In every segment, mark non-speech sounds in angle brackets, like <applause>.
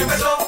empezó.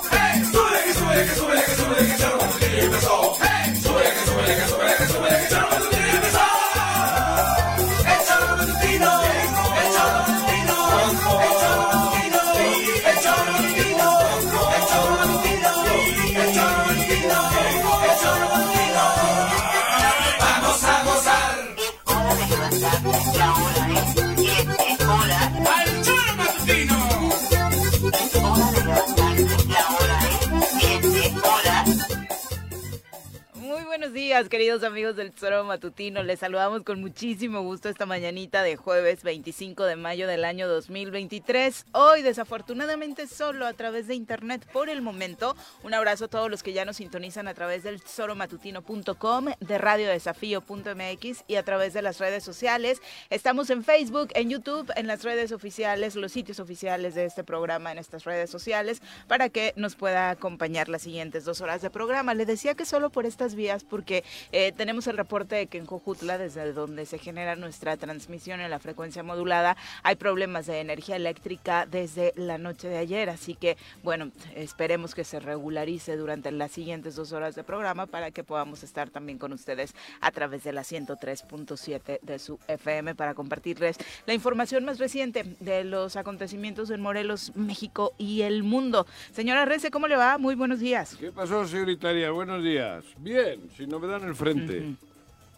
Días, queridos amigos del Tesoro Matutino. Les saludamos con muchísimo gusto esta mañanita de jueves 25 de mayo del año 2023. Hoy, desafortunadamente, solo a través de internet por el momento. Un abrazo a todos los que ya nos sintonizan a través del tesoromatutino.com, de radiodesafío.mx y a través de las redes sociales. Estamos en Facebook, en YouTube, en las redes oficiales, los sitios oficiales de este programa en estas redes sociales para que nos pueda acompañar las siguientes dos horas de programa. Le decía que solo por estas vías, porque eh, tenemos el reporte de que en Cojutla, desde donde se genera nuestra transmisión en la frecuencia modulada, hay problemas de energía eléctrica desde la noche de ayer. Así que, bueno, esperemos que se regularice durante las siguientes dos horas de programa para que podamos estar también con ustedes a través de la 103.7 de su FM para compartirles la información más reciente de los acontecimientos en Morelos, México y el mundo. Señora Rece, ¿cómo le va? Muy buenos días. ¿Qué pasó, señoritaria? Buenos días. Bien, sin novedad en el frente.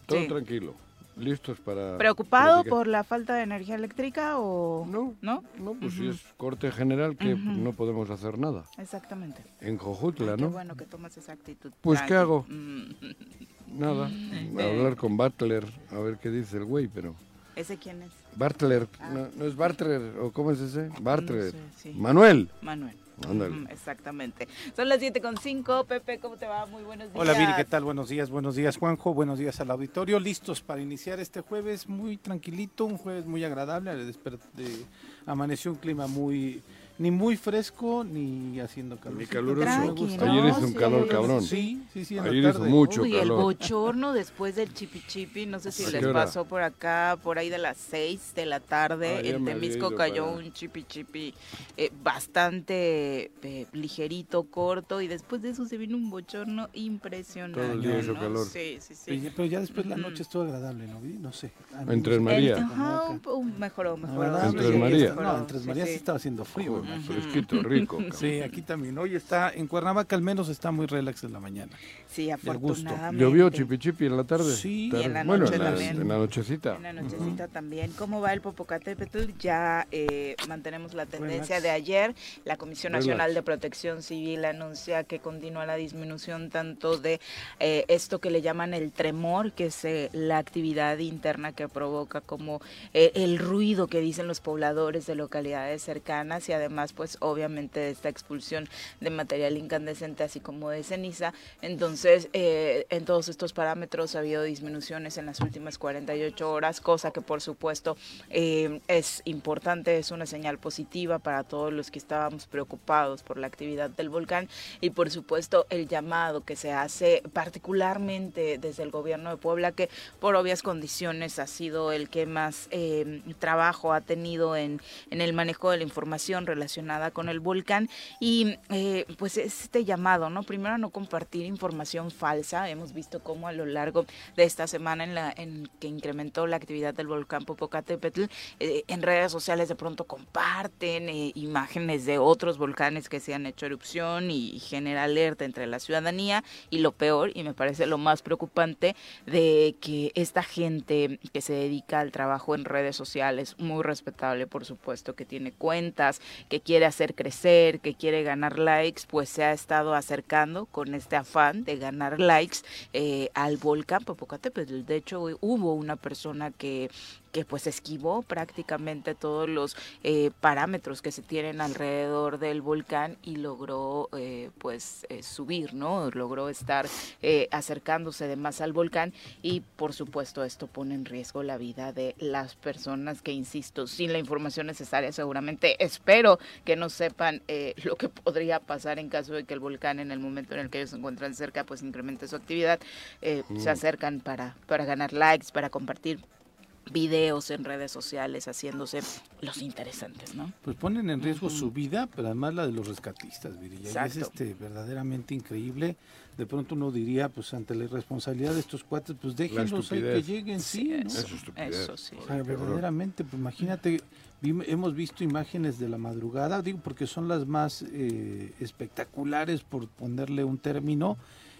Todo tranquilo. Listos para. ¿Preocupado por la falta de energía eléctrica o.? No. ¿No? No, pues si es corte general que no podemos hacer nada. Exactamente. En Cojutla, ¿no? Qué bueno que tomas esa actitud. Pues, ¿qué hago? Nada. <laughs> Hablar con Butler, a ver qué dice el güey, pero. ¿Ese quién es? Bartler. No, es Bartler, ¿o cómo es ese? Bartler. Manuel. Manuel. Exactamente. Son las 7.5. Pepe, ¿cómo te va? Muy buenos días. Hola, Viri, ¿qué tal? Buenos días, buenos días, Juanjo. Buenos días al auditorio. Listos para iniciar este jueves muy tranquilito, un jueves muy agradable. Amaneció un clima muy ni muy fresco ni haciendo calor. Ni caluroso. Ayer hizo un calor cabrón. Sí, sí, sí. Ayer hizo mucho Uy, calor. el bochorno después del chipi chipi, no sé si les pasó por acá, por ahí de las 6 de la tarde. Ah, en Temisco cayó un chipi chipi eh, bastante eh, ligerito, corto, y después de eso se vino un bochorno impresionante. Todo el día hizo calor. Sí, sí, sí. Pero ya después la noche estuvo agradable, ¿no? No sé. En Tres María. Ajá, un, mejoró, mejoró. En Tres María. No, en Tres María sí estaba haciendo frío fresquito, rico. <laughs> Sí, aquí también. Hoy está, en Cuernavaca al menos está muy relax en la mañana. Sí, afortunadamente. ¿Llovió chipi chipi en la tarde? Sí, en la noche bueno, también. En la nochecita. En la nochecita también. ¿Cómo va el Popocatépetl? Ya eh, mantenemos la tendencia de ayer. La Comisión Nacional de Protección Civil anuncia que continúa la disminución tanto de eh, esto que le llaman el tremor, que es eh, la actividad interna que provoca como el ruido que dicen los pobladores de localidades cercanas y además pues obviamente esta expulsión de material incandescente así como de ceniza. Entonces, eh, en todos estos parámetros ha habido disminuciones en las últimas 48 horas, cosa que por supuesto eh, es importante, es una señal positiva para todos los que estábamos preocupados por la actividad del volcán y por supuesto el llamado que se hace particularmente desde el gobierno de Puebla, que por obvias condiciones ha sido el que más eh, trabajo ha tenido en, en el manejo de la información relacionada relacionada con el volcán y eh, pues este llamado, ¿no? Primero no compartir información falsa. Hemos visto cómo a lo largo de esta semana en la en que incrementó la actividad del volcán Popocatépetl, eh, en redes sociales de pronto comparten eh, imágenes de otros volcanes que se han hecho erupción y genera alerta entre la ciudadanía y lo peor y me parece lo más preocupante de que esta gente que se dedica al trabajo en redes sociales, muy respetable por supuesto, que tiene cuentas, que quiere hacer crecer, que quiere ganar likes, pues se ha estado acercando con este afán de ganar likes eh, al volcán Popocatépetl. De hecho, hubo una persona que que pues esquivó prácticamente todos los eh, parámetros que se tienen alrededor del volcán y logró eh, pues eh, subir, ¿no? Logró estar acercándose de más al volcán y por supuesto esto pone en riesgo la vida de las personas que, insisto, sin la información necesaria seguramente espero que no sepan lo que podría pasar en caso de que el volcán en el momento en el que ellos se encuentran cerca pues incremente su actividad, se mm. acercan para, para ganar likes, para compartir videos en redes sociales haciéndose los interesantes, ¿no? Pues ponen en riesgo su vida, pero además la de los rescatistas, Virilla. es este, verdaderamente increíble. De pronto uno diría, pues ante la irresponsabilidad de estos cuates, pues déjenlos ahí que lleguen, sí, ¿no? Eso, sí. verdaderamente, pues imagínate, hemos visto imágenes de la madrugada, digo porque son las más eh, espectaculares, por ponerle un término,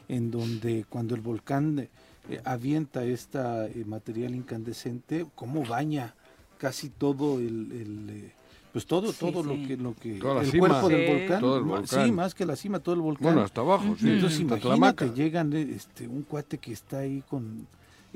en donde cuando el volcán eh, avienta esta eh, material incandescente, cómo baña casi todo el, eh, pues todo todo lo que lo que el cuerpo del volcán, sí más que la cima todo el volcán. Bueno hasta abajo sí. Entonces imagínate llegan este un cuate que está ahí con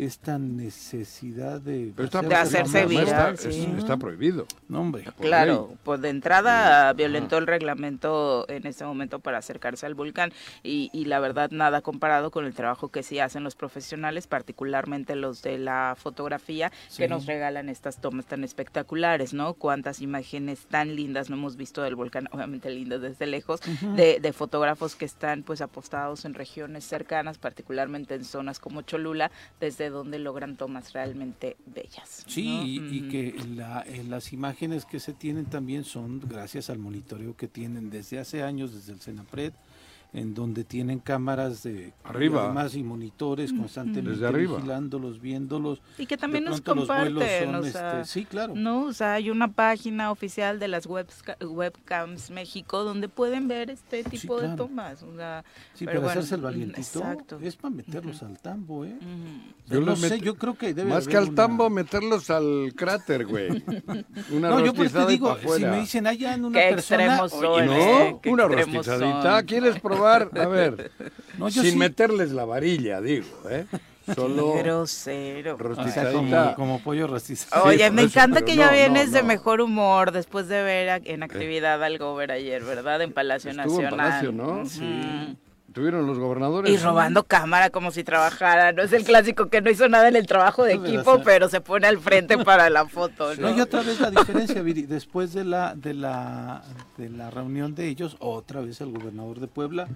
esta necesidad de, hacerse viral. Está, prohibido. No, hombre. Claro, pues de entrada violentó el reglamento en este momento para acercarse al volcán y, y, la verdad nada comparado con el trabajo que sí hacen los profesionales, particularmente los de la fotografía, que nos regalan estas tomas tan espectaculares, ¿no? Cuántas imágenes tan lindas no hemos visto del volcán, <laughs> obviamente lindas desde lejos, de, de fotógrafos que están pues apostados en regiones cercanas, particularmente en zonas como Cholula, desde donde logran tomas realmente bellas. Sí, y, que eh, las imágenes que se tienen también son gracias al monitoreo que tienen desde hace años, desde el Senapred, en donde tienen cámaras de arriba. más y monitores constantemente vigilándolos, viéndolos. Y que también nos comparten, o sea, este, sí, claro. No, o sea, hay una página oficial de las webcams México donde pueden ver este tipo de tomas, o sea, sí, pero, hacerse el valientito es para meterlos al tambo, ¿eh? Yo no sé, yo creo que debe más que al tambo meterlos al cráter, güey. <laughs> una no, yo pues te digo, si me dicen allá en una persona, no, una rostizadita, ¿quieres probar a <laughs> ver, sin meterles la varilla, digo, ¿eh? <laughs> Solo cero, cero. como, pollo rostizado. Oye, me encanta que ya vienes de mejor humor después de ver en actividad al Gober ayer, ¿verdad? En Palacio Nacional. En Palacio, ¿no? Sí. Tuvieron los gobernadores. Y robando cámara como si trabajara. No es el clásico que no hizo nada en el trabajo de equipo, pero se pone al frente <laughs> para la foto. ¿no? y otra vez la diferencia, Viri. Después de la, de, la, de la reunión de ellos, otra vez el gobernador de Puebla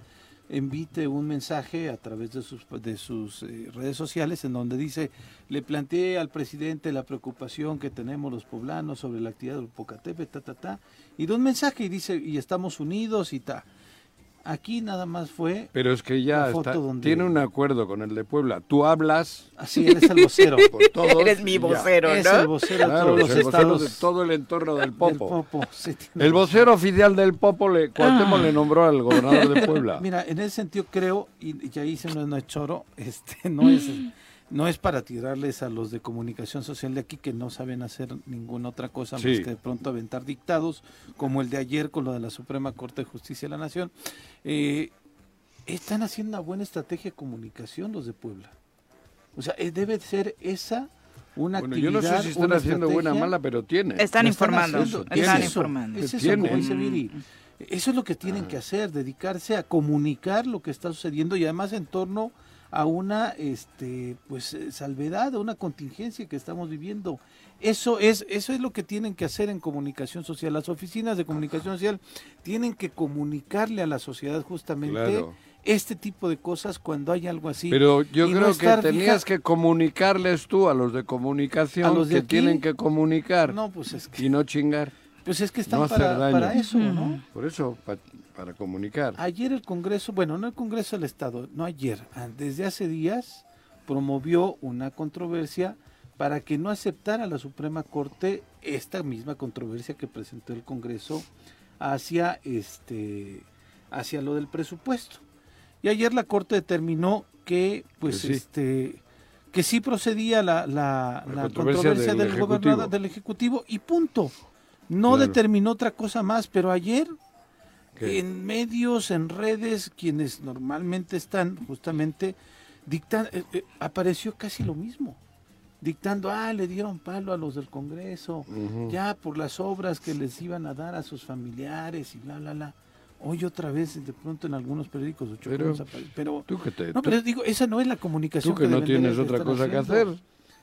invite un mensaje a través de sus, de sus eh, redes sociales en donde dice, le planteé al presidente la preocupación que tenemos los poblanos sobre la actividad del Pocatepe, ta, ta, ta, y de un mensaje y dice, y estamos unidos y ta. Aquí nada más fue. Pero es que ya está, tiene un acuerdo con el de Puebla. Tú hablas. Así eres el vocero. <laughs> eres mi vocero, ¿no? Es el vocero de todos los estados. de todo el entorno del Popo. el vocero oficial del Popo, le, Cuauhtémoc le nombró al gobernador de Puebla. <laughs> Mira, en ese sentido creo, y ya hice no, no es choro, este, no es no es para tirarles a los de comunicación social de aquí que no saben hacer ninguna otra cosa más que de pronto aventar dictados, como el de ayer con lo de la Suprema Corte de Justicia de la Nación. Eh, están haciendo una buena estrategia de comunicación los de Puebla. O sea, eh, debe ser esa una bueno, actividad. Yo no sé si están haciendo buena o mala, pero tiene. Están informando. Están, informando. Es eso, como dice Viri. Eso es lo que tienen que hacer, dedicarse a comunicar lo que está sucediendo y además en torno a una este pues eh, salvedad, a una contingencia que estamos viviendo. Eso es eso es lo que tienen que hacer en comunicación social. Las oficinas de comunicación social tienen que comunicarle a la sociedad justamente este tipo de cosas cuando hay algo así. Pero yo creo que tenías que comunicarles tú a los de comunicación a los que tienen que comunicar. No, pues es que... y no chingar. Pues es que están para, eso, ¿no? Por eso, para comunicar. Ayer el Congreso, bueno, no el Congreso del Estado, no ayer, ah, desde hace días promovió una controversia para que no aceptara la Suprema Corte esta misma controversia que presentó el Congreso hacia este hacia lo del presupuesto. Y ayer la Corte determinó que pues este que sí procedía la, la, controversia, del, gobernador del ejecutivo y punto. No determinó otra cosa más, pero ayer en medios, en redes, quienes normalmente están justamente dictando, eh, eh, apareció casi lo mismo. Dictando, ah, le dieron palo a los del Congreso, ya por las obras que les iban a dar a sus familiares y bla, bla, bla. Hoy otra vez, de pronto en algunos periódicos, pero, pero, ¿tú que te, no, pero digo, esa no es la comunicación. Tú que, no tienes otra cosa que hacer.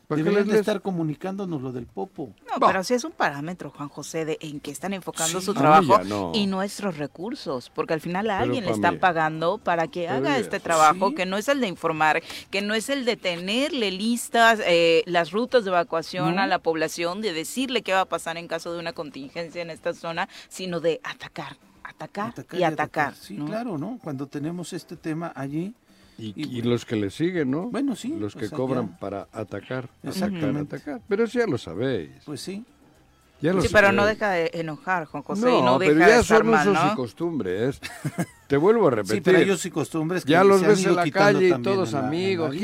Deberían de estar comunicándonos lo del Popo. No, pero sí es un parámetro, Juan José, de en qué están enfocando su trabajo y nuestros recursos, porque al final a alguien le están pagando para que haga este trabajo, que no es el de informar, que no es el de tenerle listas eh, las rutas de evacuación a la población, de decirle qué va a pasar en caso de una contingencia en esta zona, sino de atacar, atacar, y, atacar. Sí, claro, ¿no? Cuando tenemos este tema allí, y, los que le siguen, ¿no? Bueno, sí. Los que cobran para atacar, atacar, atacar. Pero eso ya lo sabéis. Pues sí. sí, pero no deja de enojar, Juan José. No, no pero ya son usos y costumbres. Te vuelvo a repetir. Sí, pero ellos y costumbres Ya los ves en la calle y todos amigos.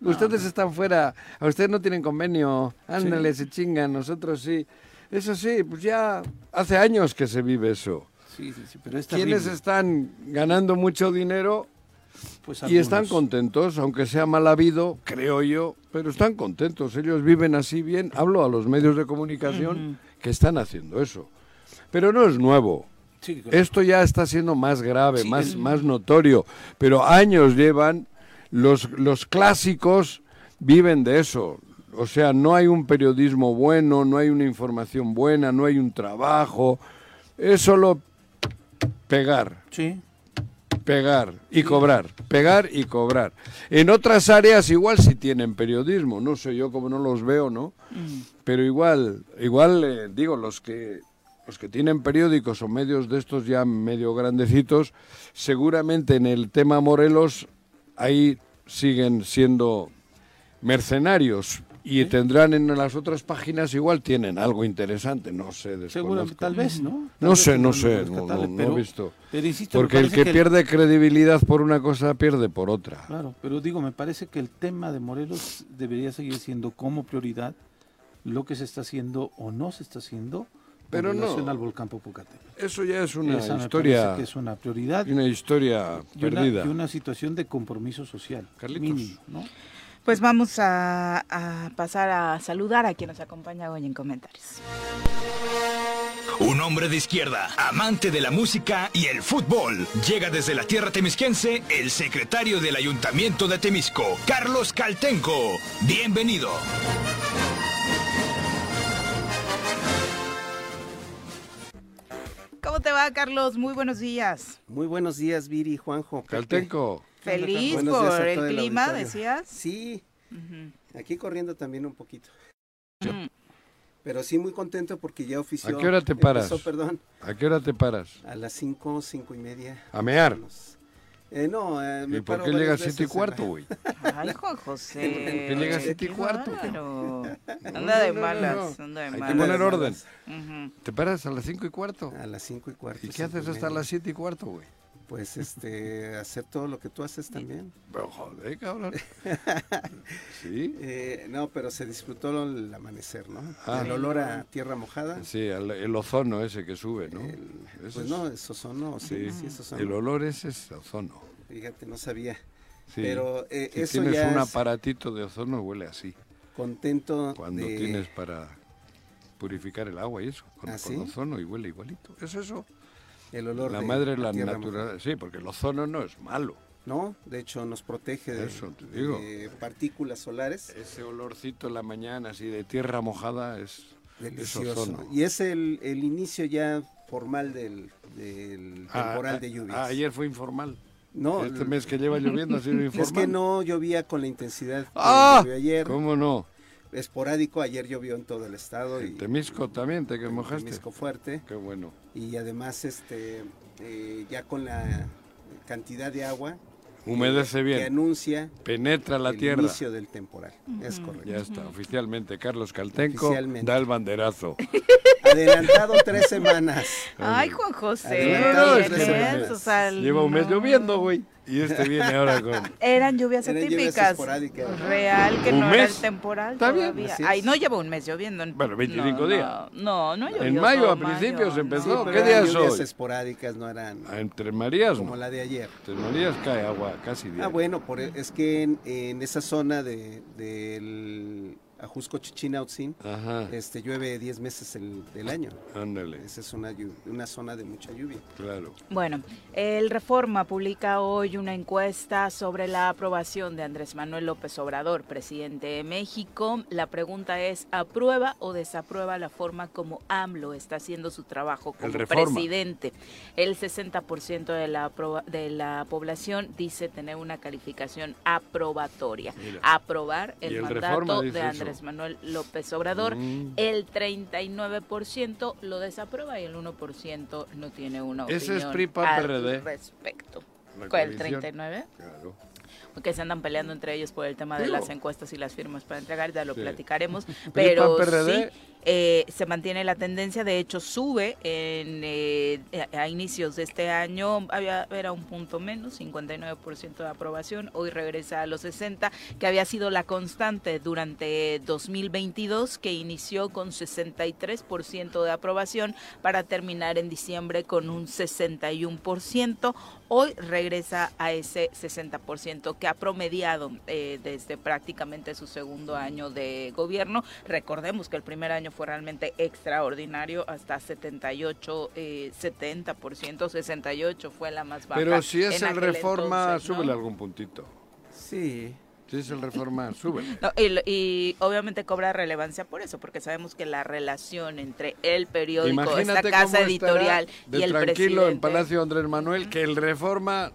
Ustedes están fuera. A ustedes no tienen convenio. Ándale, se chingan. Nosotros sí. Eso sí, pues ya hace años que se vive eso. Sí, sí, sí. Pero Quienes están ganando mucho dinero pues y están contentos, aunque sea mal habido, creo yo, pero están contentos. Ellos viven así bien. Hablo a los medios de comunicación que están haciendo eso. Pero no es nuevo. Esto ya está siendo más grave, más, más notorio. Pero años llevan, los, los clásicos viven de eso. O sea, no hay un periodismo bueno, no hay una información buena, no hay un trabajo. Es solo pegar. Sí pegar y cobrar, pegar y cobrar. En otras áreas igual si tienen periodismo, no sé yo como no los veo, ¿no? Mm. Pero igual, igual eh, digo los que los que tienen periódicos o medios de estos ya medio grandecitos, seguramente en el tema Morelos ahí siguen siendo mercenarios, y tendrán en las otras páginas igual tienen algo interesante, no sé. Seguro, tal vez, ¿no? no sé, no sé, no, he visto. Porque el que, pierde credibilidad por una cosa pierde por otra. Claro, pero digo, me parece que el tema de Morelos debería seguir siendo como prioridad lo que se está haciendo o no se está haciendo pero no al volcán Popocatépetl. Eso ya es una historia que es una prioridad, una historia perdida, y una, situación de compromiso social, Carlitos. ¿no? Pues vamos a, pasar a saludar a quien nos acompaña hoy en comentarios. Un hombre de izquierda, amante de la música y el fútbol. Llega desde la tierra temisquense el secretario del Ayuntamiento de Temisco, Carlos Caltenco. Bienvenido. ¿Cómo te va, Carlos? Muy buenos días. Muy buenos días, Viri, Juanjo. Caltenco. Feliz por el clima, decías. Sí, aquí corriendo también un poquito. Pero sí muy contento porque ya ofició. ¿A qué hora te paras? perdón. ¿A qué hora te paras? A las cinco, cinco y media. ¿A mear? Eh, no, eh, me ¿Y por qué llega a siete y cuarto, <laughs> güey? Ay, Juan José. ¿Por qué llega a siete y cuarto? Pero anda de malas, anda de malas. Hay que poner orden. ¿Te paras a las cinco y cuarto? A las cinco y cuarto. ¿Y qué haces hasta las siete y cuarto, güey? Pues este hacer todo lo que tú haces también. Pero joder, cabrón. <laughs> sí. Eh, no, pero se disfrutó el amanecer, ¿no? Ah. el olor a tierra mojada. Sí, el, ozono ese que sube, ¿no? pues no, es ozono, sí, sí, es ozono. El olor ese es ozono. Fíjate, no sabía. Sí. Pero eh, si eso tienes un aparatito de ozono huele así. Contento Cuando tienes para purificar el agua y eso, con, ¿Ah, con ozono y huele igualito. ¿Es eso? El olor la madre la, la naturaleza, sí, porque el ozono no es malo. No, de hecho nos protege de, partículas solares. Ese olorcito en la mañana así de tierra mojada es delicioso. y es el, inicio ya formal del, ah, temporal de ah, lluvias. Ah, ayer fue informal. No, este mes que lleva lloviendo ha sido informal. <laughs> Es que no llovía con la intensidad que ¡Ah! llovió ayer. ¿Cómo no? Esporádico. Ayer llovió en todo el estado. En y, Temisco también, te que mojaste. Temisco fuerte. Qué bueno. Y además, este, eh, ya con la cantidad de agua, Humedece bien. Que anuncia. Penetra la el tierra. inicio del temporal. Es correcto. Ya está, oficialmente. Carlos Caltenco da el banderazo. <laughs> Adelantado tres semanas. Ay, Juan José. Lleva un mes lloviendo, güey. Y este viene ahora con. Eran lluvias atípicas. Real, que no era el temporal todavía. Ay, no lleva un mes lloviendo. Bueno, 25 días. No, no, En mayo, a principios empezó. ¿Qué días son? lluvias esporádicas no eran. Ah, entre Marías. Como la de ayer. Entre Marías cae agua casi diario. Ah, bueno, por, e, es que en, en esa zona de, del Ajusco Chichinautzin, este llueve 10 meses el, del año. Ándale. Esa es una, una zona de mucha lluvia. Claro. Bueno, el Reforma publica hoy una encuesta sobre la aprobación de Andrés Manuel López Obrador, presidente de México. La pregunta es, ¿aprueba o desaprueba la forma como AMLO está haciendo su trabajo como presidente? El 60% de la, de la población dice tener una calificación aprobatoria. Aprobar el, mandato de Andrés Manuel López Obrador. Mm. El 39% lo desaprueba y el 1% no tiene una opinión Ese es PRI al respecto. ¿Cuál, el 39? Claro que se andan peleando entre ellos por el tema de las encuestas y las firmas para entregar, ya lo platicaremos, <laughs> pero sí, eh, se mantiene la tendencia, de hecho sube en, eh, a inicios de este año, había, era un punto menos, 59% de aprobación, hoy regresa a los 60, que había sido la constante durante 2022, que inició con 63% de aprobación para terminar en diciembre con un 61%, hoy regresa a ese 60% que ha promediado eh, desde prácticamente su segundo año de gobierno. Recordemos que el primer año fue realmente extraordinario, hasta 78, eh, 70%, 68 fue la más baja. Pero si es el reforma, súbele algún puntito. Sí. Si es el reforma, <laughs> súbele. y, obviamente cobra relevancia por eso, porque sabemos que la relación entre el periódico, esta casa editorial y el tranquilo en Palacio Andrés Manuel, que el reforma,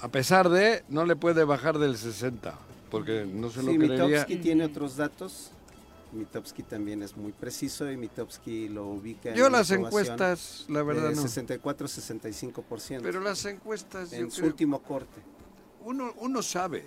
a pesar de, no le puede bajar del 60, porque no se lo sí, creería. tiene otros datos Mitowski también es muy preciso y Mitowski lo ubica Yo las encuestas, la verdad no. 64-65%. Pero las encuestas... En su último corte. Uno, uno sabe,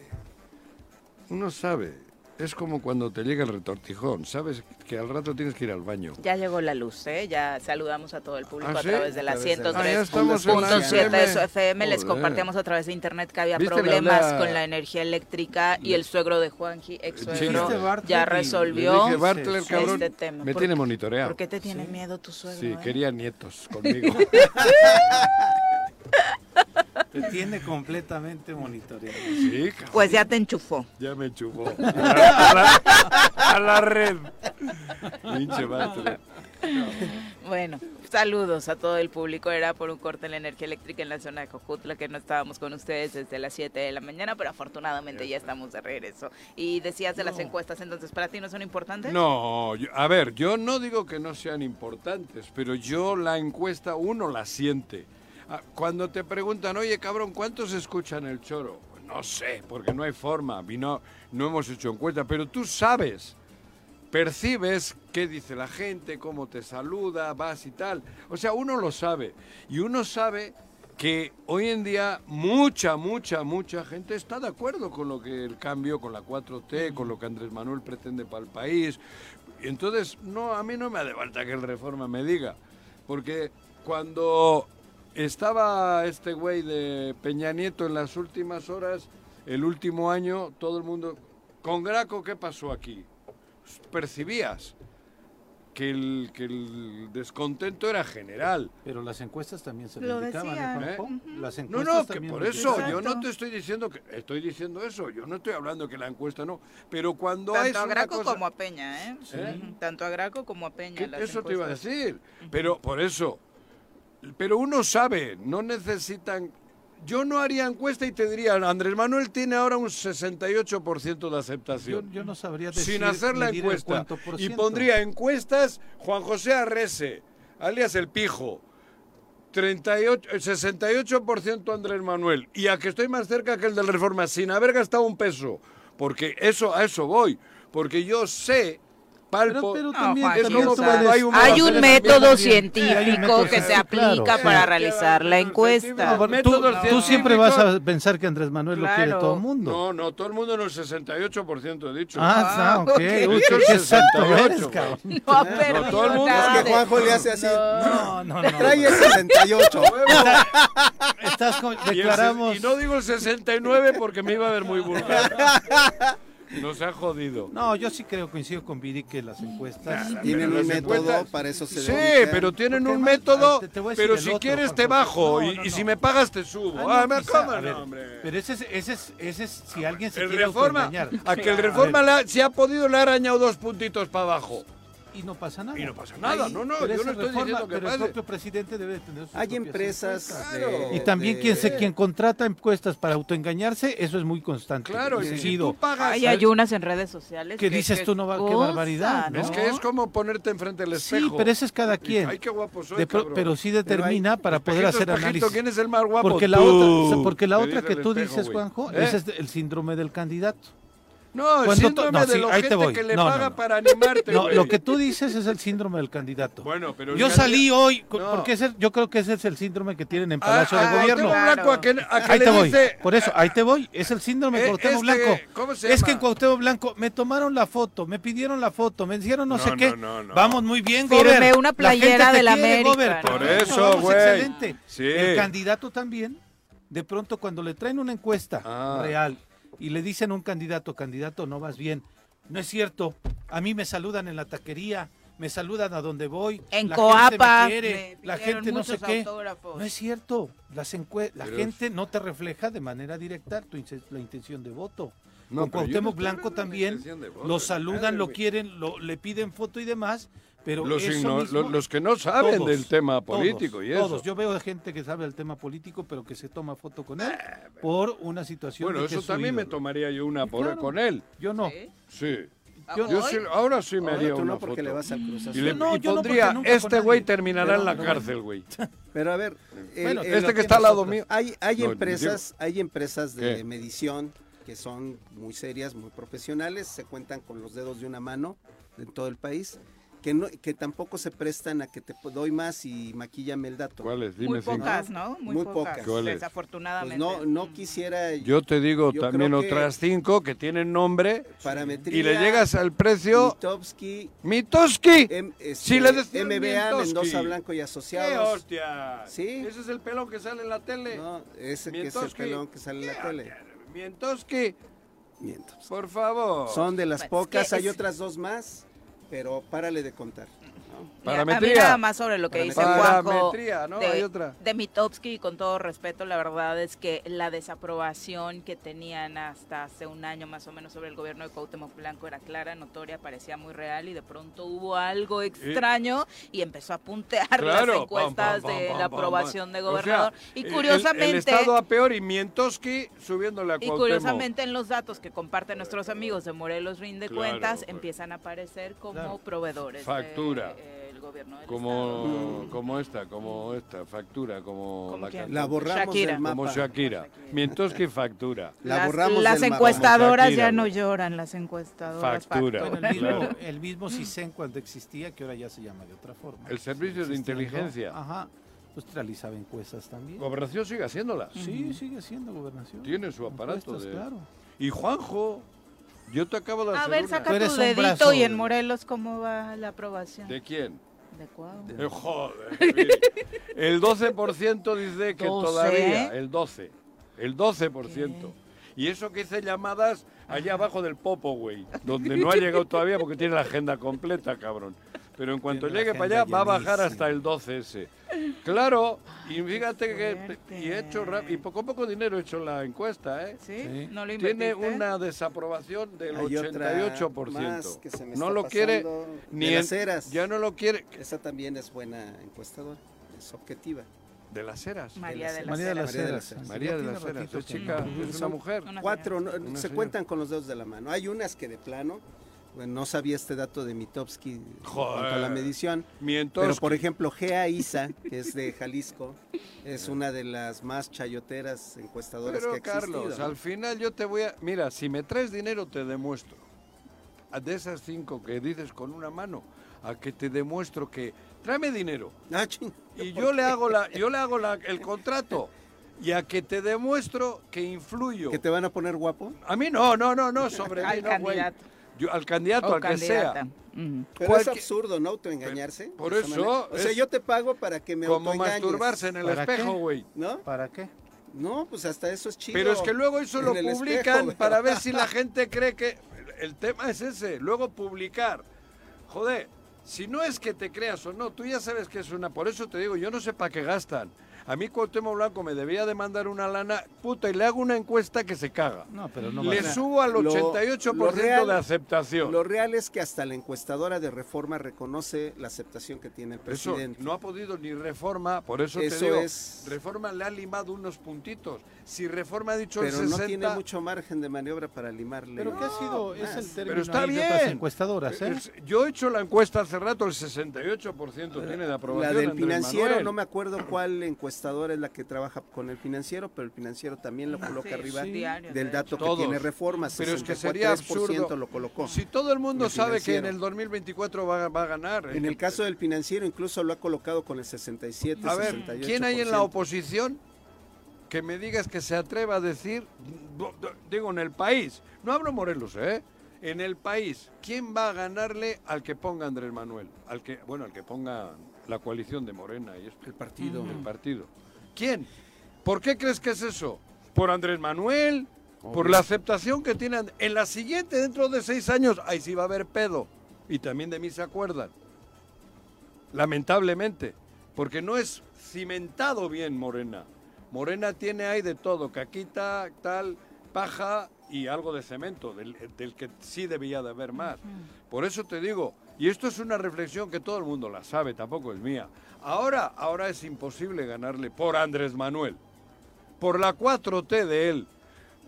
uno sabe es como cuando te llega el retortijón, sabes que al rato tienes que ir al baño. Ya llegó la luz, ¿eh? Ya saludamos a todo el público ¿Ah, a través de la 103.7 de su FM. Les compartíamos a través de internet que había problemas con la energía eléctrica y el suegro de Juanji, ex suegro, ya resolvió este tema. Me tiene monitoreado. ¿Por qué te tiene miedo tu suegro? Sí, eh? quería nietos conmigo. <laughs> <laughs> Te tiene completamente monitoreado. Sí, Pues ya te enchufó. Ya me enchufó. A la, red. Pinche Bueno, saludos a todo el público. Era por un corte en la energía eléctrica en la zona de Cojutla que no estábamos con ustedes desde las 7 de la mañana, pero afortunadamente ya estamos de regreso. Y decías de las encuestas, entonces, ¿para ti no son importantes? No, a ver, yo no digo que no sean importantes, pero yo la encuesta uno la siente. Ah, cuando te preguntan, oye cabrón, ¿cuántos escuchan el choro? No sé, porque no hay forma, no, no hemos hecho encuesta, pero tú sabes, percibes qué dice la gente, cómo te saluda, vas y tal. O sea, uno lo sabe. Y uno sabe que hoy en día mucha, mucha, mucha gente está de acuerdo con lo que el cambio, con la 4T, con lo que Andrés Manuel pretende para el país. Entonces, no, a mí no me hace falta que el Reforma me diga, porque cuando estaba este güey de Peña Nieto en las últimas horas, el último año, todo el mundo... Con Graco, ¿qué pasó aquí? Percibías que el, que el descontento era general. Pero las encuestas también se lo indicaban, ¿eh? no, no, que por eso yo no te estoy diciendo que estoy diciendo eso, yo no estoy hablando que la encuesta no, pero cuando Tanto a Graco como a Peña, ¿eh? ¿Eh? Tanto a Graco como a Peña. Eso te iba a decir, pero por eso pero uno sabe, no necesitan... Yo no haría encuesta y te diría, Andrés Manuel tiene ahora un 68% de aceptación. Yo, no sabría decir, Sin hacer la encuesta. Y pondría encuestas Juan José Arrese, alias El Pijo. 38, 68% Andrés Manuel. Y a que estoy más cerca que el del Reforma, sin haber gastado un peso. Porque eso, a eso voy. porque yo sé palpo. Pero, No, también, Juan, también no tú sabes. puedes- Hay un Hay un Pero método científico que se aplica claro. para Sí. realizar la encuesta. No, tú, siempre vas a pensar que Andrés Manuel lo quiere todo el mundo. No, no, todo el mundo no, el 68% he dicho. Ah, ah, ok. ok. Uy, qué exacto 68, eres. <laughs> No perdido todo el mundo- Es que Juanjo le hace así. No, no, no. Trae el 68. Estás con- Y el declaramos. Y, no digo el 69 porque me iba a ver muy vulgar. <laughs> Nos ha jodido. No, yo sí creo, coincido con Viri que las encuestas. Tienen un método, encuestas- para eso se Sí, dedican. pero tienen un método, te- te voy a decir pero si otro, quieres te bajo No, y, no, y no. si me pagas te subo. Ah, Ah, me no, hombre. Pero ese es, ese es, ese es si alguien se El quiere reforma, a que el reforma ha- si ha podido le ha arañado dos puntitos para abajo. Y no pasa nada. Y no pasa nada, no, no, yo no estoy reforma- diciendo que pero pase. el propio presidente debe tener sus Hay empresas de- Y también de- quien se quien contrata encuestas para autoengañarse, eso es muy constante. Claro, y si tú pagas... Ay, hay unas en redes sociales. ¿Qué que- dices que tú? No va- qué barbaridad, ¿no? Es que es como ponerte enfrente del espejo. Sí, pero ese es cada quien. Ay, qué guapo soy, De pero sí determina para poder Espejito, hacer espejito, análisis. ¿Quién es el más guapo? Porque la Tú. otra, porque la otra que tú espejo, dices. Juanjo, ¿Eh? ese es el síndrome del candidato. No, el Cuando síndrome no, de sí, la ahí te gente voy. que le No, no, paga no. para animarte, No, güey. lo que tú dices es el síndrome del candidato. Bueno, pero... Yo salí hoy, No. porque ese- yo creo que ese es el síndrome que tienen en Ah, Palacio ah, de Gobierno. Cuauhtémoc Blanco, a que, a que Ahí le te voy. dice... Por eso, ahí te voy. Es el síndrome de Eh, Cuauhtémoc este, Blanco. ¿cómo se Es llama? que en Cuauhtémoc Blanco me tomaron la foto, me pidieron la foto, me hicieron no, No, sé no, qué. no, no. Vamos muy bien, Firme Gober. una La playera de la quiere, América, Gober. ¿no? Por eso, güey. Excelente. Sí. El candidato también, de pronto cuando le traen una encuesta Ah. real y le dicen a un candidato, candidato, no vas bien. No es cierto. A mí me saludan en la taquería, me saludan a donde voy. En la Coapa, gente me quiere, me la gente no sé muchos qué. autógrafos. No es cierto. Las la gente no te refleja de manera directa tu la intención de voto. No, Con no Cuauhtémoc Blanco también voto, lo saludan, lo quieren, lo, le piden foto y demás, pero Los, mismo- que no saben todos, del tema todos, político y eso. Todos. Yo veo gente que sabe del tema político, pero que se toma foto con él por una situación Bueno, de que eso también me tomaría yo una por, Claro. con él. Yo no. ¿Sí? Sí. Yo- Yo ¿Hoy? sí- ahora sí me Ahora haría tú una no, porque foto. le vas al Cruz Y, le, No, y yo no, pondría, este güey terminará en la cárcel, güey. <laughs> Pero a ver, el- Bueno, el- Este que está al lado mío. hay, hay No, empresas, hay empresas de ¿Qué? medición que son muy serias, muy profesionales, se cuentan con los dedos de una mano en todo el país, que no, que tampoco se prestan a que te doy más y maquíllame el dato. ¿Cuáles? Dime Muy cinco. pocas, ¿no? Muy, Muy pocas, pocas. ¿Cuáles? Pues desafortunadamente. no, no quisiera Yo te digo Yo también otras cinco que tienen nombre parametría. y le llegas al precio Mitofsky, Mitoski. M- este, Si le decían MBA, Mientowski. Mendoza Blanco y ¡Qué Asociados. hostia! Sí. Ese es el pelón que sale en la tele. No, ese que es el Mientowski. pelón que sale en la tele. Mientoski, Miento. por favor. Son de las Pues, pocas, hay otras dos más, pero párale de contar. Mira, a mí Parametría. nada más sobre lo que dice Juanjo Parametría, ¿no? de, Hay otra. de con todo respeto, la verdad es que la desaprobación que tenían hasta hace un año más o menos sobre el gobierno de Cuauhtémoc Blanco era clara, notoria, parecía muy real y de pronto hubo algo extraño y empezó a puntear las encuestas pam, pam, de pam, la aprobación pam. de O sea, gobernador. el- y curiosamente... El, estado a peor y Mientoski subiéndole a Y Cuauhtémoc. curiosamente en los datos que comparten nuestros amigos de Morelos Rinde Claro, Cuentas pues. empiezan a aparecer como Claro. proveedores Factura. del gobierno del Como, estado. como esta, como esta, factura, como ¿Como la. La borramos Shakira. del mapa. Como Shakira. Mientoski factura. La las borramos las del encuestadoras ya no lloran, las encuestadoras Factura. Bueno, el mismo, Claro. el mismo CISEN cuando existía, que ahora ya se llama de otra forma. El servicio de inteligencia. Ajá. Pues realizaba encuestas también. Gobernación sigue haciéndola. Sí, sigue siendo gobernación. Tiene su aparato de... Claro. Y Juanjo, yo te acabo de hacer A ver, saca tu dedito brazo. y en Morelos cómo va la aprobación. ¿De quién? ¿De cuál? Eh, joder. <laughs> el 12% dice que 12. todavía, el 12. El 12%. Y eso que hice llamadas allá abajo del Popo, güey, donde <laughs> no ha llegado todavía porque tiene la agenda completa, cabrón. Pero en cuanto Tiene llegue para allá va a bajar hasta el 12 ese. Claro, y fíjate que y he hecho rap- y poco poco dinero he hecho la encuesta, ¿eh? ¿Sí? Sí. ¿No lo Tiene una desaprobación del Hay otra 88%. más que se me no está lo quiere ni de en- las eras. ya no lo quiere Esa también es buena encuestadora, es objetiva. de las Eras. María de las María de Heras. María de Heras. las Heras. María de las Heras, es chica, es una mujer. Cuatro, no, Una se señora. cuentan con los dedos de la mano. Hay unas que de plano, bueno, no sabía este dato de cuanto a la medición. Mientos. Pero por ejemplo, Gea Isa, que es de Jalisco, es una de las más chayoteras encuestadoras Pero que ha existido. Carlos, al final yo te voy a... Mira, si me traes dinero te demuestro. de esas cinco que dices con una mano a que te demuestro que tráeme dinero Ah, y yo le hago la yo le hago la, el contrato y a que te demuestro que influyo. ¿Que te van a poner guapo? A mí no, no, no, no, sobre <laughs> mí no, güey. Yo, al candidato, O al que sea. candidata. Pero Cualquier- es absurdo, ¿no? Autoengañarse. Por eso, manera. O sea, es yo te pago para que me Como masturbarse en el ¿Para espejo, qué? güey. ¿No? ¿Para qué? No, pues hasta eso es chido. Pero es que luego eso lo espejo, publican güey. para ver si la <laughs> gente cree que... El tema es ese, luego publicar. Joder, si no es que te creas o no, tú ya sabes que es una... Por eso te digo, yo no sé para qué gastan. A mí Cuauhtémoc Blanco me debía de mandar una lana, puta, y le hago una encuesta que se caga. No, pero no le subo al Lo- 88% lo real- de aceptación. Lo real es que hasta la encuestadora de reforma reconoce la aceptación que tiene el Eso presidente. no ha podido ni reforma, por eso, Eso te digo, es- reforma le ha limado unos puntitos. Si reforma ha dicho pero el no 60, tiene mucho margen de maniobra para limarle. Pero ¿qué ha sido? Es el término pero está de bien. otras encuestadoras, ¿eh? Yo he hecho la encuesta hace rato, el 68% tiene de La aprobación. del Andrés financiero, Manuel. no me acuerdo cuál encuestadora es la que trabaja con el financiero, pero el financiero también lo coloca Sí, arriba sí. Diario, del de dato que tiene Todos. reforma. Pero es que sería 63% absurdo. lo colocó. Si todo el mundo El sabe que en el 2024 va, va a ganar. En el caso del financiero incluso lo ha colocado con el 67, A ver, 68%. ¿quién hay en la oposición que me digas que se atreva a decir, digo, en el país, no hablo Morelos, ¿eh? En el país, ¿quién va a ganarle al que ponga Andrés Manuel? Al que, bueno, al que ponga la coalición de Morena y esto. El partido. El partido. ¿Quién? ¿Por qué crees que es eso? ¿Por Andrés Manuel? ¿Por la aceptación que tienen? En la siguiente, dentro de seis años, ahí sí va a haber pedo. Y también de mí se acuerdan. Lamentablemente. Porque no es cimentado bien Morena. Morena tiene ahí de todo, caquita, tal, paja y algo de cemento, del, del que sí debía de haber más. Por eso te digo, y esto es una reflexión que todo el mundo la sabe, tampoco es mía. Ahora, ahora es imposible ganarle por Andrés Manuel, por la 4T de él.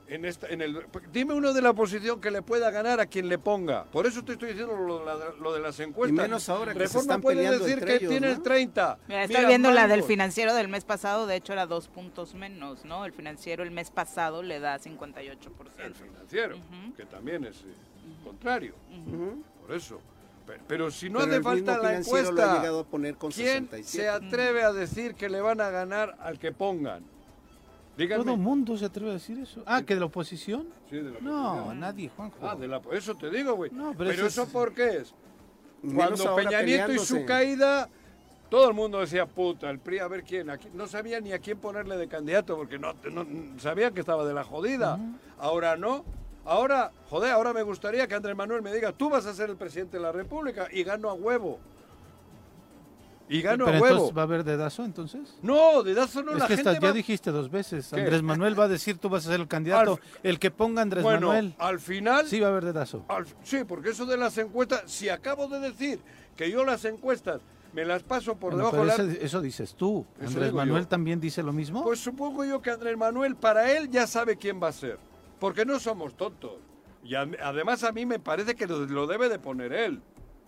En esta, en el, dime uno de la oposición que le pueda ganar a quien le ponga. Por eso te estoy diciendo lo, de las encuestas. Y menos ahora que se Reforma están puede peleando decir entre que ellos, tiene ¿no? el 30. Mira, estoy Mira, viendo la del financiero del mes pasado, de hecho era dos puntos menos, ¿no? El financiero el mes pasado le da 58%. El financiero, Ujú. que también es eh, contrario. Por eso. Pero, si no Pero hace falta la ha encuesta, llegado a poner con ¿quién 67. se atreve a decir que le van a ganar al que pongan? Díganme. Todo el mundo se atreve a decir eso. Ah, ¿que de la oposición? Sí, de la No, oposición. nadie, Juanjo. Ah, de la, eso te digo, güey. No, pero pero eso, eso es- por qué es? Cuando Peña Nieto y su caída, todo el mundo decía, puta, el PRI, a ver quién. Aquí, no sabía ni a quién ponerle de candidato porque no, no sabía que estaba de la jodida. Ahora no. Ahora, joder, ahora me gustaría que Andrés Manuel me diga, tú vas a ser el presidente de la República y gano a huevo. Y gano Pero a huevo. entonces va a haber dedazo, entonces. No, dedazo no, es la que gente estás- ya dijiste dos veces. ¿Qué? Andrés Manuel va a decir tú vas a ser el candidato. Al- el que ponga Andrés Bueno, Manuel. al final... Sí va a haber dedazo. Al- sí, porque eso de las encuestas, si acabo de decir que yo las encuestas me las paso por Bueno, debajo pero de la... eso dices tú. Eso Andrés Manuel yo. también dice lo mismo. Pues supongo yo que Andrés Manuel, para él, ya sabe quién va a ser. Porque no somos tontos. Y a- además a mí me parece que lo, lo debe de poner él.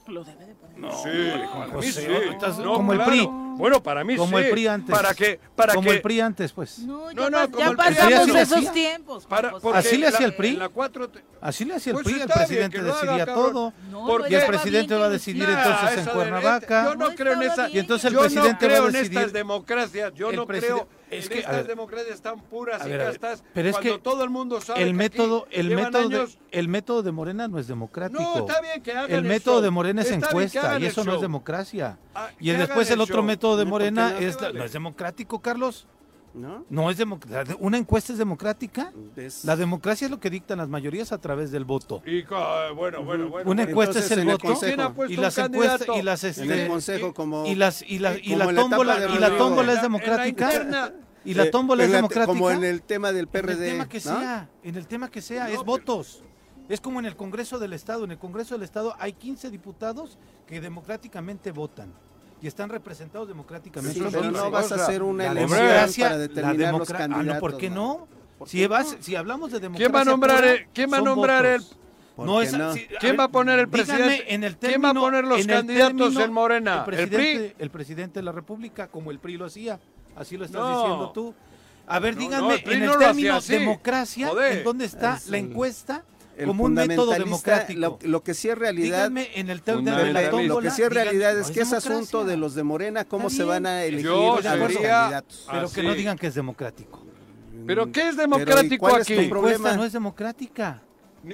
Lo debe de poner. No, sí, para mí José, sí. estás No, como el. PRI. Bueno, para mí como sí. el PRI antes. Para que, para como que, el PRI antes, pues. No, No, ya, no, ya el pasamos esos tiempos. para, porque Así le hacía el PRI. en la 4T Así le hacía el Pues PRI, el bien, presidente haga, decidía cabrón. todo. No, ¿Por no qué? Y el presidente bien va a decidir entonces en Cuernavaca. Yo no No creo en esa. bien Y entonces el yo presidente no creo va a en decidir- estas democracias. Yo no creo es que, estas ver, democracias tan puras y ver, castas. pero es cuando que todo el mundo sabe el que método, aquí el método, de, el método de Morena no es democrático. No, está bien que hagan el el método show. de Morena es Está encuesta y eso no es democracia. Ah, y después el el otro método de No, ¿por qué Morena no? es, no es democrático, Carlos. ¿No? No es democrática. ¿Una encuesta es democrática? Es- La democracia es lo que dictan las mayorías a través del voto. Y ca- bueno, bueno, bueno. Una encuesta es el en el voto consejo. ¿Quién ha puesto y un las encuestas y las en el este, consejo como y las y la y como la en la tómbola y la tómbola es En en democrática interna. y la tómbola es en la- democrática como en el tema del En PRD el tema que ¿no? sea, en el tema que sea, No, es pero- votos. Es como en el Congreso del Estado. En el Congreso del Estado hay 15 diputados que democráticamente votan y están representados democráticamente. Sí, pero no vas a hacer una la elección democracia, para determinar los democra- ah, candidatos. no, ¿por qué no? ¿Por Si, qué vas- no? si hablamos de democracia ¿Quién va a nombrar pura, el- quién va a nombrar el- votos. ¿Por No es no? si- ¿Quién ver, va a poner el presidente? en el ¿Quién va a término- poner los en el candidatos término- en Morena? El ¿El presidente, PRI? el presidente de la República, como el PRI lo hacía. Así lo estás No. diciendo tú. A ver, No, díganme, no, el en el hacía término democracia, Joder. ¿en dónde está Es la el- como un método democrático. Lo, que sí es realidad. Díganme en el Lo que sí es realidad es que es asunto de los de Morena, cómo se van a elegir los candidatos. Pero que no digan que es democrático. ¿Pero qué es democrático aquí? Es problema? no es democrática.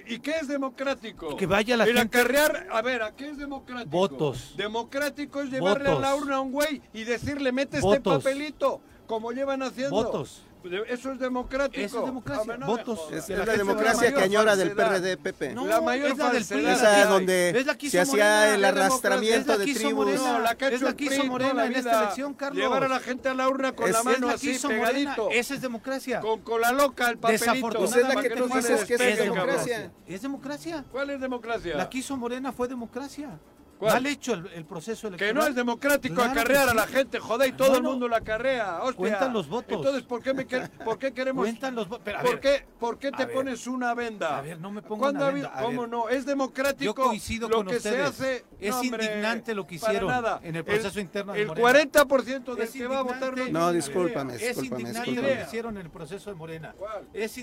¿Y qué es democrático? Que vaya la el gente. acarrear, a ver, ¿a qué es democrático? Votos. Democrático es llevarle a la urna a un güey y decirle, mete este papelito, como llevan haciendo. Votos. Eso es democrático. Eso es democracia. Votos. Es, la, democracia que añora del PRD, Pepe. No, la mayor es la del Esa donde se hacía el arrastramiento de tribus. No, la que es la que hizo Morena en esta elección, Carlos. Llevar a la gente a la urna con la mano así, pegadito. Esa es democracia. Con cola loca el papelito. Desafortunadamente. es la que tú dices que es democracia. Es democracia. ¿Cuál es democracia? La que hizo Morena fue democracia. Mal hecho el, proceso electoral. Que no es democrático acarrear a la gente, joder, y todo el mundo la acarrea. Hostia. Cuentan los votos. Entonces, ¿por qué, me, por qué queremos...? Cuentan los votos. ¿Por, qué, ¿Por qué te pones una venda? A ver, no me pongo una venda. ¿Cómo no? Es democrático Yo coincido lo con que ustedes. se hace... Es indignante lo que hicieron en el proceso interno de El 40% del que va a votar... No, discúlpame, Es indignante lo que hicieron en el proceso de Morena. Es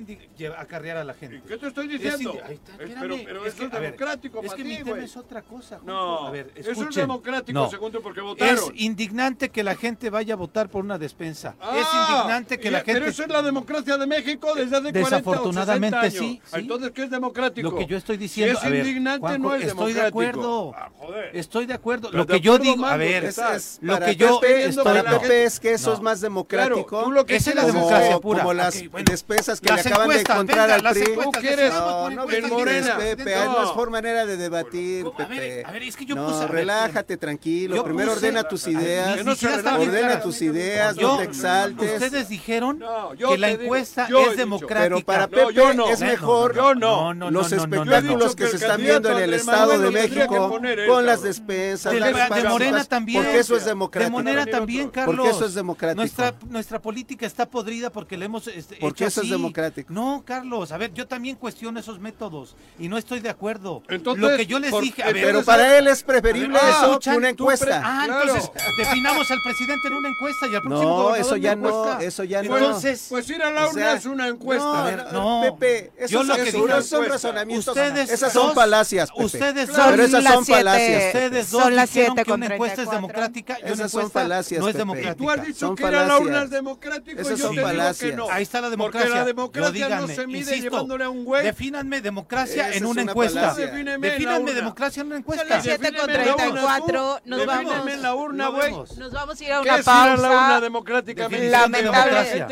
acarrear a la gente. ¿Qué te estoy diciendo? Pero eso es democrático Es que mi tema es otra cosa. No, a ver, escuchen democrático, segundo, porque votaron. Es indignante que la gente vaya a votar por una despensa. es ah, indignante que la gente... Pero eso es la democracia de México desde hace 40 Desafortunadamente o 60 años. Sí, Entonces, ¿qué es democrático? Lo que yo estoy diciendo... Si es indignante, no es estoy democrático. de acuerdo. Ah, estoy de acuerdo. lo que yo digo... A ver, es, es, lo que yo estoy... Para Pepe es que eso es más democrático. Claro, lo que esa es la democracia pura. Como las despensas que le acaban de encontrar al PRI. ¿Tú? No, no, Morena. Pepe, no es por manera de debatir, Pepe. A ver, es que yo puse... relájate, tranquilo primero ordena tus ideas, ordena tus ideas, no te exaltes. Ustedes dijeron que la encuesta es democrática. Pero para Pepe es mejor los espectáculos que se están viendo en el Estado de México con las despensas, de Morena también. Porque eso es democrático. De Morena también, Carlos. Porque eso es democrático. Nuestra, nuestra política está podrida porque le hemos este, Porque eso es democrático. No, Carlos, a ver, yo también cuestiono esos métodos y no estoy de acuerdo. Lo que yo les dije, a ver, pero para él es preferible eso que una encuesta. Ah, entonces definamos al presidente en una encuesta y al próximo No, eso ya no, eso ya no. Entonces, pues ir a la urna es una encuesta. A ver, no. Pepe, esos lo que digo, son razonamientos. Ustedes esas son falacias, Pepe. Ustedes son pero esas son falacias. Ustedes dos son las dijeron siete que una encuesta es democrática y una esas son encuesta no es democrática. Tú has dicho Son que ir a la urna es democrático Esas y yo son te digo que no. Ahí está la democracia. Porque la democracia no se mide llevándole a un güey. Defínanme democracia en es una encuesta. Defínanme democracia en una Son encuesta. Las 7 con Defíneme la urna, 34. tú. Nos vamos. En la urna, güey. Nos vamos a ir a ¿Qué una es ir a la urna pausa. democráticamente? Lamentable.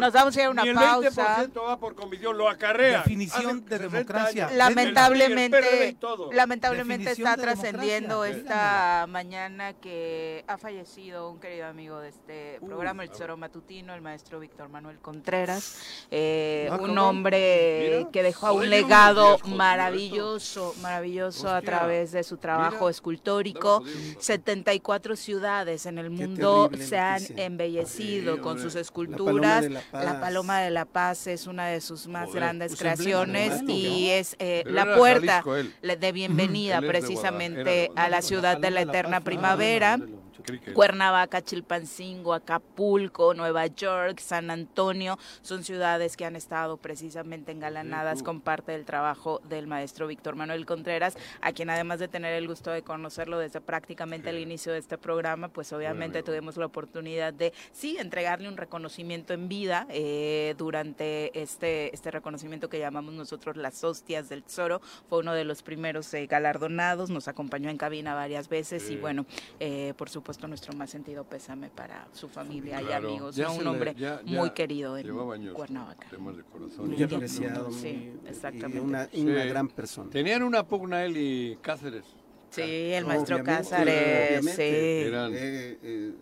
Nos vamos a ir a una Ni el pausa. 20% va por convicción, lo acarrea. Definición de democracia. Lamentablemente, lamentablemente está trascendiendo esta mañana que ha fallecido un querido amigo de este programa, el Tesoro Matutino, el maestro Víctor Manuel Contreras, eh, Ah, un hombre que dejó un legado maravilloso, maravilloso a través de su trabajo Mira. escultórico. Estamos jodidos. 74 ciudades en el mundo se han noticia. embellecido con sus La esculturas. Paloma de la Paloma de la Paz es una de sus más Joder, grandes pues creaciones y es eh, la puerta de bienvenida precisamente a la ciudad de la eterna primavera. Cuernavaca, Chilpancingo, Acapulco, Nueva York, San Antonio, son ciudades que han estado precisamente engalanadas con parte del trabajo del maestro Víctor Manuel Contreras, a quien además de tener el gusto de conocerlo desde prácticamente el inicio de este programa, pues obviamente tuvimos la oportunidad de, sí, entregarle un reconocimiento en vida eh, durante este, este reconocimiento que llamamos nosotros las hostias del tesoro, fue uno de los primeros eh, galardonados, nos acompañó en cabina varias veces y bueno, eh, por supuesto nuestro más sentido pésame para su familia y Claro. amigos, Ya ¿no? un le- hombre ya- muy ya querido en llevaba años Cuernavaca. temas de corazón. Muy Sí, apreciado, sí, muy- exactamente. y una, y Sí. una gran persona. Tenían una pugna él y Cáceres. Sí, el maestro Obviamente, obviamente. sí. Eran- Eh, eh,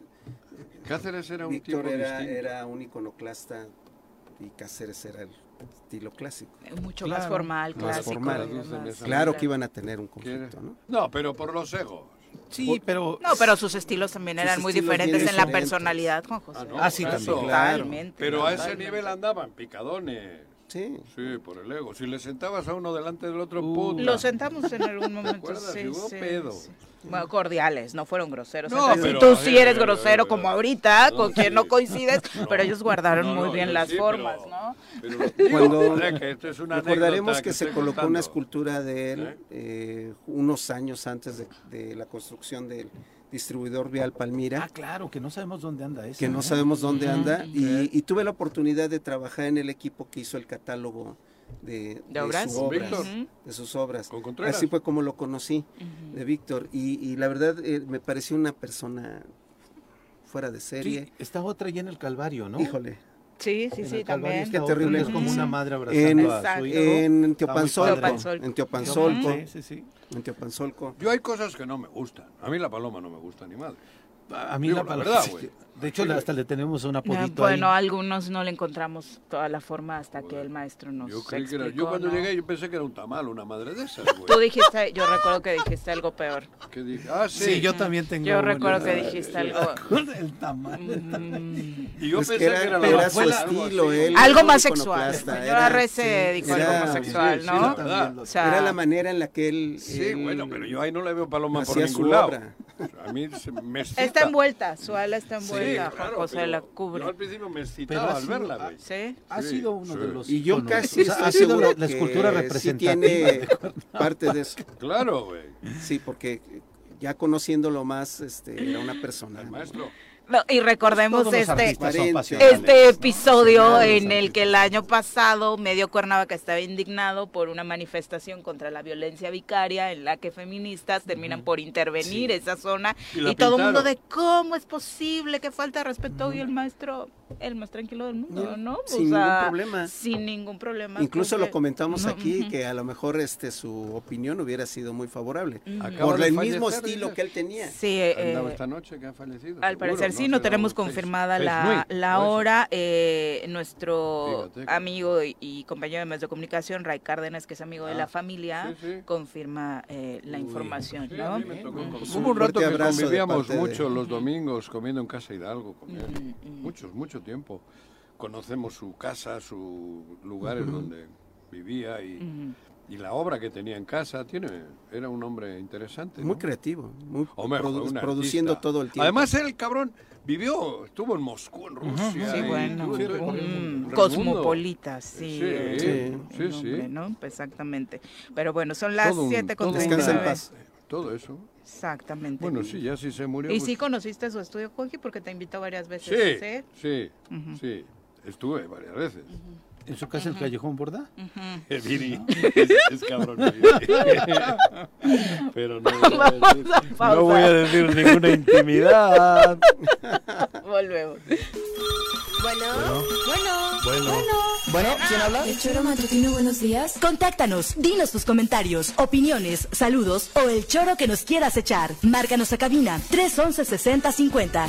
Cáceres era un Víctor tipo era, distinto. era un iconoclasta y Cáceres era el estilo clásico. Mucho más Claro, formal, más clásico. formal. y demás. Claro que iban a tener un conflicto, ¿no? No, pero por los egos. Sí, pero No, pero sus estilos también Sus eran muy diferentes en la personalidad, Juan José. Ah, no, Ah, sí, también, claro. Totalmente, Pero a ese nivel andaban picadones. Sí. Sí, por el ego. Si le sentabas a uno delante del otro, uh, puta. Lo sentamos en algún <laughs> momento. sí, sí, pedo. Bueno, cordiales, no fueron groseros. No, tú sí eres grosero como ahorita, con quien no coincides, <laughs> pero ellos guardaron muy bien las formas, ¿no? Cuando recordaremos que, se colocó una escultura de él ¿Eh? Eh, unos años antes de, la construcción del distribuidor vial Palmira. Ah, claro, que no sabemos dónde anda eso. Que no sabemos dónde anda. Y, tuve la oportunidad de trabajar en el equipo que hizo el catálogo de, de, sus obras. Así fue como lo conocí, de Víctor. Y, la verdad eh, me pareció una persona fuera de serie. está otra ya en el Calvario, ¿no? Híjole. Sí, sí, sí, también. Es que terrible. Es como una madre abrazando en, a su hijo. En Teopanzolco. En Teopanzolco. Sí, sí, sí. En Teopanzolco. Yo hay cosas que no me gustan. A mí la paloma no me gusta ni madre. A mí la paloma. De hecho, hasta le tenemos un apodito Bueno, algunos no le encontramos toda la forma hasta que el maestro nos yo creí que era, Yo cuando llegué yo pensé que era un tamal, una madre de esas, Tú dijiste, yo recuerdo que dijiste algo peor. ¿Qué dije? Ah, sí. sí. yo también tengo Yo recuerdo que dijiste algo... <laughs> el tamal. Mm. Y yo pensé que era, la era su estilo, él. Algo más sexual. Yo a Rece dijo algo más sexual, ¿no? o sea, era la manera en la que él... Sí, bueno, pero yo ahí no le veo paloma por ningún lado. A mí me Está envuelta, su ala está envuelta, José la cubre. Yo al principio me excitaba al verla, güey. ¿Sí? Ha sido uno de los Y yo casi estoy seguro la, escultura representativa sí tiene parte de eso. <laughs> Claro, güey. Sí, porque ya conociéndolo más, este, era una persona. El maestro y recordemos este, este episodio en el que el año pasado medio Cuernavaca estaba indignado por una manifestación contra la violencia vicaria en la que feministas terminan por intervenir esa zona. Y, todo el mundo de cómo es posible que falta respeto y el maestro el más tranquilo del mundo, ¿no? Sin ningún problema. Sin ningún problema. Incluso lo comentamos aquí que a lo mejor este su opinión hubiera sido muy favorable. Por el mismo estilo que él tenía. Sí, eh, esta noche que ha fallecido. Al parecer sí, no, tenemos confirmada la, la hora. Eh, nuestro amigo y, compañero de medios de comunicación, Ray Cárdenas, que es amigo de la ah, familia, confirma eh, la información, ¿no? Hubo un rato que convivíamos mucho los domingos comiendo en Casa Hidalgo, muchos, mucho tiempo. Conocemos su casa, su lugar en donde vivía y y la obra que tenía en casa tiene era un hombre interesante muy creativo muy produciendo todo el tiempo. Además el cabrón vivió estuvo en Moscú en Rusia sí bueno. un cosmopolita sí sí sí, sí, ¿no? exactamente. Pero bueno son las siete con paz todo eso. Exactamente. Bueno sí ya sí se murió y sí pues conociste su estudio Jorge porque te invitó varias veces sí sí sí, estuve varias veces ¿En su casa el Callejón Borda? El Viri. Es, cabrón. <laughs> Pero no voy, a decir, no voy a decir ninguna intimidad. Volvemos. Bueno, bueno, bueno, bueno. ¿quién habla? El Choro Matutino, buenos días. Contáctanos, dinos tus comentarios, opiniones, saludos o el choro que nos quieras echar. Márcanos a cabina 311 6050.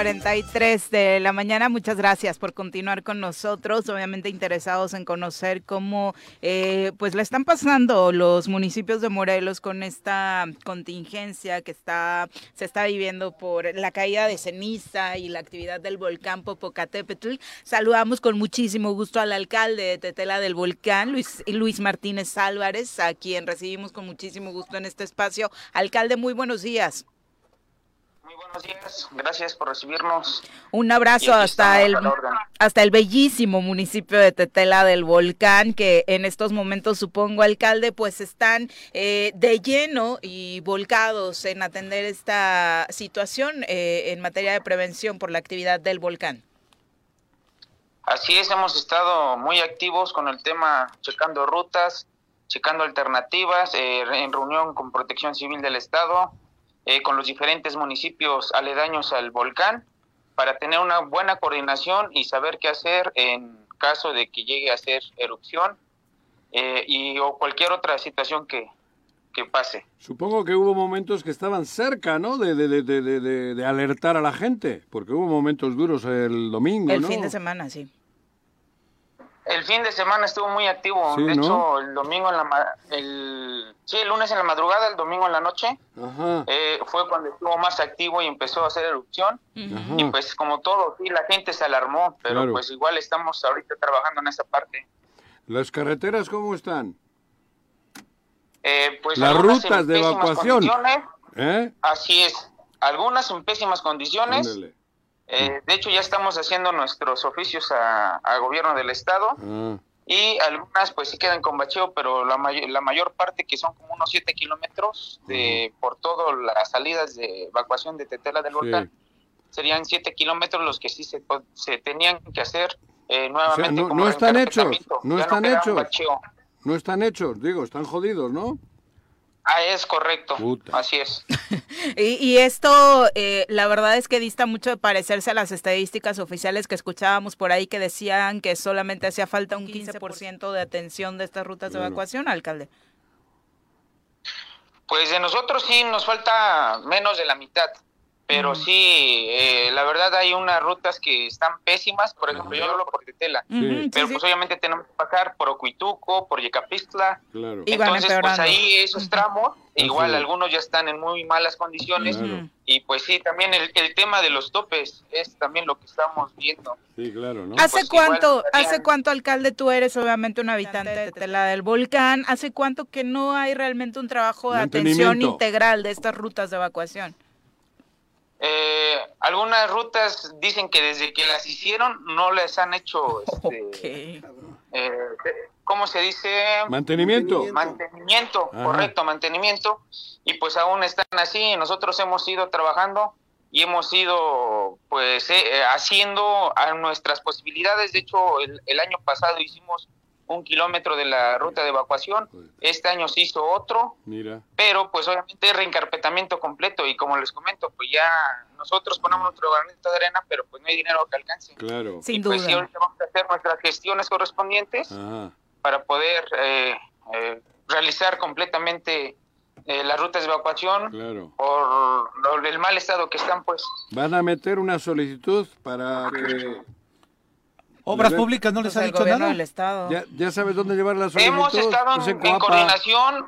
43 de la mañana. Muchas gracias por continuar con nosotros. Obviamente interesados en conocer cómo eh, pues le están pasando los municipios de Morelos con esta contingencia que está se está viviendo por la caída de ceniza y la actividad del volcán Popocatépetl. Saludamos con muchísimo gusto al alcalde de Tetela del Volcán, Luis, Luis Martínez Álvarez, a quien recibimos con muchísimo gusto en este espacio. Alcalde, muy buenos días. Muy buenos días, gracias por recibirnos. Un abrazo hasta el, hasta el bellísimo municipio de Tetela del Volcán, que en estos momentos, supongo, alcalde, pues están eh, de lleno y volcados en atender esta situación eh, en materia de prevención por la actividad del volcán. Así es, hemos estado muy activos con el tema checando rutas, checando alternativas, eh, en reunión con Protección Civil del Estado, eh, con los diferentes municipios aledaños al volcán, para tener una buena coordinación y saber qué hacer en caso de que llegue a ser erupción eh, y o cualquier otra situación que, que pase. Supongo que hubo momentos que estaban cerca, ¿no? De, de, de, de, alertar a la gente, porque hubo momentos duros el domingo, El fin de semana, sí. El fin de semana estuvo muy activo. de hecho, el domingo en la el sí, el lunes en la madrugada, el domingo en la noche, eh, fue cuando estuvo más activo y empezó a hacer erupción. Y pues como todo, sí, la gente se alarmó, pero pues igual estamos ahorita trabajando en esa parte. ¿Las carreteras cómo están? Eh, pues las rutas de evacuación. ¿Eh? Así es. Algunas en pésimas condiciones. Eh, de hecho, ya estamos haciendo nuestros oficios a, gobierno del estado ah. y algunas pues sí quedan con bacheo, pero la, la mayor parte, que son como unos 7 kilómetros de, por todas las salidas de evacuación de Tetela del volcán, serían 7 kilómetros los que sí se, se tenían que hacer eh, nuevamente. no, están hechos, no están hechos. No están hechos, digo, están jodidos, ¿no? Ah, es correcto, así es. <laughs> y, esto, eh, la verdad es que dista mucho de parecerse a las estadísticas oficiales que escuchábamos por ahí que decían que solamente hacía falta un 15% de atención de estas rutas de evacuación, alcalde. Pues de nosotros sí nos falta menos de la mitad pero sí, eh, la verdad hay unas rutas que están pésimas, por ejemplo, yo hablo por Tetela, pero pues obviamente tenemos que pasar por Ocuituco, por Yecapistla, claro. entonces pues ahí esos tramos, igual algunos ya están en muy malas condiciones, y pues sí, también el, tema de los topes es también lo que estamos viendo. Sí, claro, ¿no? ¿Hace pues cuánto, hace cuánto, alcalde, tú eres obviamente un habitante de Tetela del Volcán, hace cuánto que no hay realmente un trabajo de atención integral de estas rutas de evacuación? Eh, algunas rutas dicen que desde que las hicieron no les han hecho, este, eh, ¿cómo se dice? Mantenimiento. Mantenimiento, correcto, mantenimiento. Y pues aún están así. Nosotros hemos ido trabajando y hemos ido pues eh, haciendo a nuestras posibilidades. De hecho, el, el año pasado hicimos un kilómetro de la ruta de evacuación. Este año se hizo otro, Mira. pero pues obviamente reencarpetamiento completo y como les comento, pues ya nosotros ponemos nuestro granito de arena, pero pues no hay dinero que alcance. Claro. Sin pues, duda. ahorita vamos a hacer nuestras gestiones correspondientes para poder eh, eh, realizar completamente eh, las rutas de evacuación claro. por el mal estado que están, pues. Van a meter una solicitud para que Obras Públicas no les ha dicho nada. Del Estado. ¿Ya, ¿Ya, sabes dónde llevar las Hemos estado pues en, coordinación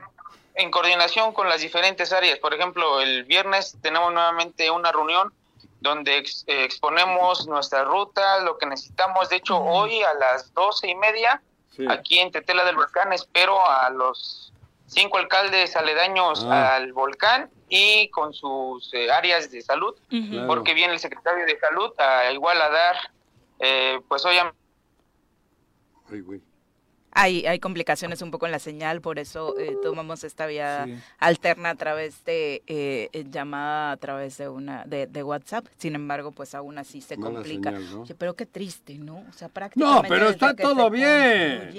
en coordinación con las diferentes áreas. Por ejemplo, el viernes tenemos nuevamente una reunión donde exponemos nuestra ruta, lo que necesitamos. De hecho, hoy a las doce y media, aquí en Tetela del Volcán, espero a los cinco alcaldes aledaños ah. al volcán y con sus eh, áreas de salud, porque viene el secretario de salud a igual a dar eh, pues obviamente... Hay, hay complicaciones un poco en la señal, por eso eh, tomamos esta vía alterna a través de eh, llamada a través de una de, de, WhatsApp. Sin embargo, pues aún así se complica. pero qué triste, ¿no? O sea, prácticamente. No, pero está todo bien.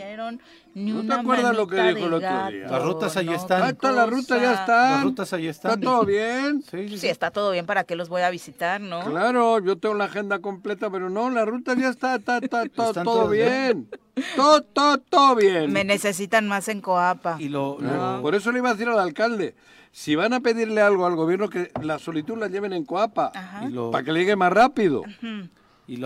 Ni ¿No te acuerdas lo que dijo el otro día? Las rutas ahí están. Está, la ruta ya está. Las rutas ahí están. ¿Está todo bien? Sí, sí, está todo bien. ¿Para qué los voy a visitar, no? Claro, yo tengo la agenda completa, pero no, la ruta ya está, está, está, <laughs> todo, bien. Todo, todo, todo bien. Me necesitan más en Coapa. Y lo, Por eso le iba a decir al alcalde, si van a pedirle algo al gobierno, que la solitud la lleven en Coapa, para que le llegue más rápido. Y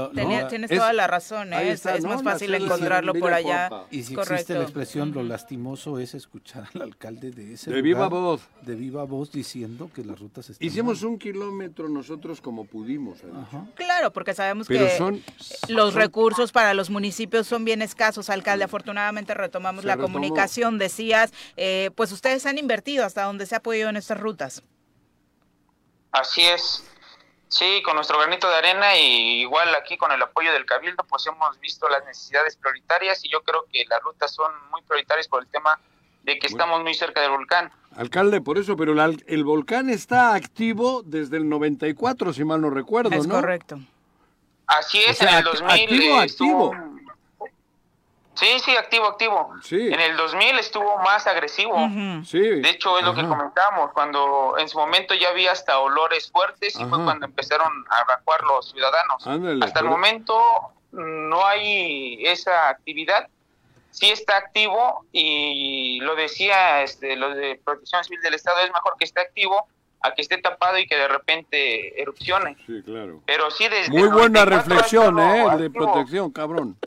tienes toda la razón, ¿eh? es, más fácil encontrarlo por allá. Y si existe la expresión, lo lastimoso es escuchar al alcalde de ese De viva voz. De viva voz diciendo que las rutas están Hicimos un kilómetro nosotros como pudimos. Claro, porque sabemos que los recursos para los municipios son bien escasos, alcalde. Afortunadamente retomamos la comunicación, decías, eh, pues ustedes han invertido hasta donde se ha podido en estas rutas. Así es. Sí, con nuestro granito de arena y igual aquí con el apoyo del Cabildo, pues hemos visto las necesidades prioritarias y yo creo que las rutas son muy prioritarias por el tema de que estamos muy cerca del volcán. Alcalde, por eso, pero el, volcán está activo desde el 94, si mal no recuerdo, es correcto. Así es, en el 2000 activo, activo. Sí, sí, activo, activo. En el 2000 estuvo más agresivo. sí. De hecho, es lo que comentamos, cuando en su momento ya había hasta olores fuertes y fue cuando empezaron a evacuar los ciudadanos. hasta el momento no hay esa actividad. Sí está activo y lo decía este, lo de Protección Civil del Estado, es mejor que esté activo a que esté tapado y que de repente erupcione. Sí, claro. Pero sí desde Muy buena reflexión, ¿eh? De protección, cabrón.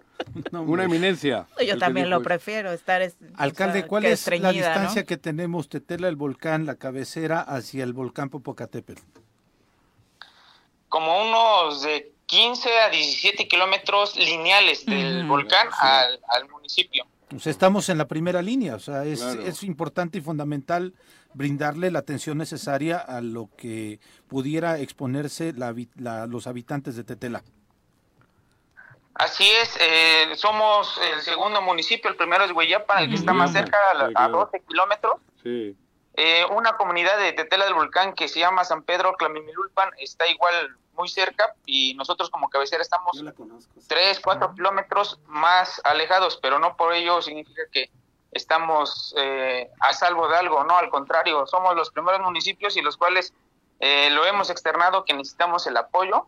Una eminencia. Yo también lo prefiero, estar... Alcalde, ¿cuál es la distancia que tenemos Tetela, el volcán, la cabecera, hacia el volcán Popocatépetl? Como unos de 15 a 17 kilómetros lineales del volcán al, municipio. Pues estamos en la primera línea, o sea, es, es importante y fundamental brindarle la atención necesaria a lo que pudiera exponerse los habitantes de Tetela. Así es, eh, somos el segundo municipio, el primero es Hueyapa, el que está más cerca, a, 12 kilómetros. Sí. Eh, una comunidad de Tetela del Volcán que se llama San Pedro Clamimilulpan está igual muy cerca y nosotros como cabecera estamos 3, 4 kilómetros más alejados, pero no por ello significa que estamos eh, a salvo de algo, no, al contrario, somos los primeros municipios y los cuales lo hemos externado que necesitamos el apoyo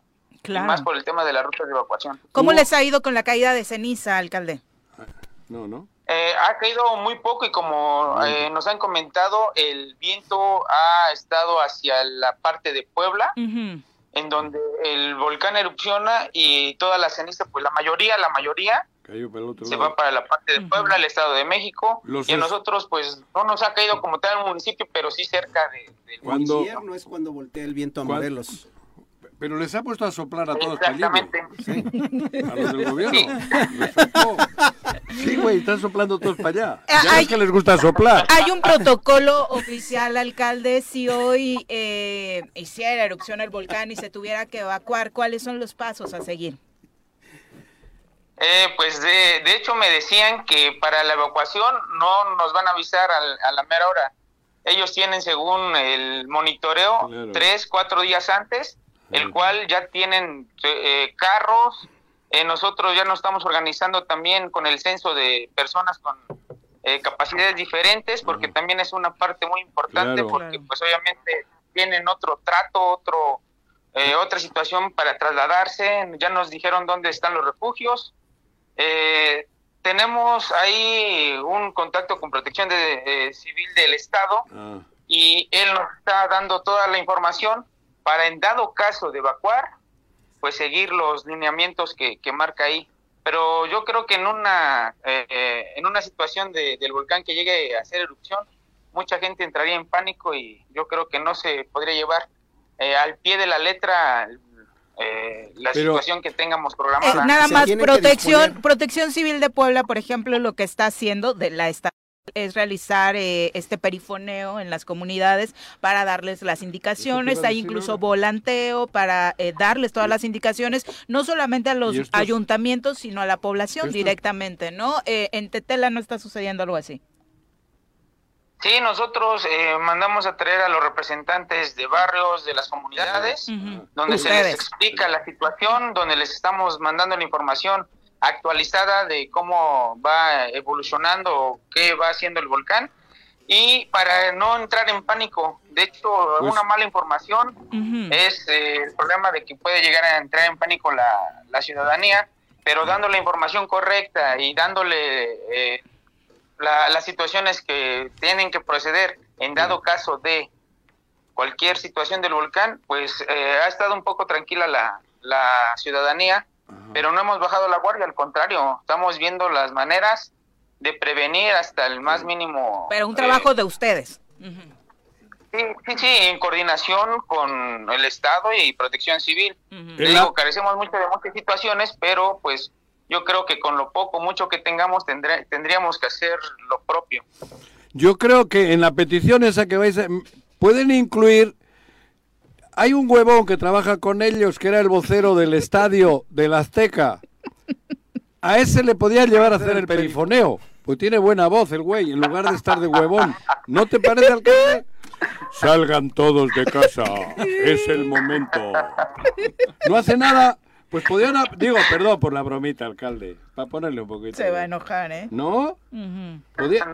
más por el tema de la ruta de evacuación. ¿Cómo les ha ido con la caída de ceniza, alcalde? No, no. Eh, ha caído muy poco y como eh, nos han comentado, el viento ha estado hacia la parte de Puebla, en donde el volcán erupciona y toda la ceniza, pues la mayoría, la mayoría, se va para la parte de Puebla, el Estado de México, y a nosotros pues no nos ha caído como tal el municipio, pero sí cerca de, del cuando, no es cuando voltea el viento a Morelos. Pero les ha puesto a soplar a todos Exactamente. ¿Sí? A los del gobierno. Sí, güey, están soplando todos para allá. Eh, ya es que les gusta soplar. Hay un protocolo oficial, alcalde, si hoy eh, hiciera erupción el volcán y se tuviera que evacuar, ¿cuáles son los pasos a seguir? Eh, pues de, de, hecho me decían que para la evacuación no nos van a avisar a la mera hora. Ellos tienen según el monitoreo tres, cuatro días antes el cual ya tienen eh, carros. Eh, nosotros ya nos estamos organizando también con el censo de personas con eh, capacidades diferentes, porque también es una parte muy importante, porque pues obviamente tienen otro trato, otro otra situación para trasladarse. Ya nos dijeron dónde están los refugios. tenemos ahí un contacto con Protección de, Civil del Estado ah. y él nos está dando toda la información para en dado caso de evacuar, pues seguir los lineamientos que, marca ahí. Pero yo creo que en una, eh, en una situación de, del volcán que llegue a hacer erupción, mucha gente entraría en pánico y yo creo que no se podría llevar eh, al pie de la letra eh, la situación que tengamos programada. nada más, protección, protección Civil de Puebla, por ejemplo, lo que está haciendo de la es realizar eh, este perifoneo en las comunidades para darles las indicaciones, hay incluso volanteo para eh, darles todas las indicaciones, no solamente a los ayuntamientos, sino a la población directamente, ¿no? Eh, en Tetela no está sucediendo algo así. Sí, nosotros mandamos a traer a los representantes de barrios, de las comunidades, donde se les explica la situación, donde les estamos mandando la información actualizada de cómo va evolucionando, qué va haciendo el volcán. Y para no entrar en pánico. De hecho, pues una mala información es eh, el problema de que puede llegar a entrar en pánico la, la ciudadanía, pero dando la información correcta y dándole eh, las situaciones que tienen que proceder en dado caso de cualquier situación del volcán, pues eh, ha estado un poco tranquila la, la ciudadanía pero no hemos bajado la guardia, al contrario, estamos viendo las maneras de prevenir hasta el más mínimo. Pero un trabajo eh, de ustedes. Sí, sí, sí, en coordinación con el Estado y Protección Civil. digo, carecemos mucho de muchas situaciones, pero pues yo creo que con lo poco, mucho que tengamos, tendríamos que hacer lo propio. Yo creo que en la petición esa que vais a... pueden incluir hay un huevón que trabaja con ellos que era el vocero del estadio del Azteca. A ese le podían llevar a hacer el perifoneo. Pues tiene buena voz el güey, en lugar de estar de huevón. ¿No te parece, alcalde? Salgan todos de casa. Es el momento. No hace nada. Pues podían, digo, perdón por la bromita, alcalde, para ponerle un poquito. Se va a enojar, ¿eh? ¿No? podían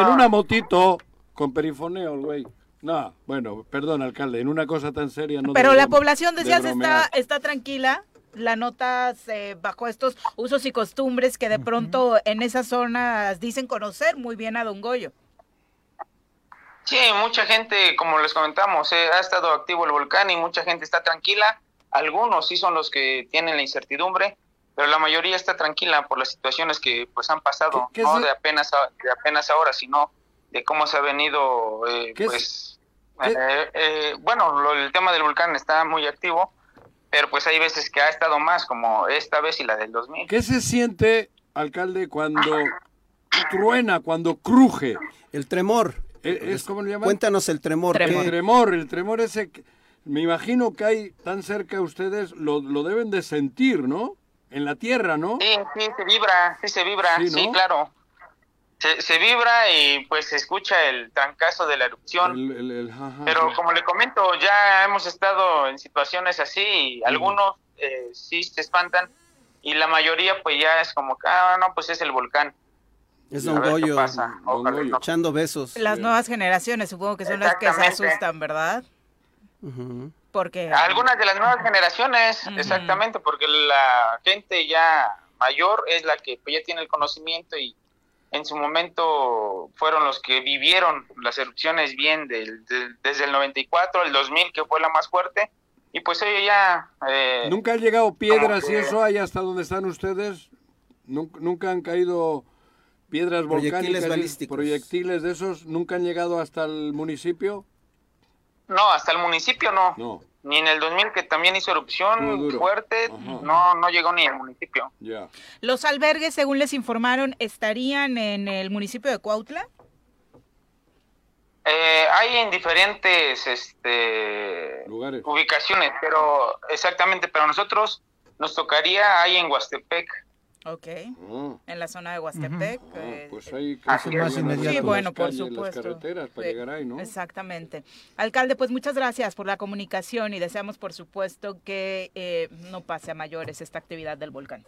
en una motito con perifoneo el güey. No, bueno, perdón, alcalde, en una cosa tan seria no. Pero la población, decías, está, está tranquila. La nota bajo estos usos y costumbres que de pronto en esas zonas dicen conocer muy bien a Don Goyo. Sí, mucha gente, como les comentamos, eh, ha estado activo el volcán y mucha gente está tranquila. Algunos sí son los que tienen la incertidumbre, pero la mayoría está tranquila por las situaciones que pues han pasado, no de apenas de apenas ahora, sino de cómo se ha venido, eh, pues, eh, eh, bueno, el tema del volcán está muy activo, pero pues hay veces que ha estado más, como esta vez y la del 2000. ¿Qué se siente, alcalde, cuando truena, cuando cruje? El tremor. ¿Es, ¿Cómo le llaman? Cuéntanos el tremor. El tremor, el tremor ese... Me imagino que hay tan cerca ustedes, lo, lo deben de sentir, ¿no? En la tierra, ¿no? Sí, sí, se vibra, sí se vibra, sí claro se, vibra y pues se escucha el trancazo de la erupción. Pero como le comento, ya hemos estado en situaciones así y algunos eh, sí se espantan y la mayoría pues ya es como que, ah, no, pues es el volcán. Es Don Goyo, echando besos. Las nuevas generaciones supongo que son las que se asustan, ¿verdad? Porque... Algunas de las nuevas generaciones, exactamente, porque la gente ya mayor es la que pues, ya tiene el conocimiento y en su momento fueron los que vivieron las erupciones bien del, desde el 94 al 2000, que fue la más fuerte, y pues ellos ya... Eh, ¿Nunca han llegado piedras y eso ahí hasta donde están ustedes? ¿Nunca, han caído piedras volcánicas, proyectiles, proyectiles de esos? ¿Nunca han llegado hasta el municipio? No, hasta el municipio no. No ni en el 2000 que también hizo erupción fuerte, no no llegó ni al municipio. Los albergues, según les informaron, estarían en el municipio de Cuautla. Eh, hay en diferentes este, ubicaciones, pero exactamente, pero nosotros nos tocaría ahí en Huastepec. Ok. Mm. En la zona de Huastepec. Ah, pues ahí más Sí, bueno, por supuesto. carreteras para llegar ahí, ¿no? Exactamente. Alcalde, pues muchas gracias por la comunicación y deseamos, por supuesto, que eh, no pase a mayores esta actividad del volcán.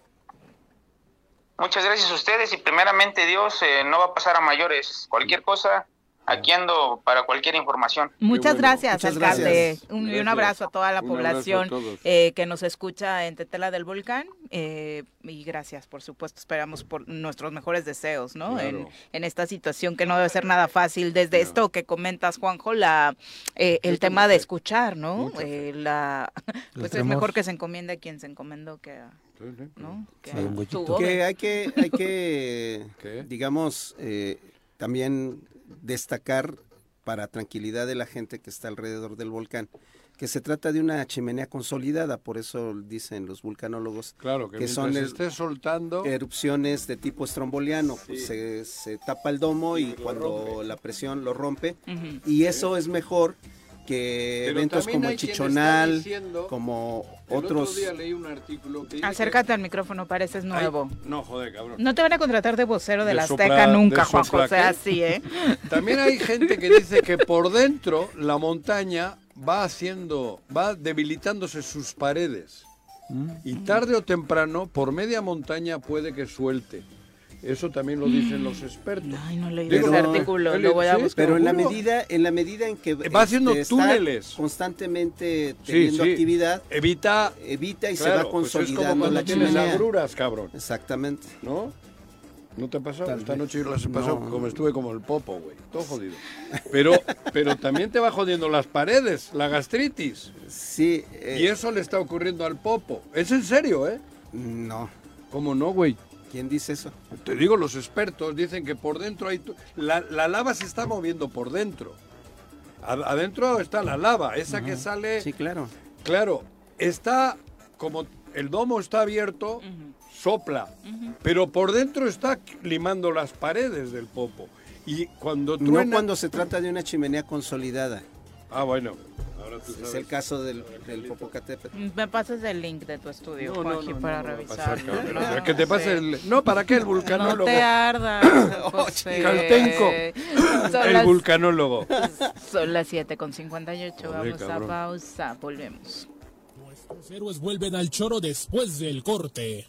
Muchas gracias a ustedes y primeramente Dios eh, no va a pasar a mayores. Cualquier cosa Aquí ando para cualquier información. Muchas gracias, alcalde. Un, Y un abrazo a toda la población eh, que nos escucha en Tetela del Volcán. Eh, y gracias, por supuesto. Esperamos por nuestros mejores deseos, ¿no? En, esta situación que no debe ser nada fácil. Desde esto que comentas, Juanjo, la, eh, el tema de escuchar, ¿no? la, pues es mejor que se encomiende a quien se encomendó que a. ¿no? Que, hay que, hay que <laughs> digamos, también destacar para tranquilidad de la gente que está alrededor del volcán que se trata de una chimenea consolidada, por eso dicen los vulcanólogos claro, que, son esté soltando erupciones de tipo estromboliano, pues se, tapa el domo y cuando la presión lo rompe y eso es mejor que eventos como el Chichonal, como otros. Acércate al micrófono, pareces nuevo. no, joder, cabrón. No te van a contratar de vocero de, la Azteca nunca, Juan José, así, ¿eh? <laughs> También hay gente que dice que por dentro la montaña va haciendo, va debilitándose sus paredes. Mm. Y tarde o temprano, por media montaña puede que suelte. Eso también lo dicen los expertos. Ay, no leí ese artículo, lo voy a buscar. Pero en la medida, en la medida en que va haciendo este, túneles constantemente teniendo actividad, evita, evita y se va consolidando pues la chimenea. agruras, cabrón. Exactamente. ¿No? ¿No te ha pasado? Esta noche las pasó como estuve como el popo, güey. Todo jodido. Pero, pero también te va jodiendo las paredes, la gastritis. Sí. Eh, y eso le está ocurriendo al popo. Es en serio, ¿eh? No. ¿Cómo no, güey? ¿Quién dice eso? Te digo, los expertos dicen que por dentro hay... La, lava se está moviendo por dentro. Adentro está la lava, esa que sale... Sí, claro. Claro, está como el domo está abierto, sopla, pero por dentro está limando las paredes del popo. Y cuando No cuando se trata de una chimenea consolidada. Ah, bueno. Es el caso del, del Popocatépetl. Me pasas el link de tu estudio, no, para revisar. no, que te pase el... No, ¿para qué el vulcanólogo? No te ardas, <laughs> Caltenco, el vulcanólogo. Son las 7 con 58, vamos a pausa, volvemos. Nuestros héroes vuelven al choro después del corte.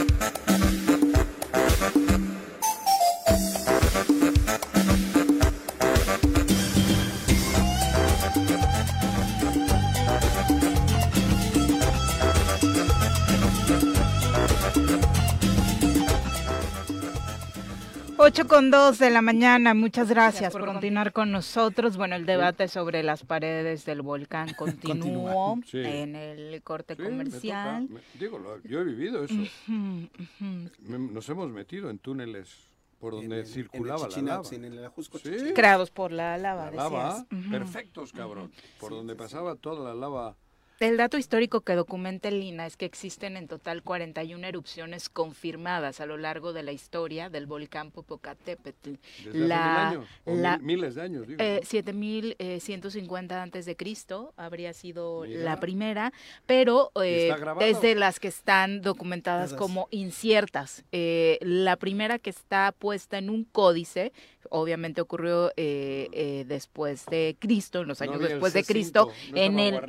8 con 2 de la mañana, muchas gracias, por, continuar con nosotros. Bueno, el debate sobre las paredes del volcán <laughs> continuó en el corte comercial. digo, yo he vivido eso. Nos hemos metido en túneles por donde circulaba la lava. Creados por la lava. La lava, perfectos, cabrón. Por donde pasaba toda la lava el dato histórico que documenta el INA es que existen en total 41 erupciones confirmadas a lo largo de la historia del volcán Popocatépetl. Desde la, hace mil años, miles de años. Digo, eh, 7150 eh, antes de Cristo habría sido la primera, pero eh, desde las que están documentadas como inciertas. Eh, la primera que está puesta en un códice obviamente ocurrió eh, eh, después de Cristo, en los años después de Cristo, en el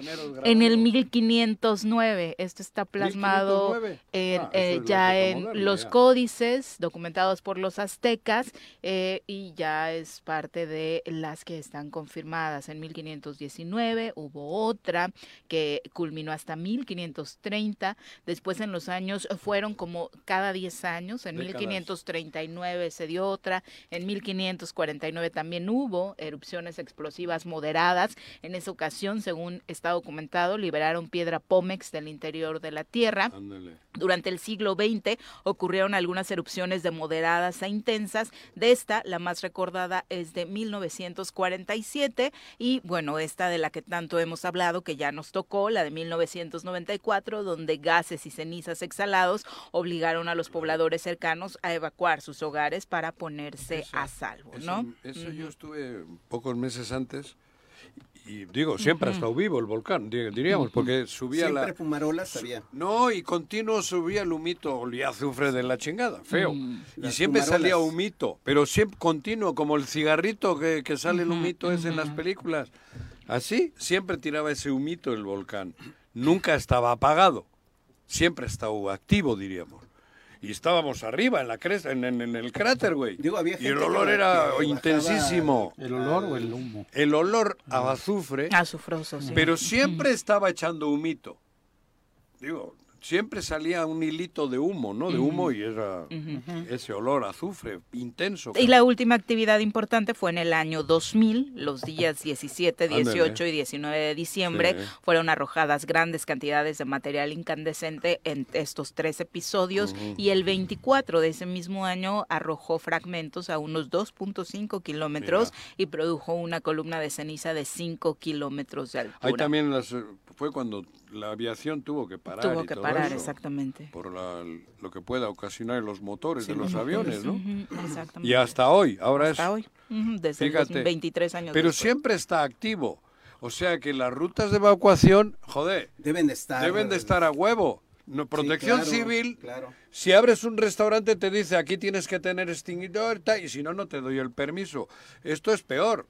en el 1509. Esto está plasmado ah, eh, ya en los códices documentados por los aztecas y ya es parte de las que están confirmadas. En 1519 hubo otra que culminó hasta 1530. Después en los años fueron como cada 10 años. En 1539 se dio otra. En 1500 1949 también hubo erupciones explosivas moderadas. En esa ocasión, según está documentado, liberaron piedra pómex del interior de la Tierra. Durante el siglo XX ocurrieron algunas erupciones de moderadas a intensas. De esta, la más recordada es de 1947 y bueno, esta de la que tanto hemos hablado, que ya nos tocó, la de 1994, donde gases y cenizas exhalados obligaron a los pobladores cercanos a evacuar sus hogares para ponerse a salvo. Eso, yo estuve pocos meses antes y digo, siempre ha estado vivo el volcán, diríamos, porque subía siempre la... fumarolas había. No, y continuo subía el humito, olía azufre de la chingada, feo. Y siempre salía humito, pero siempre continuo, como el cigarrito que, que sale el humito es en las películas. Así, siempre tiraba ese humito el volcán. Nunca estaba apagado, siempre estaba activo, diríamos y estábamos arriba en la cresta, en, el cráter, güey. y el olor era intensísimo. ¿El olor o el humo? El olor a azufre. Azufroso, sí. Pero siempre estaba echando humito. Digo, siempre salía un hilito de humo, ¿no? De humo y era ese olor a azufre intenso. Y la última actividad importante fue en el año 2000, los días 17, 18 y 19 de diciembre, fueron arrojadas grandes cantidades de material incandescente en estos tres episodios y el 24 de ese mismo año arrojó fragmentos a unos 2.5 kilómetros y produjo una columna de ceniza de 5 kilómetros de altura. Ahí también las, fue cuando la aviación tuvo que parar. Tuvo que parar, exactamente. Por lo que pueda ocasionar en los motores de los aviones, ¿no? exactamente. Y hasta hoy, ahora hasta hoy, desde 23 años Pero siempre está activo. O sea que las rutas de evacuación, joder, deben de estar, deben de estar a huevo. No, protección civil, si abres un restaurante te dice aquí tienes que tener extinguidor y si no, no te doy el permiso. Esto es peor.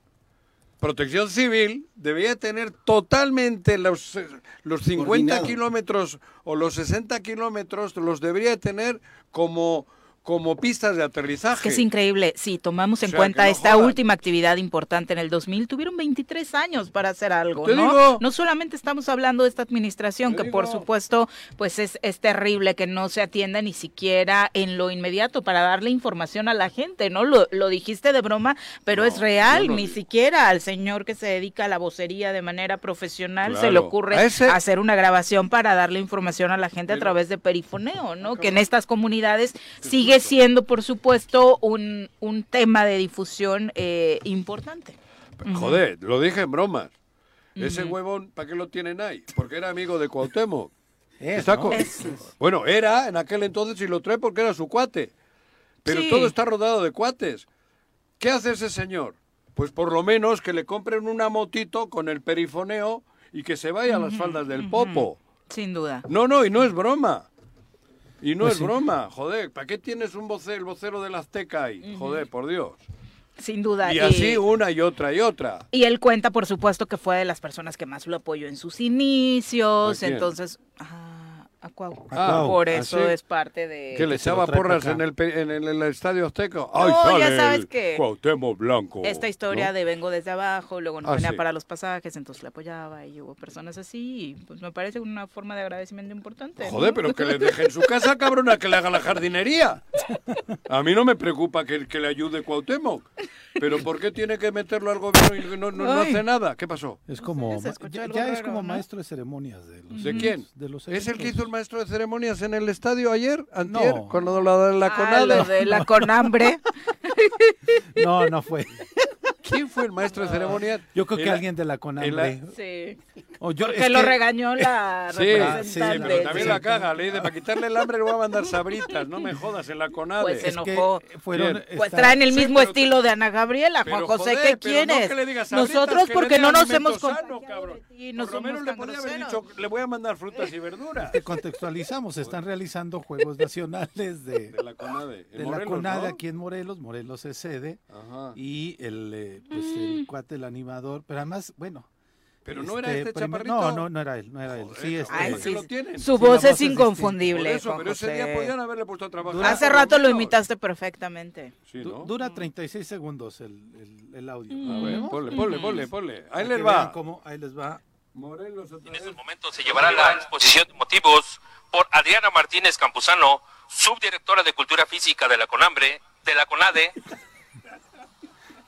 Protección Civil debía tener totalmente los, los 50 kilómetros o los 60 kilómetros, los debería tener como, como pistas de aterrizaje. Es que es increíble. Si tomamos en cuenta esta última actividad importante en el 2000, tuvieron 23 años para hacer algo, ¿no? no solamente estamos hablando de esta administración, que por supuesto, pues es, es terrible que no se atienda ni siquiera en lo inmediato para darle información a la gente, ¿no? Lo, lo dijiste de broma, pero es real. ni siquiera al señor que se dedica a la vocería de manera profesional se le ocurre hacer una grabación para darle información a la gente a través de perifoneo, ¿no? Que en estas comunidades sigue siendo, por supuesto, un, un tema de difusión eh, importante. Joder, lo dije en bromas. Ese huevón, ¿para qué lo tienen ahí? Porque era amigo de Cuauhtémoc. Bueno, era en aquel entonces y lo trae porque era su cuate. Pero todo está rodado de cuates. ¿Qué hace ese señor? Pues por lo menos que le compren una motito con el perifoneo y que se vaya a las faldas del popo. Sin duda. No, no, y no es broma. Y no pues es broma, joder, ¿para qué tienes un vocero, el vocero del Azteca ahí? Joder, por Dios. Sin duda. Y así una y otra y otra. Y él cuenta, por supuesto, que fue de las personas que más lo apoyó en sus inicios. Entonces, Ah, por ¿ah, eso es parte de... Que le echaba porras en el, en, el, Estadio Azteca. ¡Ay, ya sabes que... Cuauhtémoc Blanco! Esta historia de vengo desde abajo, luego no tenía ah, para los pasajes, entonces le apoyaba y hubo personas así. Y pues me parece una forma de agradecimiento importante. Joder, pero que le <laughs> deje en su casa, cabrona, que le haga la jardinería. A mí no me preocupa que, que le ayude Cuauhtémoc. Pero ¿por qué tiene que meterlo al gobierno y no, no, hace nada? ¿Qué pasó? Es como... Ya, es como maestro de ceremonias. ¿De, los, ¿De quién? De los ¿Es el que hizo el maestro de ceremonias en el estadio ayer, antier, no. con lo de la, conade. Ah, de la <laughs> conambre. no, no fue. <laughs> ¿Quién fue el maestro de ceremonias? Yo creo que alguien de la CONAMBRE. Sí. O yo, que lo regañó la <laughs> sí, representante. Sí, pero también la caga. Le dice, para quitarle el hambre le voy a mandar sabritas. No me jodas en la CONADE. Pues se enojó. fueron, pues traen el mismo estilo de Ana Gabriela, Juan José, ¿qué quieres? Nosotros porque no nos hemos sano, no Por lo menos le podría haber dicho, le voy a mandar frutas y verduras. Te contextualizamos, están realizando Juegos Nacionales de, la CONADE. De la CONADE aquí en Morelos. Morelos es sede. Y el eh, pues el mm. cuate, el animador, pero además, bueno. Pero no era este, este chaparrito. No, no, no era él, no era él. Sí, este, Su voz es inconfundible. eso, pero ese día podían haberle puesto a trabajar. Hace rato lo imitaste perfectamente. Dura 36 segundos el, el, el audio. Mm. Ponle, ponle, ponle, ponle. Ahí les va. Cómo, ahí les va. Morelos en este momento se llevará la exposición de motivos por Adriana Martínez Campuzano, subdirectora de Cultura Física de la CONAMBRE, de la CONADE,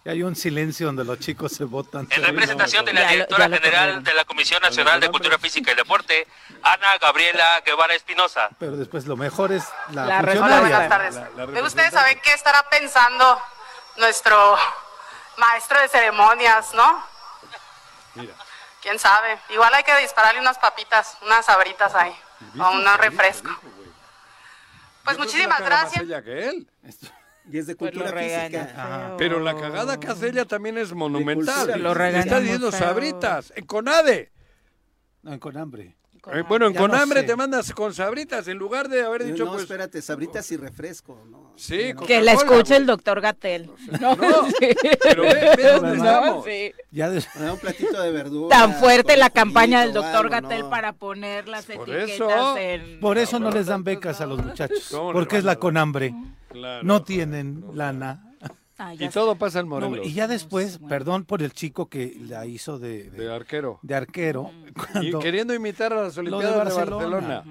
y hay un silencio donde los chicos se votan. En representación de la directora general de la Comisión Nacional de Cultura Física y Deporte, Ana Gabriela Guevara Espinosa. Pero después lo mejor es la, la Buenas tardes. ¿Me gustaría saber qué estará pensando nuestro maestro de ceremonias, no? Mira. ¿Quién sabe? Igual hay que dispararle unas papitas, unas sabritas ahí, o un refresco. Pues muchísimas gracias. Y es de pues cultura física. Pero la cagada que hace ella también es monumental. Lo Está diciendo sabritas, en Conade. No, en Conambre. Eh, bueno, en Conambre te mandas con sabritas en lugar de haber dicho no, pues... espérate, sabritas y refresco, ¿no? Sí, Que la escuche el doctor Gatel. No, pero ve, dónde estamos. Ya de... un platito de verdura. Tan fuerte la campaña del doctor Gatel para poner las etiquetas en... Por eso no les dan becas a los muchachos, porque es la Conambre no tienen lana. Ah, y todo pasa en Morelos. y ya después, perdón por el chico que la hizo de, de, arquero. De arquero. y queriendo imitar a las Olimpiadas de Barcelona.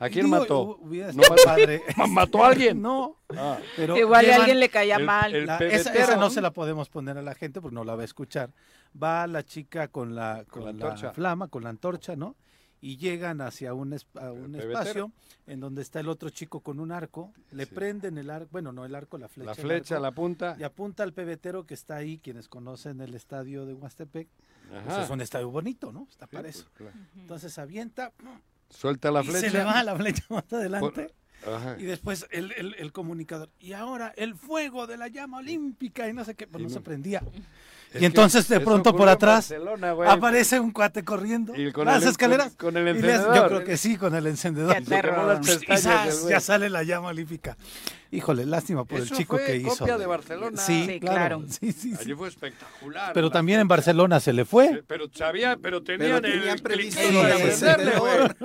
¿A quién mató? No, padre. <laughs> ¿Mató a alguien? No. Ah. Pero Igual a alguien le caía mal. esa, no se la podemos poner a la gente porque no la va a escuchar. Va la chica con la, con, la flama, con la antorcha, ¿no? y llegan hacia un, un espacio en donde está el otro chico con un arco, le prenden el arco, bueno, no el arco, la flecha. La flecha, la punta. Y apunta al pebetero que está ahí, quienes conocen el estadio de Huastepec. Pues es un estadio bonito, ¿no? Está para eso. Pues, Entonces avienta. Suelta la flecha. Y se le va la flecha más adelante. Y después el, el, comunicador. Y ahora el fuego de la llama olímpica y no sé qué, pues no se prendía y entonces de pronto por atrás aparece un cuate corriendo y con las escaleras. Con el encendedor. yo creo que sí, con el encendedor. Y ya sale la llama olímpica. Híjole, lástima por el chico que hizo. copia de Barcelona. Sí, claro. Sí, sí, Allí fue espectacular. Pero también en Barcelona se le fue. Pero sabía, pero tenían, pero tenían previsto el,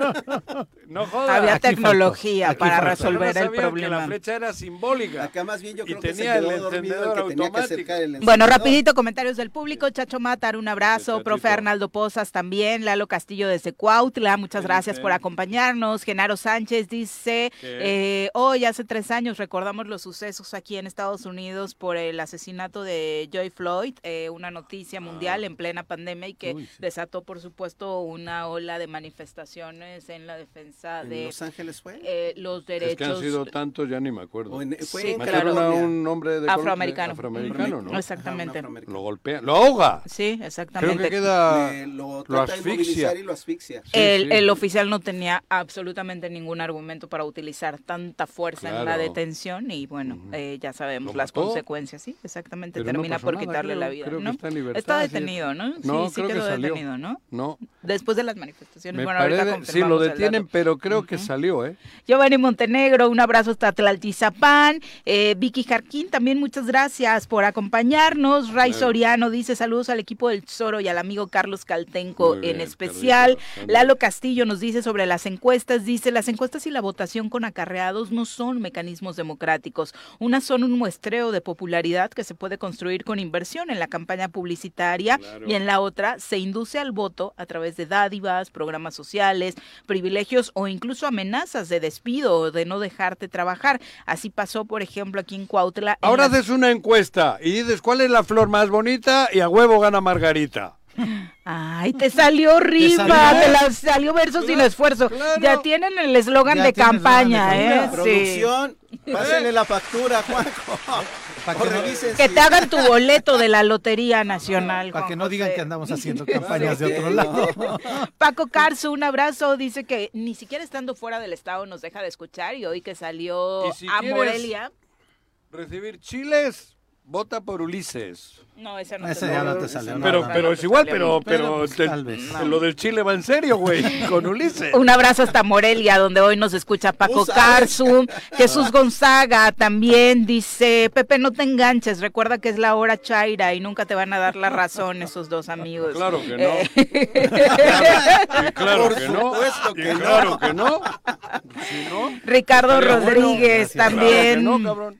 No Había tecnología para resolver el problema. la flecha era simbólica. Acá más bien yo creo que tenía el encendedor automático. bueno, rapidito comentarios del público. Chacho Matar, un abrazo. Profe Arnaldo Pozas también. Lalo Castillo de Secuautla, muchas gracias por acompañarnos. Genaro Sánchez dice, eh, hoy hace tres años recordamos los sucesos aquí en Estados Unidos por el asesinato de Joy Floyd, eh, una noticia mundial ah. en plena pandemia y que desató, por supuesto, una ola de manifestaciones en la defensa de Los Ángeles fue eh, los derechos. Es que han sido tantos, ya ni me acuerdo. fue sí, claro. un hombre de afroamericano. afroamericano, ¿no? Exactamente. Lo golpea, lo ahoga. Sí, exactamente. Creo que queda lo, asfixia. Y lo asfixia. el, el, oficial no tenía absolutamente ningún argumento para utilizar tanta fuerza en la detención y bueno, eh, ya sabemos las consecuencias, sí, exactamente, termina por quitarle la vida, ¿no? Está, detenido, ¿no? No, sí, sí quedó detenido, ¿no? No. Después de las manifestaciones, bueno, ahorita Sí, lo detienen, pero creo que salió, ¿eh? Giovanni Montenegro, un abrazo hasta Tlaltizapán. Eh, Vicky Jarquín, también muchas gracias por acompañarnos. Ray Soriano dice saludos al equipo del Tesoro y al amigo Carlos Caltenco en especial. Lalo Castillo nos dice sobre las encuestas, dice las encuestas y la votación con acarreados no son mecanismos democráticos. Unas son un muestreo de popularidad que se puede construir con inversión en la campaña publicitaria y en la otra se induce al voto a través de dádivas, programas sociales, privilegios o incluso amenazas de despido o de no dejarte trabajar. Así pasó, por ejemplo, aquí en Cuautla. Ahora haces una encuesta y dices cuál es la flor más bonita y a huevo gana Margarita. Ay, te salió riba, te, la salió verso sin esfuerzo. Ya tienen el eslogan de campaña, ¿eh? Producción, pásenle la factura, Juanjo. que, te hagan tu boleto de la Lotería Nacional. Para que no digan que andamos haciendo campañas de otro lado. Paco Carso, un abrazo. Dice que ni siquiera estando fuera del estado nos deja de escuchar y hoy que salió a Morelia. Recibir chiles, vota por Ulises. No, esa no, esa ya no te sale. Pero, pero es igual, pero, pero, lo del Chile va en serio, güey, <laughs> con Ulises. Un abrazo hasta Morelia, donde hoy nos escucha Paco Carsum. <laughs> Jesús Gonzaga también dice, Pepe, no te enganches, recuerda que es la hora chaira y nunca te van a dar la razón esos dos amigos. Claro que no. <laughs> claro que no. claro que no. Ricardo Rodríguez también,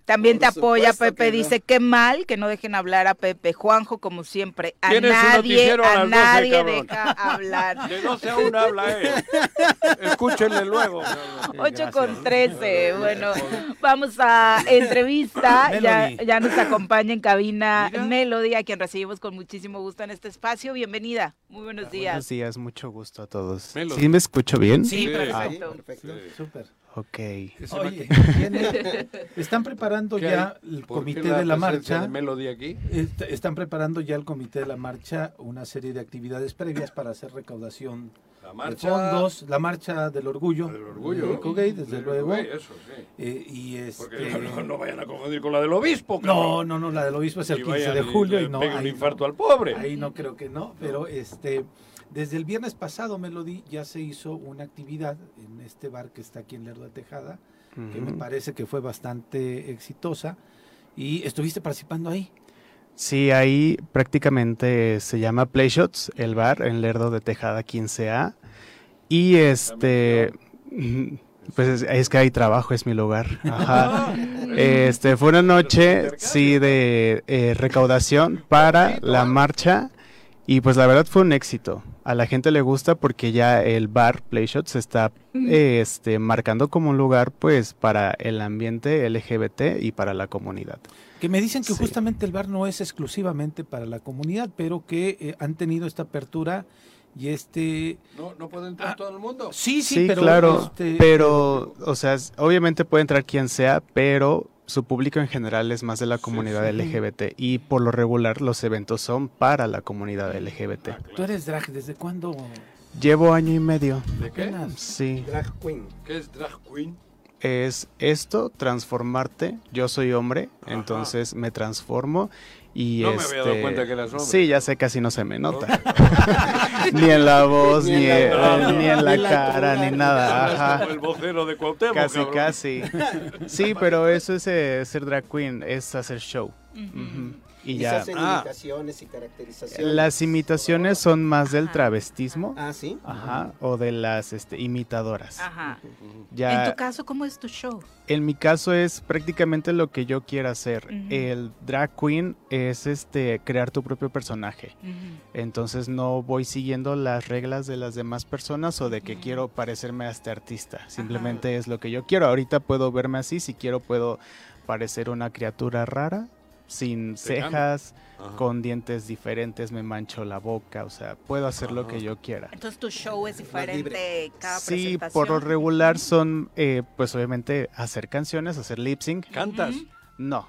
también te apoya, Pepe, dice, qué mal que no dejen hablar a Pepe Juanjo, como siempre, a nadie, a, nadie deja hablar. De 12 a 1 habla él. Escúchenle luego. 8 con 13. Bueno, vamos a entrevista. <laughs> ya, ya nos acompaña en cabina Melody, a quien recibimos con muchísimo gusto en este espacio. Bienvenida. Muy buenos días. Buenos días, mucho gusto a todos. ¿Sí me escucho bien? Sí, perfecto. perfecto. Súper. Ok. Oye, <laughs> están preparando ya el comité de la marcha. De aquí? están preparando ya el comité de la marcha una serie de actividades previas para hacer recaudación de fondos, la marcha del orgullo, del orgullo, desde luego. eso, sí. Eh, y este, Porque no, vayan a confundir con la del obispo. No, no, no, la del obispo es el 15 de julio y, no. un infarto al pobre. Ahí no creo que no, pero este desde el viernes pasado, Melody, ya se hizo una actividad en este bar que está aquí en Lerdo de Tejada, que me parece que fue bastante exitosa. ¿Y estuviste participando ahí? Sí, ahí prácticamente se llama Playshots, el bar en Lerdo de Tejada 15A. Y este... Pues es, que hay trabajo, es mi lugar. Este, fue una noche, sí, de eh, recaudación para la marcha y pues la verdad fue un éxito. A la gente le gusta porque ya el bar Playshot se está este, marcando como un lugar pues para el ambiente LGBT y para la comunidad. Que me dicen que justamente el bar no es exclusivamente para la comunidad, pero que eh, han tenido esta apertura y este no no puede entrar ah, todo el mundo. sí sí, pero claro este, pero o sea obviamente puede entrar quien sea pero su público en general es más de la comunidad LGBT y por lo regular los eventos son para la comunidad LGBT. ¿Tú eres drag desde cuándo? Llevo año y medio. ¿De qué? Sí. Drag queen. ¿Qué es drag queen? Es esto, transformarte. Yo soy hombre, entonces me transformo y no me había dado este, cuenta que eras hombre. Sí, ya sé, casi no se me nota. <laughs> ni en la voz, ni, en, la, cara, ni nada. Ajá. el vocero de Cuauhtémoc, Casi, casi. Sí, pero eso es eh, ser drag queen, es hacer show. Y ya. hacen ah. imitaciones y caracterizaciones. Las imitaciones son más del travestismo. Ah, sí. Ajá, o de las este, imitadoras. Ajá. Ya, en tu caso, ¿cómo es tu show? En mi caso es prácticamente lo que yo quiera hacer. El drag queen es este crear tu propio personaje. Entonces no voy siguiendo las reglas de las demás personas o de que quiero parecerme a este artista. Simplemente es lo que yo quiero. Ahorita puedo verme así, si quiero puedo parecer una criatura rara sin cejas, con dientes diferentes, me mancho la boca, o sea, puedo hacer lo que yo quiera. Entonces tu show es diferente cada Sí, por lo regular son, eh, pues obviamente, hacer canciones, hacer lip sync. ¿Cantas? No,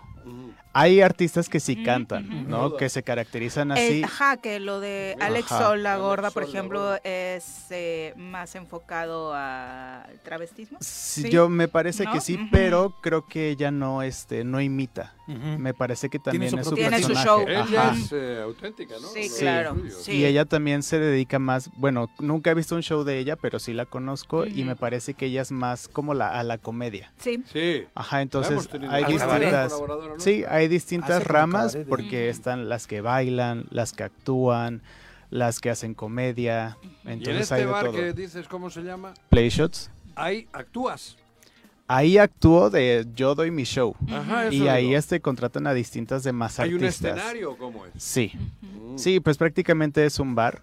hay artistas que sí cantan, ¿no? Que se caracterizan así. ajá, que lo de Alex Sol, la gorda, por ejemplo, es eh, más enfocado al travestismo. Sí, Yo me parece que sí, pero creo que ella no, este, no imita. Me parece que también es su Tiene Su show. Ella es eh, auténtica, ¿no? Sí, claro. Y ella también se dedica más, bueno, nunca he visto un show de ella, pero sí la conozco y me parece que ella es más como la, a la comedia. Sí. Sí. Ajá, entonces hay distintas... Sí, hay distintas ramas porque están las que bailan, las que actúan, las que hacen comedia. Entonces ¿Y en este hay de bar todo. que dices cómo se llama? Playshots. Ahí actúas. Ahí actúo de yo doy mi show. Ajá, y ahí este contratan a distintas demás ¿Hay artistas. un escenario cómo es? Sí. Sí, pues prácticamente es un bar.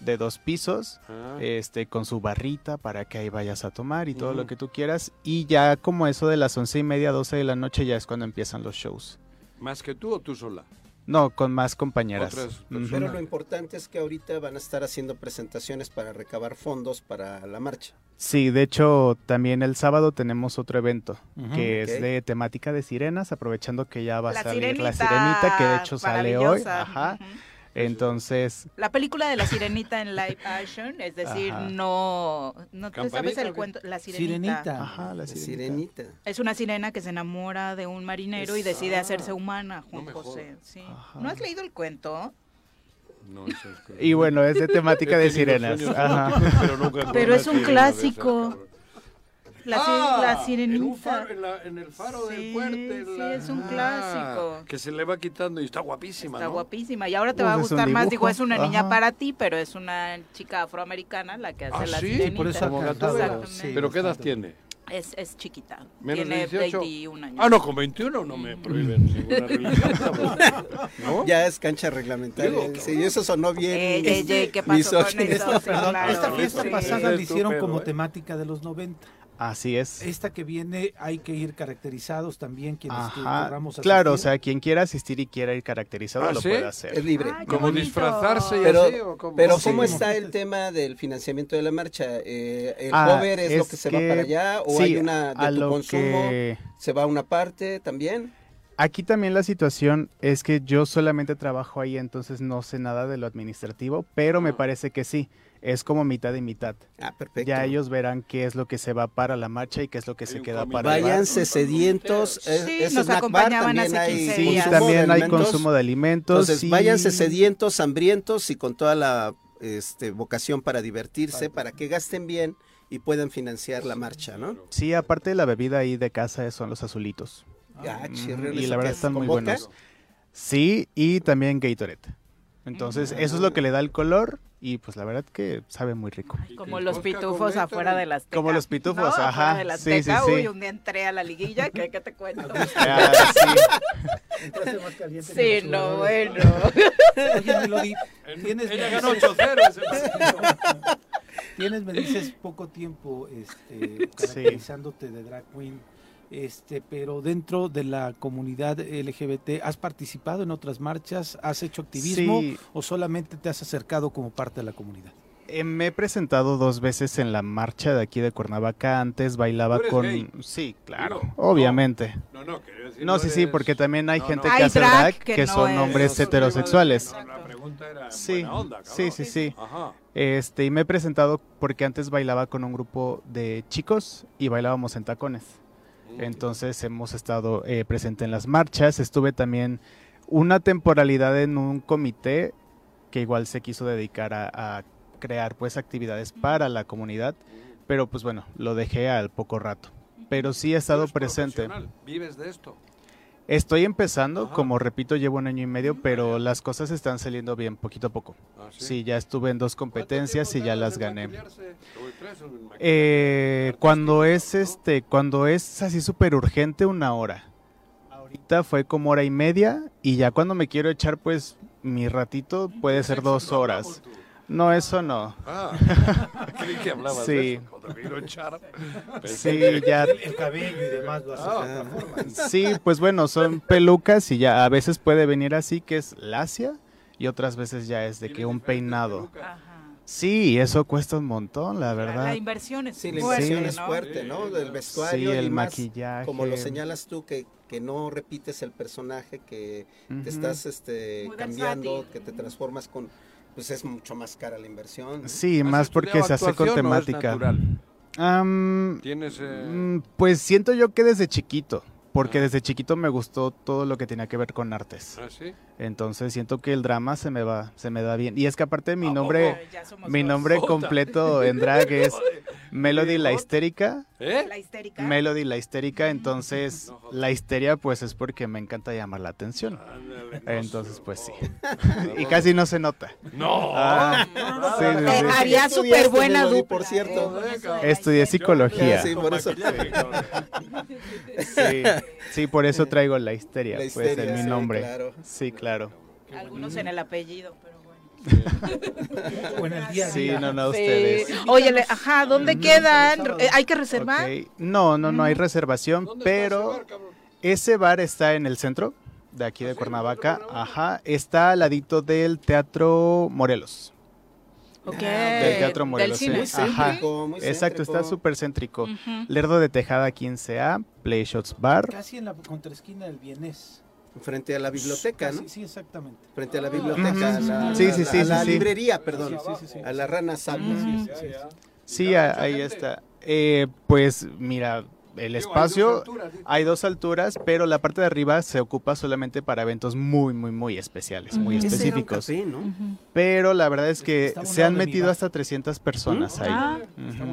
de dos pisos, Ah. este, con su barrita para que ahí vayas a tomar y todo lo que tú quieras. Y ya como eso de las once y media, doce de la noche ya es cuando empiezan los shows. ¿Más que tú o tú sola? No, con más compañeras. Pero lo importante es que ahorita van a estar haciendo presentaciones para recabar fondos para la marcha. Sí, de hecho, también el sábado tenemos otro evento que es de temática de sirenas, aprovechando que ya va a La salir la sirenita, que de hecho sale hoy. Ajá. Entonces, La película de la sirenita en live <laughs> action, es decir, Ajá. no, no te sabes ¿Campanita el cuento, la sirenita. Ajá, la sirenita. Es una sirena que se enamora de un marinero y decide Ah, hacerse humana, Juan José. Sí. ¿No has leído el cuento? No, eso es que- y bueno, es de <laughs> temática de sirenas. sueños Ajá. <laughs> pero nunca Pero es un clásico. La, Ah, la En, un sirenita. faro, en, la- en el faro Sí, del puente. sí, la- es un Ah, clásico. Que se le va quitando y está guapísima, Está ¿no? guapísima y ahora te va a gustar más. Digo, es una niña Ajá. para ti, pero es una chica afroamericana la que hace Ah, la sí, sirenita. por Gatúbela. Exactamente. ¿Pero qué edad tiene? Es, es chiquita. ¿Menos Tiene de 18? 21 años. Ah, no, con 21 no me prohíben ninguna religión. <laughs> ¿No? Ya es cancha reglamentaria. Digo, sí, eso sonó bien. Ey, ey, ey, ¿qué pasó con eso? Sí, Perdón, claro, esta fiesta sí. pasada la hicieron estúpido, como ¿eh? temática de los 90. Así es. Esta que viene hay que ir caracterizados también quienes Claro, o sea, quien quiera asistir y quiera ir caracterizado ¿Ah, lo sí? puede hacer. Es libre. ¿Como disfrazarse y Pero, así o cómo? pero Sí. ¿cómo está el tema del financiamiento de la marcha? Eh, ¿El Ah, cover es, lo que se va para allá o sí, hay una a de tu lo consumo? que- ¿Se va a una parte también? Aquí también la situación es que yo solamente trabajo ahí, entonces no sé nada de lo administrativo, pero me parece que sí, es como mitad y mitad. Ah, perfecto. Ya ellos verán qué es lo que se va para la marcha y qué es lo que se queda para el bar. Váyanse sedientos. es- Sí, es nos snack bar, acompañaban también hace hay 15 Sí, días. consumo de también hay alimentos. consumo de alimentos. Entonces, y- váyanse sedientos, hambrientos y con toda la este, vocación para divertirse, para que gasten bien y puedan financiar la marcha, ¿no? Sí, aparte de la bebida ahí de casa son los azulitos. Ah, y la ¿o verdad están ¿Con muy buenos. Sí, y también Gatorade. Entonces, eso es lo que le da el color y pues la verdad que sabe muy rico. Como que los pitufos afuera de las Como los pitufos, ¿no? ajá. De Sí, sí, sí. Uy, un día entré a la liguilla, ¿qué, qué te cuento? Ah, <laughs> sí. Entraste más caliente que Sí, los no, bueno. Tienes, Ella me ganó dices- 8-0 ese partido. tienes, me dices, poco tiempo este, caracterizándote de drag queen, este, pero dentro de la comunidad LGBT, ¿has participado en otras marchas? ¿Has hecho activismo Sí. o solamente te has acercado como parte de la comunidad? Eh, me he presentado dos veces en la marcha de aquí de Cuernavaca. Antes bailaba ¿Tú eres con... gay? Sí, claro, obviamente. No, no, quería decir, No, sí, sí, eres- porque también hay No, gente no. que Hay hace drag drag que que, no son es- hombres heterosexuales. La pregunta era Sí, onda, sí, sí, sí. Ajá. Este, y me he presentado porque antes bailaba con un grupo de chicos y bailábamos en tacones. Entonces hemos estado eh, presente en las marchas. Estuve también una temporalidad en un comité que igual se quiso dedicar a, a crear pues actividades para la comunidad. Pero pues bueno, lo dejé al poco rato. Pero sí he estado presente. Vives de esto. Estoy empezando, como repito, llevo un año y medio, pero las cosas están saliendo bien, poquito a poco. ¿Ah, sí? ya estuve en dos competencias y ya las gané. Eh, cuando es este, cuando es así súper urgente, una hora. Ahorita fue como hora y media y ya cuando me quiero echar, pues mi ratito puede ser dos horas. No, eso no. Ah, <laughs> creí que hablabas sí. de eso, cuando. Sí, ya. El cabello y demás lo ah. Sí, pues bueno, son pelucas y ya a veces puede venir así, que es lacia, y otras veces ya es de que un peinado. Sí, eso cuesta un montón, la verdad. La inversión es Sí, la inversión es fuerte, ¿no? Del vestuario. Sí, el maquillaje. Como lo señalas tú, que, que no repites el personaje, que te estás este, cambiando, que te transformas con pues es mucho más cara la inversión. Sí, más porque se hace con temática. ¿Tienes, eh? mm, Pues siento yo que desde chiquito porque ah. desde chiquito me gustó todo lo que tenía que ver con artes. ¿Ah, sí? Entonces siento que el drama se me va, se me da bien. Y es que aparte mi nombre, mi nombre completo <laughs> en drag es Melody la histérica. ¿Eh? La histérica. Melody la histérica, entonces la histeria pues es porque me encanta llamar la atención. Entonces pues sí. <laughs> y casi no se nota. No. Ah, sí, Haría súper buena dupla. Por cierto. Estudié psicología. Sí, por eso. <laughs> Sí, por eso traigo la histeria, pues en mi nombre. Sí, claro. Algunos en el apellido, pero bueno. o en el día Sí, no, no, ustedes. Oye, ajá, ¿dónde quedan? Eh, ¿Hay que reservar? No, no, no hay reservación, pero ese bar está en el centro de aquí de Cuernavaca. Ajá, está al ladito del Teatro Morelos. Ok. Del Teatro Morelos. Ajá. Exacto, está súper céntrico. Lerdo de Tejada 15A, Play Shots Bar. Casi en la contraesquina del Bienes. Frente a la biblioteca, ¿no? Sí, exactamente. Frente a la biblioteca, a la, sí, sí, sí, a la librería, perdón, a la rana sabia. Sí, ahí está. Eh, pues mira, el espacio, hay dos, alturas, pero la parte de arriba se ocupa solamente para eventos muy, muy, muy especiales, muy específicos. Pero la verdad es que se han metido hasta 300 personas ahí. Ah,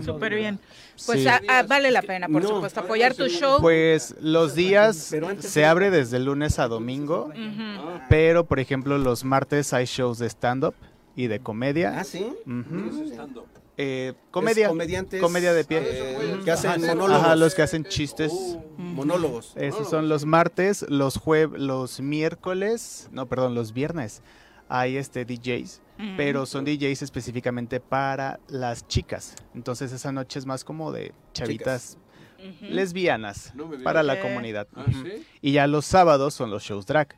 súper bien. Pues ah, ah, vale la pena, por supuesto, apoyar tu show. Pues los días se abre desde lunes a domingo, pero por ejemplo los martes hay shows de stand-up y de comedia. Ah, sí. Eh, comedia. Comedia de pie. Eh, que hacen monólogos. los que hacen chistes. monólogos. Esos son los martes, los jueves, los miércoles, no, perdón, los viernes. Hay este DJs, pero son DJs específicamente para las chicas. Entonces esa noche es más como de chavitas lesbianas para la comunidad. ¿Ah, y ya los sábados son los shows drag.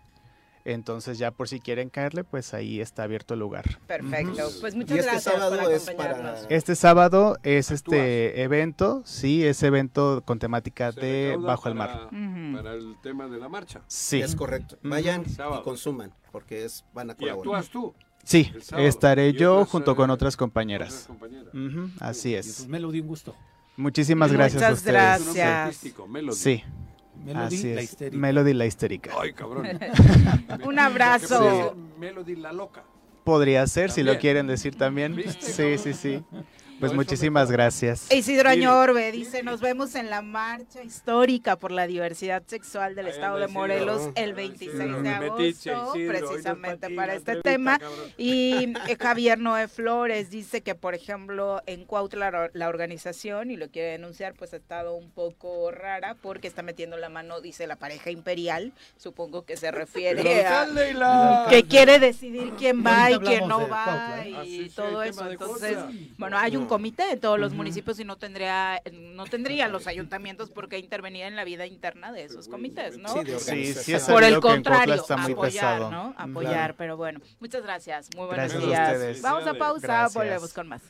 Entonces ya por si quieren caerle, pues ahí está abierto el lugar. Perfecto. Pues muchas este gracias sábado por es para... Este sábado es este evento, sí, es evento con temática de Bajo el Mar. Para el tema de la marcha. Sí. Es correcto. Vayan y consuman, porque es van a colaborar. ¿Y actúas tú? Sí, estaré yo junto con otras compañeras. así es. Melody, un gusto. Muchísimas gracias a ustedes. gracias. Sí. Melody la histérica. Melody la histérica. Ay, cabrón. <laughs> Un abrazo. Melody la loca. Podría ser, si lo quieren decir también. Sí, sí, sí. <laughs> <laughs> Pues muchísimas gracias. Isidro Añorbe dice, nos vemos en la marcha histórica por la diversidad sexual del estado de Morelos el 26 de agosto, precisamente para este tema. Y eh, Javier Noé Flores dice que, por ejemplo, en Cuautla la organización, y lo quiere denunciar, pues ha estado un poco rara porque está metiendo la mano, dice la pareja imperial, supongo que se <laughs> refiere a que quiere decidir quién va y quién no va y todo eso. Entonces, bueno, hay un comité de todos los municipios y no tendría no tendría los ayuntamientos por qué intervenir en la vida interna de esos comités, ¿no? Sí, sí, por el contrario, apoyar, ¿no? Apoyar, pero bueno, muchas gracias. Muy buenos días. Vamos a pausa, volvemos con más.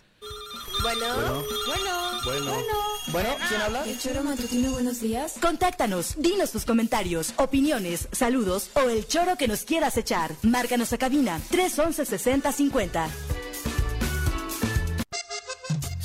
Bueno, bueno, bueno, bueno, ¿quién habla? El Choro Matutino, buenos días. Contáctanos, dinos tus comentarios, opiniones, saludos o el choro que nos quieras echar. Márcanos a cabina 311 6050.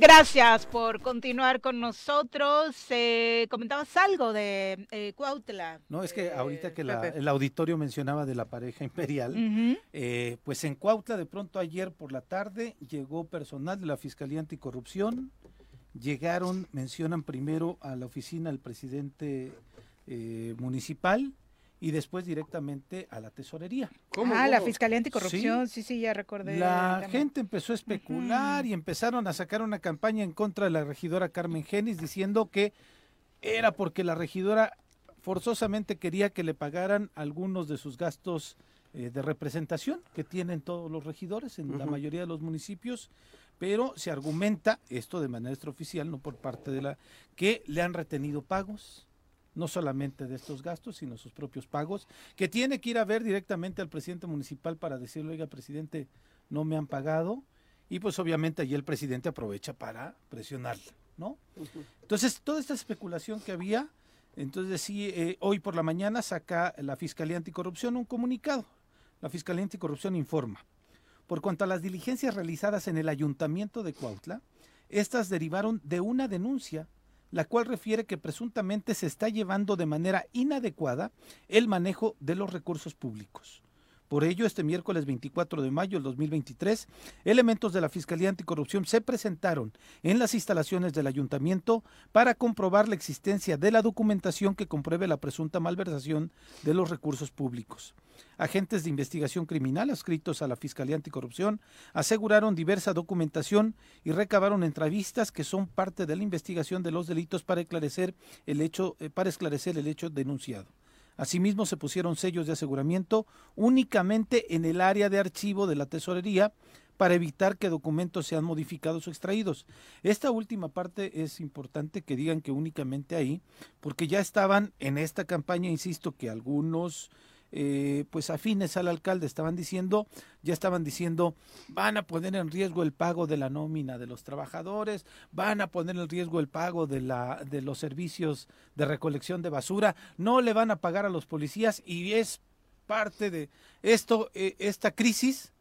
Gracias por continuar con nosotros. Eh, comentabas algo de eh, Cuautla. No, es que ahorita que el auditorio mencionaba de la pareja imperial, eh, pues en Cuautla de pronto ayer por la tarde llegó personal de la Fiscalía Anticorrupción, llegaron, mencionan primero a la oficina del presidente eh, municipal, y después directamente a la tesorería. ah, la Fiscalía Anticorrupción, sí, sí, ya recordé. La gente empezó a especular y empezaron a sacar una campaña en contra de la regidora Carmen Genis diciendo que era porque la regidora forzosamente quería que le pagaran algunos de sus gastos eh, de representación que tienen todos los regidores en la mayoría de los municipios, pero se argumenta, esto de manera extraoficial, no por parte de la, que le han retenido pagos no solamente de estos gastos, sino sus propios pagos, que tiene que ir a ver directamente al presidente municipal para decirle, oiga, presidente, no me han pagado, y pues obviamente allí el presidente aprovecha para presionarle, ¿no? Entonces, toda esta especulación que había, entonces sí, eh, hoy por la mañana saca la Fiscalía Anticorrupción un comunicado. La Fiscalía Anticorrupción informa, por cuanto a las diligencias realizadas en el Ayuntamiento de Cuautla, estas derivaron de una denuncia la cual refiere que presuntamente se está llevando de manera inadecuada el manejo de los recursos públicos. Por ello, este miércoles 24 de mayo del 2023, elementos de la Fiscalía Anticorrupción se presentaron en las instalaciones del ayuntamiento para comprobar la existencia de la documentación que compruebe la presunta malversación de los recursos públicos. Agentes de investigación criminal adscritos a la Fiscalía Anticorrupción aseguraron diversa documentación y recabaron entrevistas que son parte de la investigación de los delitos para esclarecer el hecho, eh, para esclarecer el hecho denunciado. Asimismo, se pusieron sellos de aseguramiento únicamente en el área de archivo de la tesorería para evitar que documentos sean modificados o extraídos. Esta última parte es importante que digan que únicamente ahí, porque ya estaban en esta campaña, insisto, que algunos eh, pues afines al alcalde estaban diciendo, ya estaban diciendo, van a poner en riesgo el pago de la nómina de los trabajadores, van a poner en riesgo el pago de, la, de los servicios de recolección de basura, no le van a pagar a los policías y es parte de esto, eh, esta crisis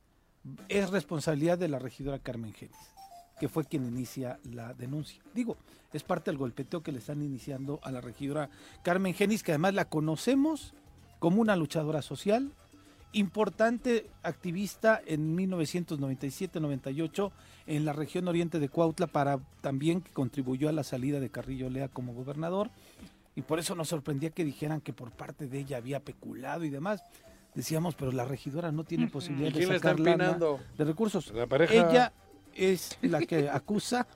es responsabilidad de la regidora Carmen Genis que fue quien inicia la denuncia. Digo, es parte del golpeteo que le están iniciando a la regidora Carmen Genis, que además la conocemos como una luchadora social, importante activista en 1997-98 en la región oriente de Cuautla para también que contribuyó a la salida de Carrillo Lea como gobernador. Y por eso nos sorprendía que dijeran que por parte de ella había peculado y demás. Decíamos, pero la regidora no tiene posibilidad de sacar lana de recursos. Ella es la que <laughs> acusa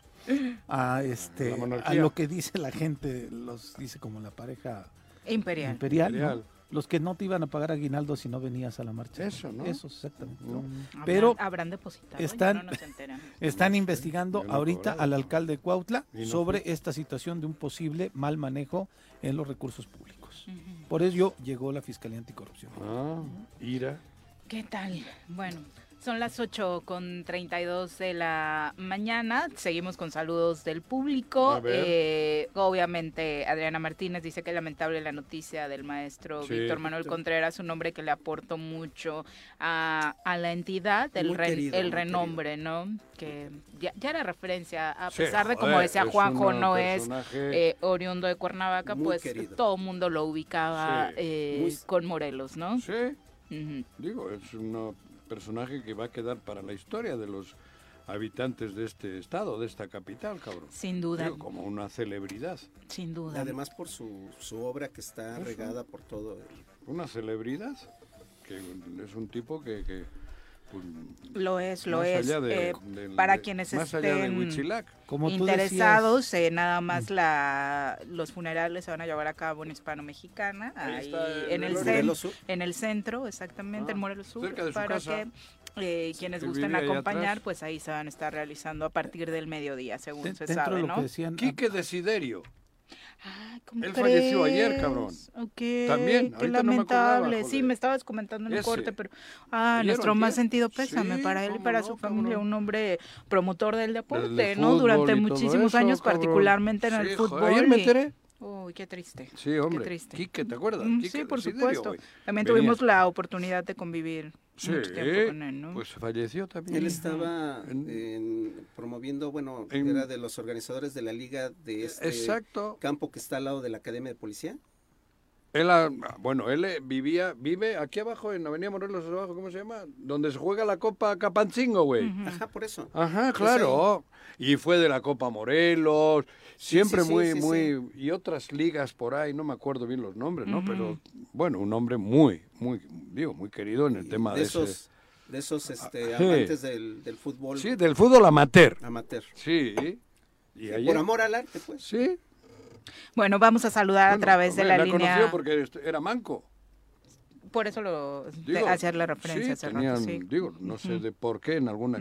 a este a lo que dice la gente, los dice como la pareja imperial. imperial, los que no te iban a pagar aguinaldo si no venías a la marcha. Eso, ¿no? Eso, exactamente. Mm. Pero habrán depositado. Están, están investigando ahorita al alcalde de Cuautla sobre esta situación de un posible mal manejo en los recursos públicos. Por ello llegó la Fiscalía Anticorrupción. Ah, ira. ¿Qué tal? Bueno, son las 8 con 32 de la mañana. Seguimos con saludos del público. Eh, obviamente, Adriana Martínez dice que es lamentable la noticia del maestro Víctor Manuel Contreras, un hombre que le aportó mucho a, la entidad, el, el renombre, ¿no? Que ya, era referencia, a pesar de, como decía Juanjo, no es eh, oriundo de Cuernavaca, pues todo el mundo lo ubicaba eh, con Morelos, ¿no? Sí. Digo, es una personaje que va a quedar para la historia de los habitantes de este estado, de esta capital, cabrón. Sin duda. como una celebridad. Sin duda. Además por su, su obra que está regada por todo. Una celebridad, que es un tipo que lo es, lo es. Eh, para quienes estén interesados, eh, nada más la, los funerales se van a llevar a cabo en Hispano-Mexicana, ahí, en, el, en el centro, exactamente, en ah, Morelos Sur, para que eh, quienes gusten acompañar, pues ahí se van a estar realizando a partir del mediodía, según se sabe, ¿no? Quique Desiderio. Él falleció ayer, cabrón. También. Qué lamentable. sí, me estabas comentando en el corte, pero. Ah, nuestro más sentido pésame para él y para su familia. Un hombre promotor del deporte, ¿no? Durante muchísimos años, particularmente en el fútbol. Ayer me enteré. Uy, qué triste. Sí, hombre. Qué triste. Quique, ¿te acuerdas? Mm, sí, por supuesto. También tuvimos la oportunidad de convivir sí, con él, ¿no? Pues falleció también. Él estaba promoviendo, bueno, era de los organizadores de la liga de este campo que está al lado de la Academia de Policía. Él, bueno, él eh, vivía, vive aquí abajo en Avenida Morelos abajo, ¿cómo se llama? Donde se juega la Copa Capancingo, güey. Ajá, por eso. Ajá, claro. Y fue de la Copa Morelos, siempre muy, muy, y otras ligas por ahí, no me acuerdo bien los nombres, ¿no? Pero, bueno, un hombre muy, muy, digo, muy querido en el tema de, esos, De esos este, amantes del, del, fútbol. Sí, del fútbol amateur. Amateur. Sí. Y Por amor al arte, pues. Sí, bueno, vamos a saludar a través de la, la línea. conoció porque era manco. Por eso lo hacer la referencia sí, tenían, Digo, no sé de por qué en alguna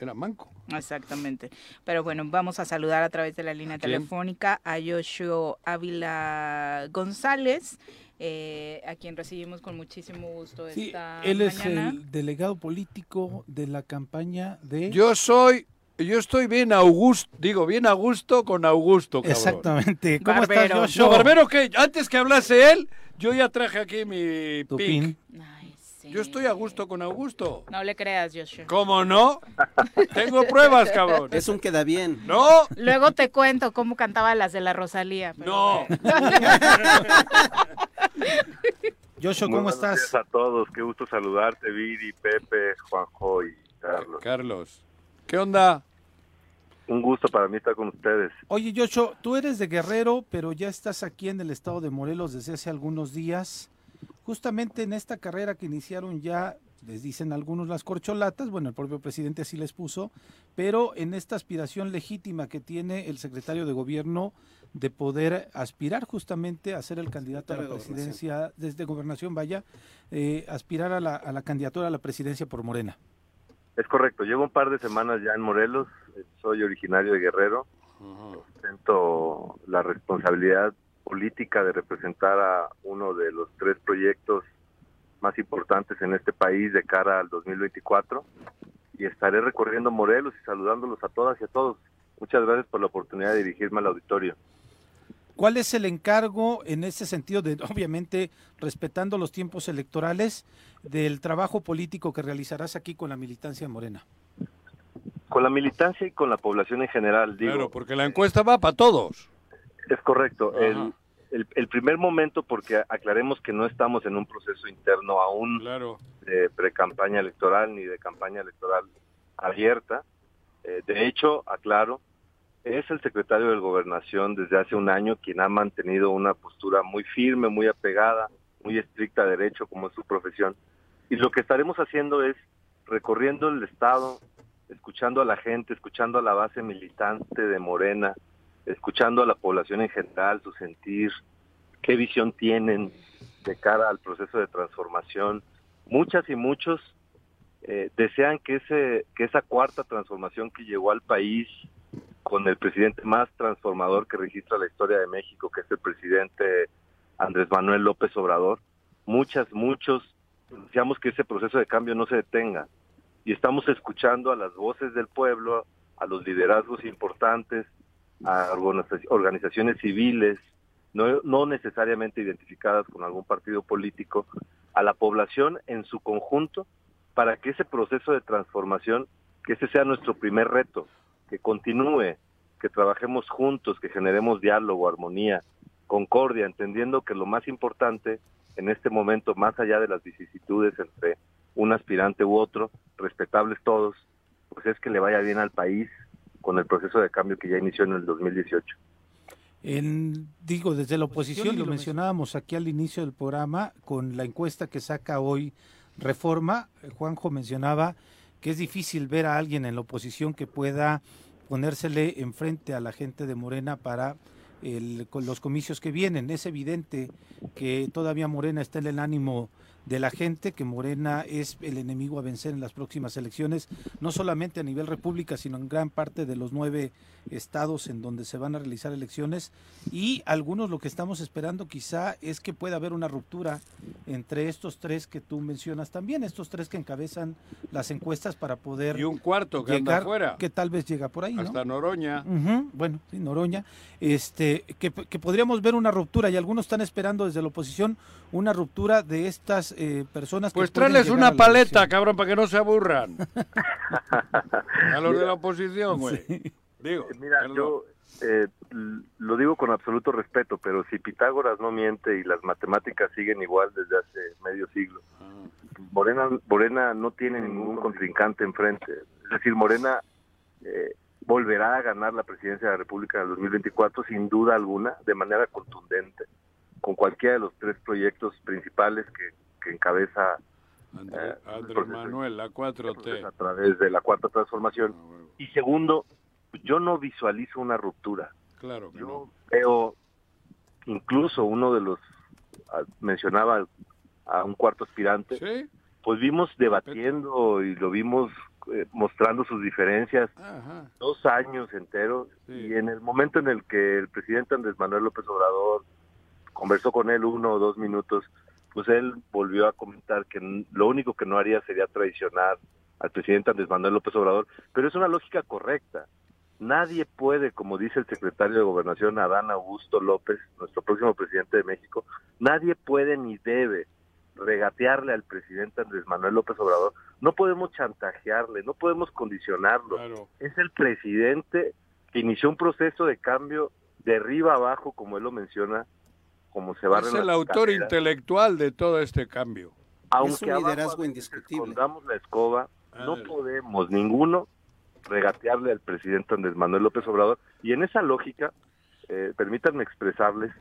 era manco. Exactamente. Pero bueno, vamos a saludar a través de la línea telefónica a Yoshio Ávila González. Eh, a quien recibimos con muchísimo gusto sí, él es el delegado político de la campaña de yo soy yo estoy bien Augusto, digo, bien a gusto con Augusto, cabrón. Exactamente. ¿Cómo Barbero. estás, No, Barbero, que antes que hablase él, yo ya traje aquí mi tu pin. Yo estoy a gusto con Augusto. No le creas, Joshua. ¿Cómo no? Tengo <laughs> pruebas, cabrón. Es un queda bien. No. Luego te cuento cómo cantaba las de la Rosalía. No. <laughs> Joshua, ¿cómo estás? a todos. Qué gusto saludarte, Viri, Pepe, Juanjo y Carlos. Carlos. ¿Qué onda? Un gusto para mí estar con ustedes. Oye, Yocho, tú eres de Guerrero, pero ya estás aquí en el estado de Morelos desde hace algunos días. Justamente en esta carrera que iniciaron ya, les dicen algunos las corcholatas, bueno, el propio presidente así les puso, pero en esta aspiración legítima que tiene el secretario de gobierno de poder aspirar justamente a ser el candidato a la presidencia, desde gobernación, vaya, eh, aspirar a la, a la candidatura a la presidencia por Morena. Es correcto, llevo un par de semanas ya en Morelos, soy originario de Guerrero, siento la responsabilidad política de representar a uno de los tres proyectos más importantes en este país de cara al 2024 y estaré recorriendo Morelos y saludándolos a todas y a todos. Muchas gracias por la oportunidad de dirigirme al auditorio. ¿Cuál es el encargo en ese sentido de, <laughs> obviamente, respetando los tiempos electorales, del trabajo político que realizarás aquí con la militancia morena? Con la militancia y con la población en general, digo. Claro, porque la encuesta va para todos. Es correcto. El, el, primer momento, porque aclaremos que no estamos en un proceso interno aún de pre-campaña electoral ni de campaña electoral abierta. Eh, de hecho, aclaro, es el secretario de Gobernación desde hace un año quien ha mantenido una postura muy firme, muy apegada, muy estricta a derecho, como es su profesión. Y lo que estaremos haciendo es recorriendo el Estado, escuchando a la gente, escuchando a la base militante de Morena, escuchando a la población en general, su sentir, qué visión tienen de cara al proceso de transformación. Muchas y muchos eh, desean que, ese, que esa cuarta transformación que llegó al país con el presidente más transformador que registra la historia de México, que es el presidente Andrés Manuel López Obrador. Muchas, muchos deseamos que ese proceso de cambio no se detenga y estamos escuchando a las voces del pueblo, a los liderazgos importantes, a organizaciones civiles, no, no necesariamente identificadas con algún partido político, a la población en su conjunto, para que ese proceso de transformación, que ese sea nuestro primer reto, que continúe, que trabajemos juntos, que generemos diálogo, armonía, concordia, entendiendo que lo más importante en este momento, más allá de las vicisitudes entre un aspirante u otro, respetables todos, pues es que le vaya bien al país con el proceso de cambio que ya inició en el 2018. En, digo, desde la oposición, y lo mencionábamos aquí al inicio del programa, con la encuesta que saca hoy Reforma, Juanjo mencionaba que es difícil ver a alguien en la oposición que pueda ponérsele enfrente a la gente de Morena para el, con los comicios que vienen. Es evidente que todavía Morena está en el ánimo de la gente que Morena es el enemigo a vencer en las próximas elecciones, no solamente a nivel república, sino en gran parte de los nueve estados en donde se van a realizar elecciones. Y algunos lo que estamos esperando quizá es que pueda haber una ruptura entre estos tres que tú mencionas también, estos tres que encabezan las encuestas para poder y un cuarto que llegar, anda que tal vez llega por ahí, hasta Noroña, bueno, sí, Noroña, este, que, que podríamos ver una ruptura y algunos están esperando desde la oposición una ruptura de estas eh, personas. Pues tráeles una paleta, cabrón, para que no se aburran. <laughs> a los de la oposición, güey. Digo, eh, Mira, yo eh, lo digo con absoluto respeto, pero si Pitágoras no miente y las matemáticas siguen igual desde hace medio siglo, ah. Morena, Morena no tiene ningún contrincante enfrente. Es decir, Morena volverá a ganar la presidencia de la República en el 2024 sin duda alguna, de manera contundente con cualquiera de los tres proyectos principales que, encabeza Andrés, eh, Manuel, la 4T. A través de la cuarta transformación. Ah, y segundo, yo no visualizo una ruptura. Claro yo veo, incluso uno de los, ah, mencionaba a un cuarto aspirante, pues vimos debatiendo y lo vimos eh, mostrando sus diferencias dos años enteros. Y en el momento en el que el presidente Andrés Manuel López Obrador conversó con él uno o dos minutos, pues él volvió a comentar que lo único que no haría sería traicionar al presidente Andrés Manuel López Obrador, pero es una lógica correcta. Nadie puede, como dice el secretario de Gobernación Adán Augusto López, nuestro próximo presidente de México, nadie puede ni debe regatearle al presidente Andrés Manuel López Obrador. No podemos chantajearle, no podemos condicionarlo. Es el presidente que inició un proceso de cambio de arriba abajo, como él lo menciona, como se va es el autor intelectual de todo este cambio. Aunque es un liderazgo indiscutible. la escoba, no podemos ninguno regatearle al presidente Andrés Manuel López Obrador. Y en esa lógica, eh, permítanme expresarles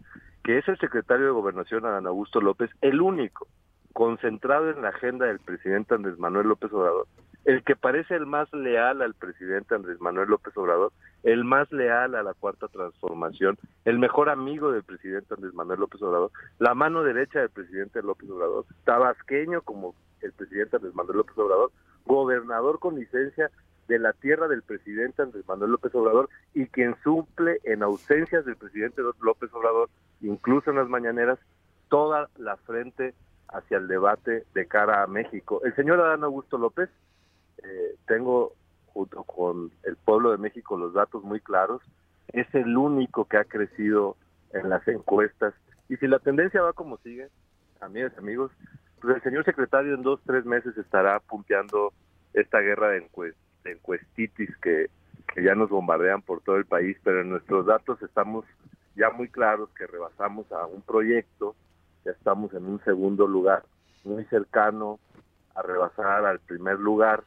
que es el secretario de Gobernación, Adán Augusto López, el único concentrado en la agenda del presidente Andrés Manuel López Obrador, el que parece el más leal al presidente Andrés Manuel López Obrador, el más leal a la cuarta transformación, el mejor amigo del presidente Andrés Manuel López Obrador, la mano derecha del presidente López Obrador, tabasqueño como el presidente Andrés Manuel López Obrador, gobernador con licencia de la tierra del presidente Andrés Manuel López Obrador y quien suple en ausencias del presidente López Obrador, incluso en las mañaneras, toda la frente hacia el debate de cara a México. El señor Adán Augusto López eh, tengo junto con el pueblo de México los datos muy claros, es el único que ha crecido en las encuestas. Y si la tendencia va como sigue, amigas amigos, pues el señor secretario en dos, tres meses estará punteando esta guerra de, encuestitis que, que ya nos bombardean por todo el país, pero en nuestros datos estamos ya muy claros que rebasamos a un proyecto, ya estamos en un segundo lugar, muy cercano a rebasar al primer lugar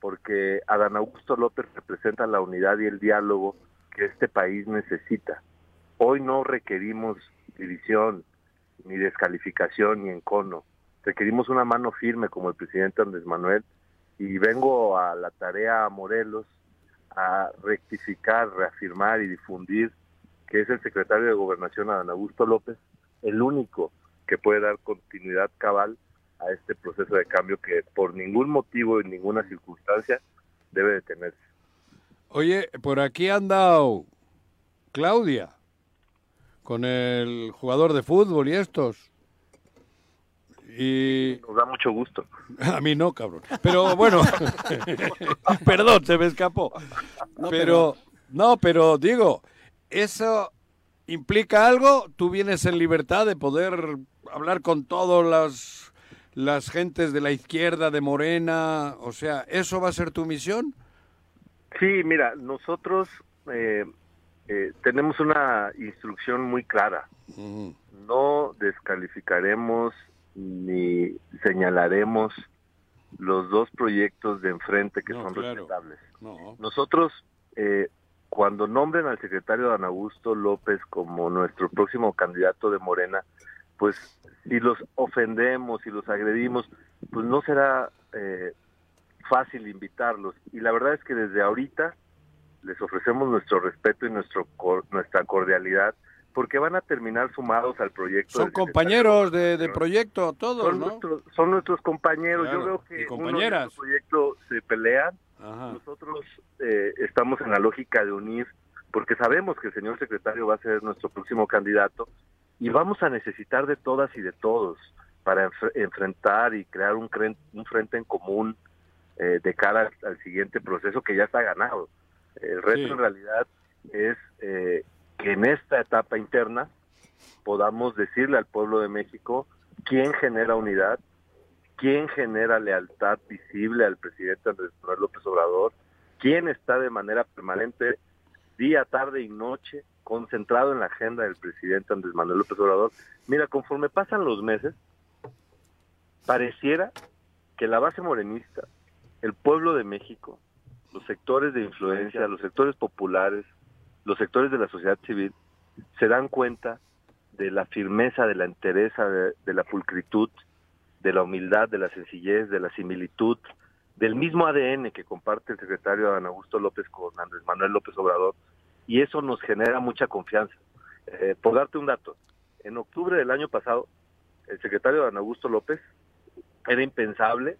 porque Adán Augusto López representa la unidad y el diálogo que este país necesita. Hoy no requerimos división, ni descalificación, ni encono. Requerimos una mano firme como el presidente Andrés Manuel y vengo a la tarea a Morelos a rectificar, reafirmar y difundir que es el secretario de Gobernación Adán Augusto López el único que puede dar continuidad cabal a este proceso de cambio que por ningún motivo y ninguna circunstancia debe detenerse. Oye, por aquí ha andado Claudia con el jugador de fútbol y estos. Y... Nos da mucho gusto. <laughs> A mí no, cabrón. Pero bueno, <laughs> perdón, se me escapó. pero, no, pero digo, eso implica algo. Tú vienes en libertad de poder hablar con todos los las gentes de la izquierda, de Morena? O sea, ¿eso va a ser tu misión? Sí, mira, nosotros eh, eh, tenemos una instrucción muy clara. No descalificaremos ni señalaremos los dos proyectos de enfrente que son respetables. Nosotros, eh, cuando nombren al secretario Dan Augusto López como nuestro próximo candidato de Morena, pues si los ofendemos, si los agredimos, pues no será eh, fácil invitarlos. Y la verdad es que desde ahorita les ofrecemos nuestro respeto y nuestro, nuestra cordialidad porque van a terminar sumados al proyecto. Son compañeros de, proyecto, todos, son ¿no? Nuestros, son nuestros compañeros. Yo veo que compañeras. Uno proyecto se pelean. Nosotros eh, estamos en la lógica de unir, porque sabemos que el señor secretario va a ser nuestro próximo candidato y vamos a necesitar de todas y de todos para enfrentar y crear un, un frente en común eh, de cara al, siguiente proceso que ya está ganado. El reto en realidad es eh, que en esta etapa interna podamos decirle al pueblo de México quién genera unidad, quién genera lealtad visible al presidente Andrés Manuel López Obrador, quién está de manera permanente, día, tarde y noche, concentrado en la agenda del presidente Andrés Manuel López Obrador. Mira, conforme pasan los meses, pareciera que la base morenista, el pueblo de México, los sectores de influencia, los sectores populares, los sectores de la sociedad civil se dan cuenta de la firmeza, de la entereza, de, la pulcritud, de la humildad, de la sencillez, de la similitud, del mismo ADN que comparte el secretario Adán Augusto López con Andrés Manuel López Obrador, y eso nos genera mucha confianza. Eh, por darte un dato, en octubre del año pasado, el secretario Adán Augusto López era impensable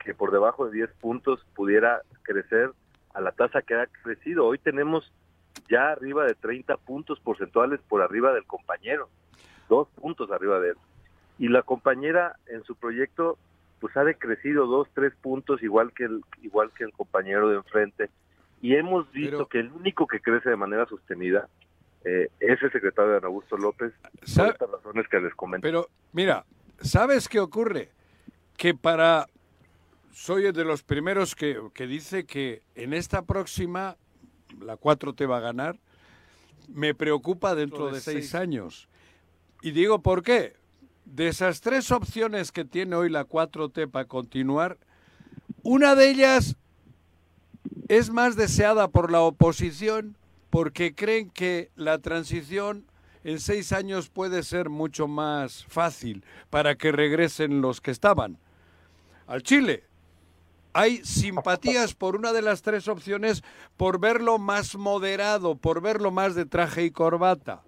que por debajo de 10 puntos pudiera crecer a la tasa que ha crecido. Hoy tenemos ya arriba de 30 puntos porcentuales por arriba del compañero, dos puntos arriba de él. Y la compañera en su proyecto pues ha decrecido dos, tres puntos igual que el, igual que el compañero de enfrente. Y hemos visto que el único que crece de manera sostenida eh, es el secretario de Augusto López, por estas razones que les comento. Pero mira, ¿sabes qué ocurre? Que para soy de los primeros que, que, dice que en esta próxima la 4T va a ganar, me preocupa dentro de seis años. Y digo, ¿por qué? De esas tres opciones que tiene hoy la 4T para continuar, una de ellas es más deseada por la oposición porque creen que la transición en seis años puede ser mucho más fácil para que regresen los que estaban al Chile hay simpatías por una de las tres opciones por verlo más moderado, por verlo más de traje y corbata.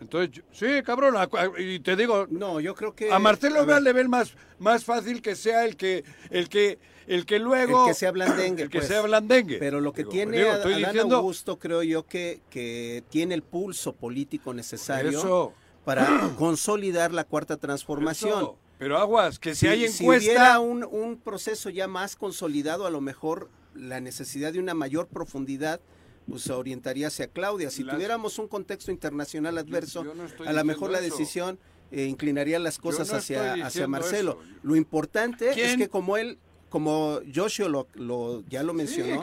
Entonces, sí, cabrón, y te digo, no, yo creo que a Marcelo Ebrard le ven más, más fácil que sea el que el que el que luego el que sea blandengue, el que pues. sea blandengue. Pero lo que tiene digo, Adán diciendo... Augusto creo yo que que tiene el pulso político necesario para <clears throat> consolidar la cuarta transformación. Pero aguas, que si, hay encuesta... Si hubiera un, un, proceso ya más consolidado, a lo mejor la necesidad de una mayor profundidad pues orientaría hacia Claudia. Si tuviéramos un contexto internacional adverso, a lo mejor la decisión eh, inclinaría las cosas hacia, hacia Marcelo. Lo importante es que como él, como Joshua lo, lo ya lo mencionó,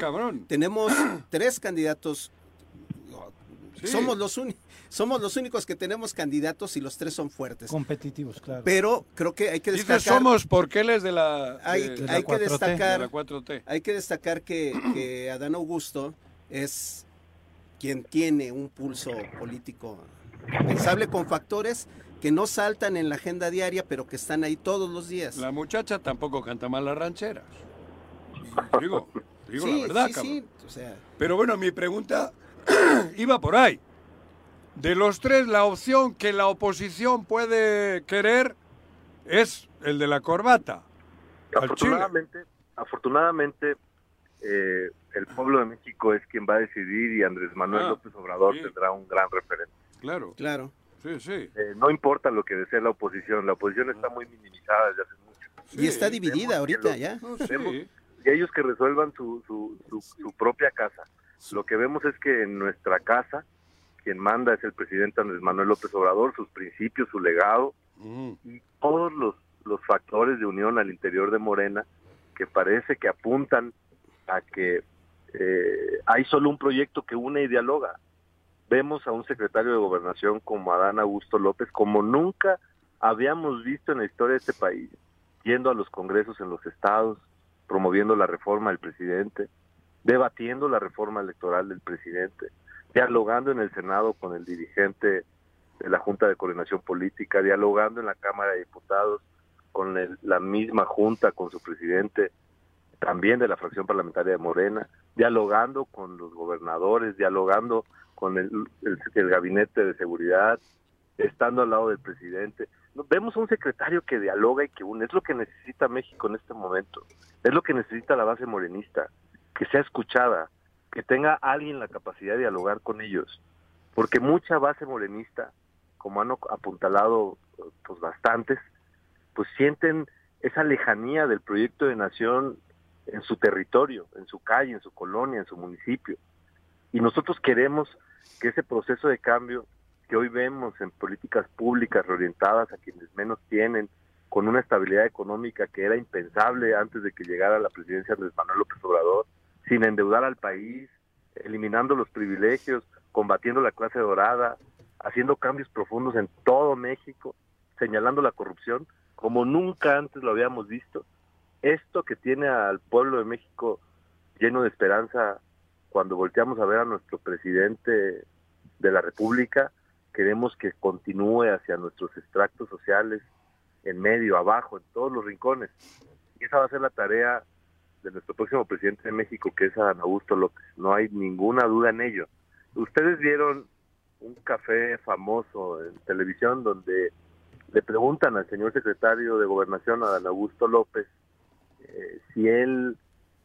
tenemos <clears throat> tres candidatos. Somos los únicos somos los únicos que tenemos candidatos y los tres son fuertes. Competitivos, claro. Pero creo que hay que destacar. Dice somos porque él es de la, hay, que destacar, 4T. Hay que destacar que, Adán Augusto es quien tiene un pulso político pensable con factores que no saltan en la agenda diaria, pero que están ahí todos los días. La muchacha tampoco canta mal las rancheras. <laughs> Digo, digo la verdad, sí, sí, Pero bueno, mi pregunta <clears throat> iba por ahí. De los tres, la opción que la oposición puede querer es el de la corbata. Afortunadamente, afortunadamente eh, el pueblo de México es quien va a decidir y Andrés Manuel ah, López Obrador tendrá un gran referente. Claro. Claro. Sí, sí. Eh, no importa lo que desee la oposición, la oposición está muy minimizada desde hace mucho. y está dividida ahorita ya. y ellos que resuelvan su, su, su propia casa. Lo que vemos es que en nuestra casa quien manda es el presidente Andrés Manuel López Obrador, sus principios, su legado mm. y todos los, los factores de unión al interior de Morena que parece que apuntan a que eh, hay solo un proyecto que une y dialoga. Vemos a un secretario de gobernación como Adán Augusto López, como nunca habíamos visto en la historia de este país, yendo a los congresos en los estados, promoviendo la reforma del presidente, debatiendo la reforma electoral del presidente, dialogando en el Senado con el dirigente de la Junta de Coordinación Política, dialogando en la Cámara de Diputados con la misma Junta, con su presidente, también de la fracción parlamentaria de Morena, dialogando con los gobernadores, dialogando con el, gabinete de seguridad, estando al lado del presidente. Vemos un secretario que dialoga y que une. Es lo que necesita México en este momento. Es lo que necesita la base morenista. Que sea escuchada, que tenga alguien la capacidad de dialogar con ellos. Porque mucha base morenista, como han apuntalado pues bastantes, pues sienten esa lejanía del proyecto de nación en su territorio, en su calle, en su colonia, en su municipio. Y nosotros queremos que ese proceso de cambio que hoy vemos en políticas públicas reorientadas a quienes menos tienen, con una estabilidad económica que era impensable antes de que llegara la presidencia de Manuel López Obrador, sin endeudar al país, eliminando los privilegios, combatiendo la clase dorada, haciendo cambios profundos en todo México, señalando la corrupción como nunca antes lo habíamos visto. Esto que tiene al pueblo de México lleno de esperanza cuando volteamos a ver a nuestro presidente de la República, queremos que continúe hacia nuestros extractos sociales, en medio, abajo, en todos los rincones. Y esa va a ser la tarea de nuestro próximo presidente de México, que es Adán Augusto López. No hay ninguna duda en ello. Ustedes vieron un café famoso en televisión donde le preguntan al señor secretario de Gobernación, Adán Augusto López, eh, si él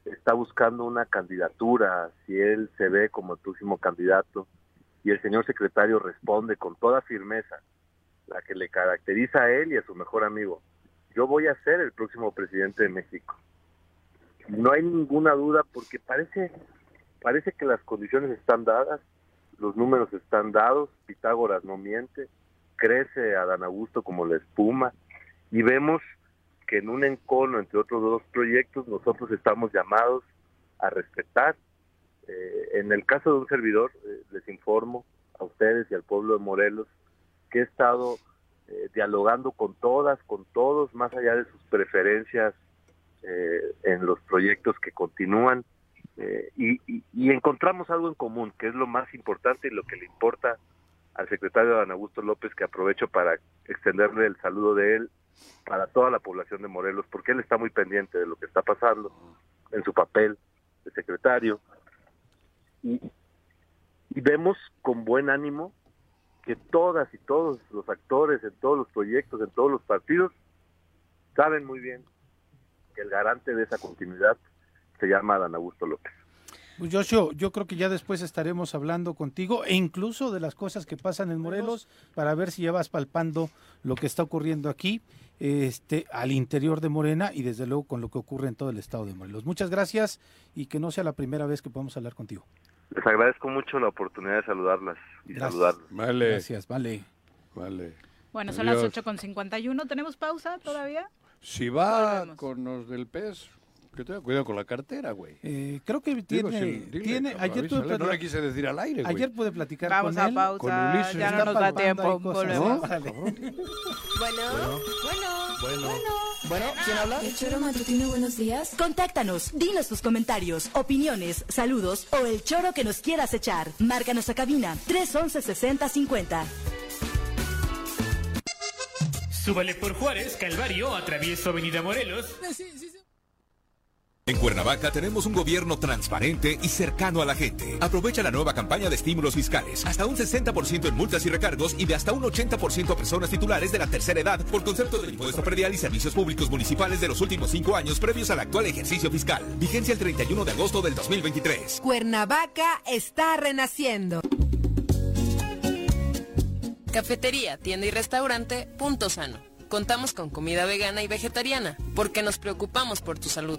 está buscando una candidatura, si él se ve como el próximo candidato, y el señor secretario responde con toda firmeza, la que le caracteriza a él y a su mejor amigo, yo voy a ser el próximo presidente de México. No hay ninguna duda porque parece, parece que las condiciones están dadas, los números están dados, Pitágoras no miente, crece Adán Augusto como la espuma y vemos que en un encono entre otros dos proyectos nosotros estamos llamados a respetar. Eh, en el caso de un servidor, eh, les informo a ustedes y al pueblo de Morelos que he estado eh, dialogando con todas, con todos, más allá de sus preferencias en los proyectos que continúan. Y encontramos algo en común, que es lo más importante y lo que le importa al secretario Don Augusto López, que aprovecho para extenderle el saludo de él para toda la población de Morelos, porque él está muy pendiente de lo que está pasando en su papel de secretario. Y, vemos con buen ánimo que todas y todos los actores en todos los proyectos, en todos los partidos, saben muy bien que el garante de esa continuidad se llama Dan Augusto López. Pues Joshua, yo creo que ya después estaremos hablando contigo e incluso de las cosas que pasan en Morelos para ver si ya vas palpando lo que está ocurriendo aquí, este, al interior de Morena y desde luego con lo que ocurre en todo el estado de Morelos. Muchas gracias y que no sea la primera vez que podamos hablar contigo. Les agradezco mucho la oportunidad de saludarlas y saludarlas. Vale. Gracias, vale. Vale. Bueno, son las 8.51. ¿Tenemos pausa todavía? Si va con los del PES, que tenga cuidado con la cartera, güey. Eh, creo que tiene, tiene ayer pude no le quise decir al aire, güey. Ayer pude platicar Vamos con a él, pausa, con Ulises. ya no nos da tiempo. Volvemos. Bueno, bueno, bueno, bueno. ¿quién habla? El Choro Matutino, buenos días. Contáctanos, dinos tus comentarios, opiniones, saludos o el choro que nos quieras echar. Márcanos a cabina 311 6050. Súbale por Juárez, Calvario, atravieso Avenida Morelos. Sí, sí, sí. En Cuernavaca tenemos un gobierno transparente y cercano a la gente. Aprovecha la nueva campaña de estímulos fiscales. Hasta un 60% en multas y recargos y de hasta un 80% a personas titulares de la tercera edad por concepto del impuesto predial y servicios públicos municipales de los últimos cinco años previos al actual ejercicio fiscal. Vigencia el 31 de agosto del 2023. Cuernavaca está renaciendo. Cafetería, tienda y restaurante Punto Sano. Contamos con comida vegana y vegetariana porque nos preocupamos por tu salud.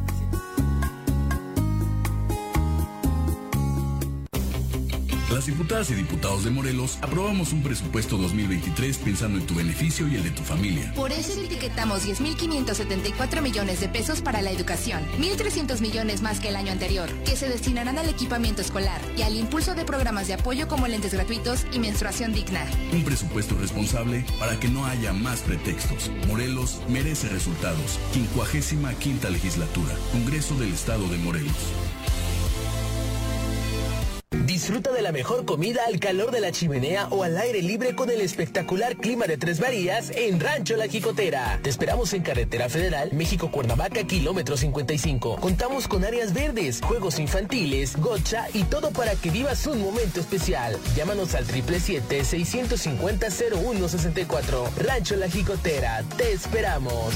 Las diputadas y diputados de Morelos aprobamos un presupuesto 2023 pensando en tu beneficio y el de tu familia. Por eso etiquetamos 10.574 millones de pesos para la educación, 1.300 millones más que el año anterior, que se destinarán al equipamiento escolar y al impulso de programas de apoyo como lentes gratuitos y menstruación digna. Un presupuesto responsable para que no haya más pretextos. Morelos merece resultados. 55 quinta legislatura. Congreso del Estado de Morelos. Disfruta de la mejor comida al calor de la chimenea o al aire libre con el espectacular clima de Tres Marías en Rancho La Jicotera. Te esperamos en Carretera Federal, México Cuernavaca, kilómetro 55. Contamos con áreas verdes, juegos infantiles, gocha y todo para que vivas un momento especial. Llámanos al 777-650-0164. Rancho La Jicotera. Te esperamos.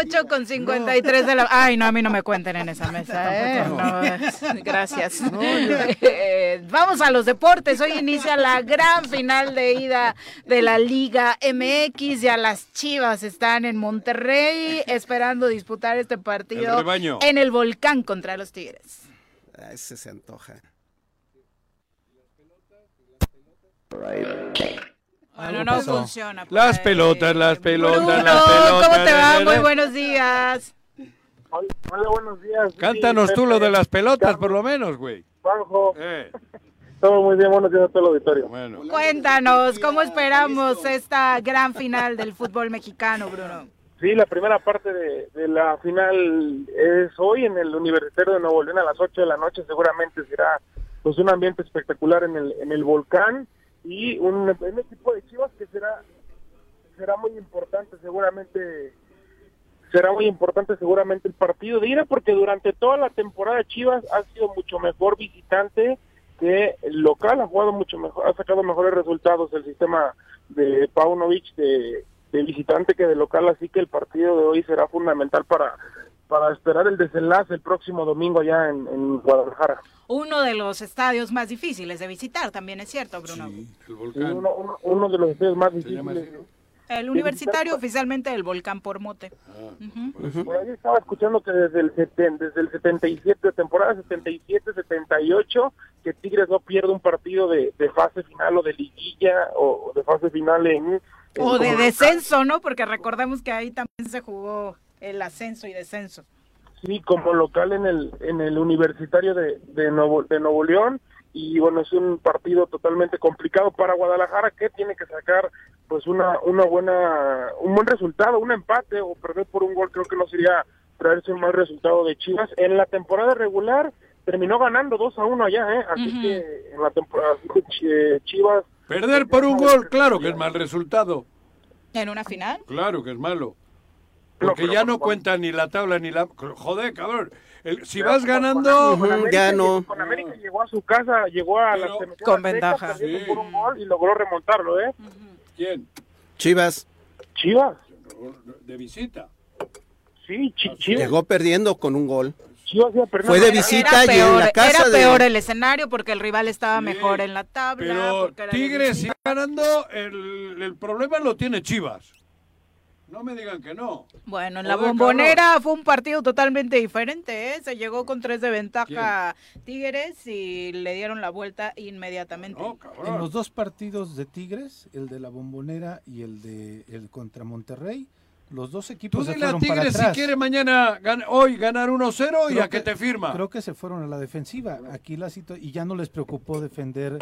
8 con 53 de la... Ay, no, a mí no me cuenten en esa mesa, ¿eh? gracias. Eh, vamos a los deportes. Hoy inicia la gran final de ida de la Liga MX. Ya las Chivas están en Monterrey esperando disputar este partido en el Volcán contra los Tigres. Ese se antoja. Bueno, no funciona. Pues. Las pelotas, las pelotas, las pelotas. ¿Cómo te va? Muy buenos días. Hola, buenos días. Cántanos tú lo de las pelotas, por lo menos, güey. Juanjo. Eh. Todo muy bien, buenos días a todo el auditorio. Bueno. Cuéntanos, ¿cómo esperamos esta gran final del fútbol mexicano, Bruno? Sí, la primera parte de, de, la final es hoy en el Universitario de Nuevo León a las 8 de la noche. Seguramente será pues un ambiente espectacular en el, en el volcán y un, equipo de Chivas que será será muy importante seguramente será muy importante seguramente el partido de ira porque durante toda la temporada Chivas ha sido mucho mejor visitante que el local ha jugado mucho mejor ha sacado mejores resultados el sistema de Paunovic de, de visitante que de local así que el partido de hoy será fundamental para para esperar el desenlace el próximo domingo allá en, Guadalajara. Uno de los estadios más difíciles de visitar, también es cierto, Bruno. Sí, el volcán. uno, de los estadios más difíciles. El universitario oficialmente el volcán por mote. Ah, por ahí estaba escuchando que desde el, desde el 77, temporada 77-78, que Tigres no pierde un partido de, fase final o de liguilla o, de fase final en... o de descenso, ¿no? Porque recordemos que ahí también se jugó el ascenso y descenso. Sí, como local en el en el Universitario de, de, Nuevo, de Nuevo León y bueno, es un partido totalmente complicado para Guadalajara que tiene que sacar pues una una buena un buen resultado, un empate o perder por un gol creo que no sería traerse un mal resultado de Chivas. En la temporada regular terminó ganando 2 a 1 allá, ¿eh? Así que en la temporada Chivas Perder por un gol, claro que es mal resultado. ¿En una final? Claro que es malo. Porque ya no cuenta ni la tabla ni la... Joder, cabrón. si vas ganando... ya no. Con América llegó a su casa, llegó a la Con ventaja. Por un gol y logró remontarlo, ¿eh? ¿Quién? Chivas. Chivas. De visita. Sí, ah, Chivas. Llegó perdiendo con un gol. Chivas Fue de visita y en la casa Era peor el escenario porque el rival estaba mejor en la tabla. Pero Tigres sigue ganando, el, el problema lo tiene Chivas. No me digan que no. Bueno, en la bombonera fue un partido totalmente diferente, ¿eh? Se llegó con tres de ventaja Tigres y le dieron la vuelta inmediatamente. en los dos partidos de Tigres, el de la bombonera y el de el contra Monterrey, los dos equipos Tú dile a Tigres si quiere mañana, hoy ganar 1-0 y a que, te firma. Creo que se fueron a la defensiva. Aquí la y ya no les preocupó defender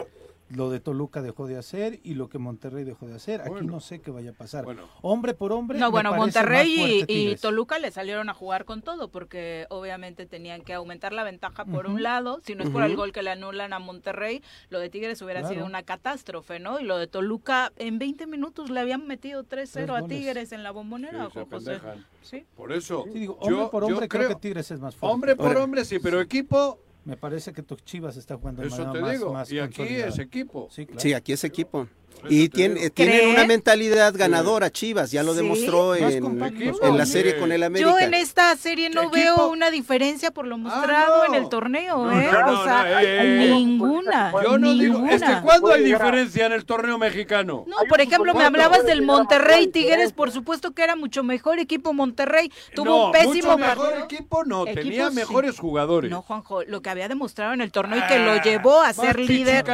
lo de Toluca dejó de hacer y lo que Monterrey dejó de hacer. Aquí no sé qué vaya a pasar. Hombre por hombre. No, bueno, Monterrey y, Toluca le salieron a jugar con todo porque obviamente tenían que aumentar la ventaja por un lado. Si no es por el gol que le anulan a Monterrey, lo de Tigres hubiera sido una catástrofe, ¿no? Y lo de Toluca, en 20 minutos le habían metido 3-0 a Tigres en la bombonera, ¿Sí? Por eso. digo, hombre por hombre creo, que Tigres es más fuerte. Hombre por hombre, sí, pero equipo me parece que tus Chivas está jugando Eso te digo. y aquí es equipo. Sí, aquí es equipo. Y tiene, tienen una mentalidad ganadora, Chivas, ya lo demostró en, la serie con el América. Yo en esta serie no veo una diferencia por lo ah, mostrado en el torneo, ¿eh? o sea, ninguna. Yo no digo, es que ¿cuándo hay diferencia en el torneo mexicano? No, por ejemplo, me hablabas del Monterrey Tigres, por supuesto que era mucho mejor equipo Monterrey, tuvo un pésimo mucho mejor equipo no, tenía mejores jugadores. No, Juanjo, lo que había demostrado en el torneo y que lo ah, llevó a ser líder,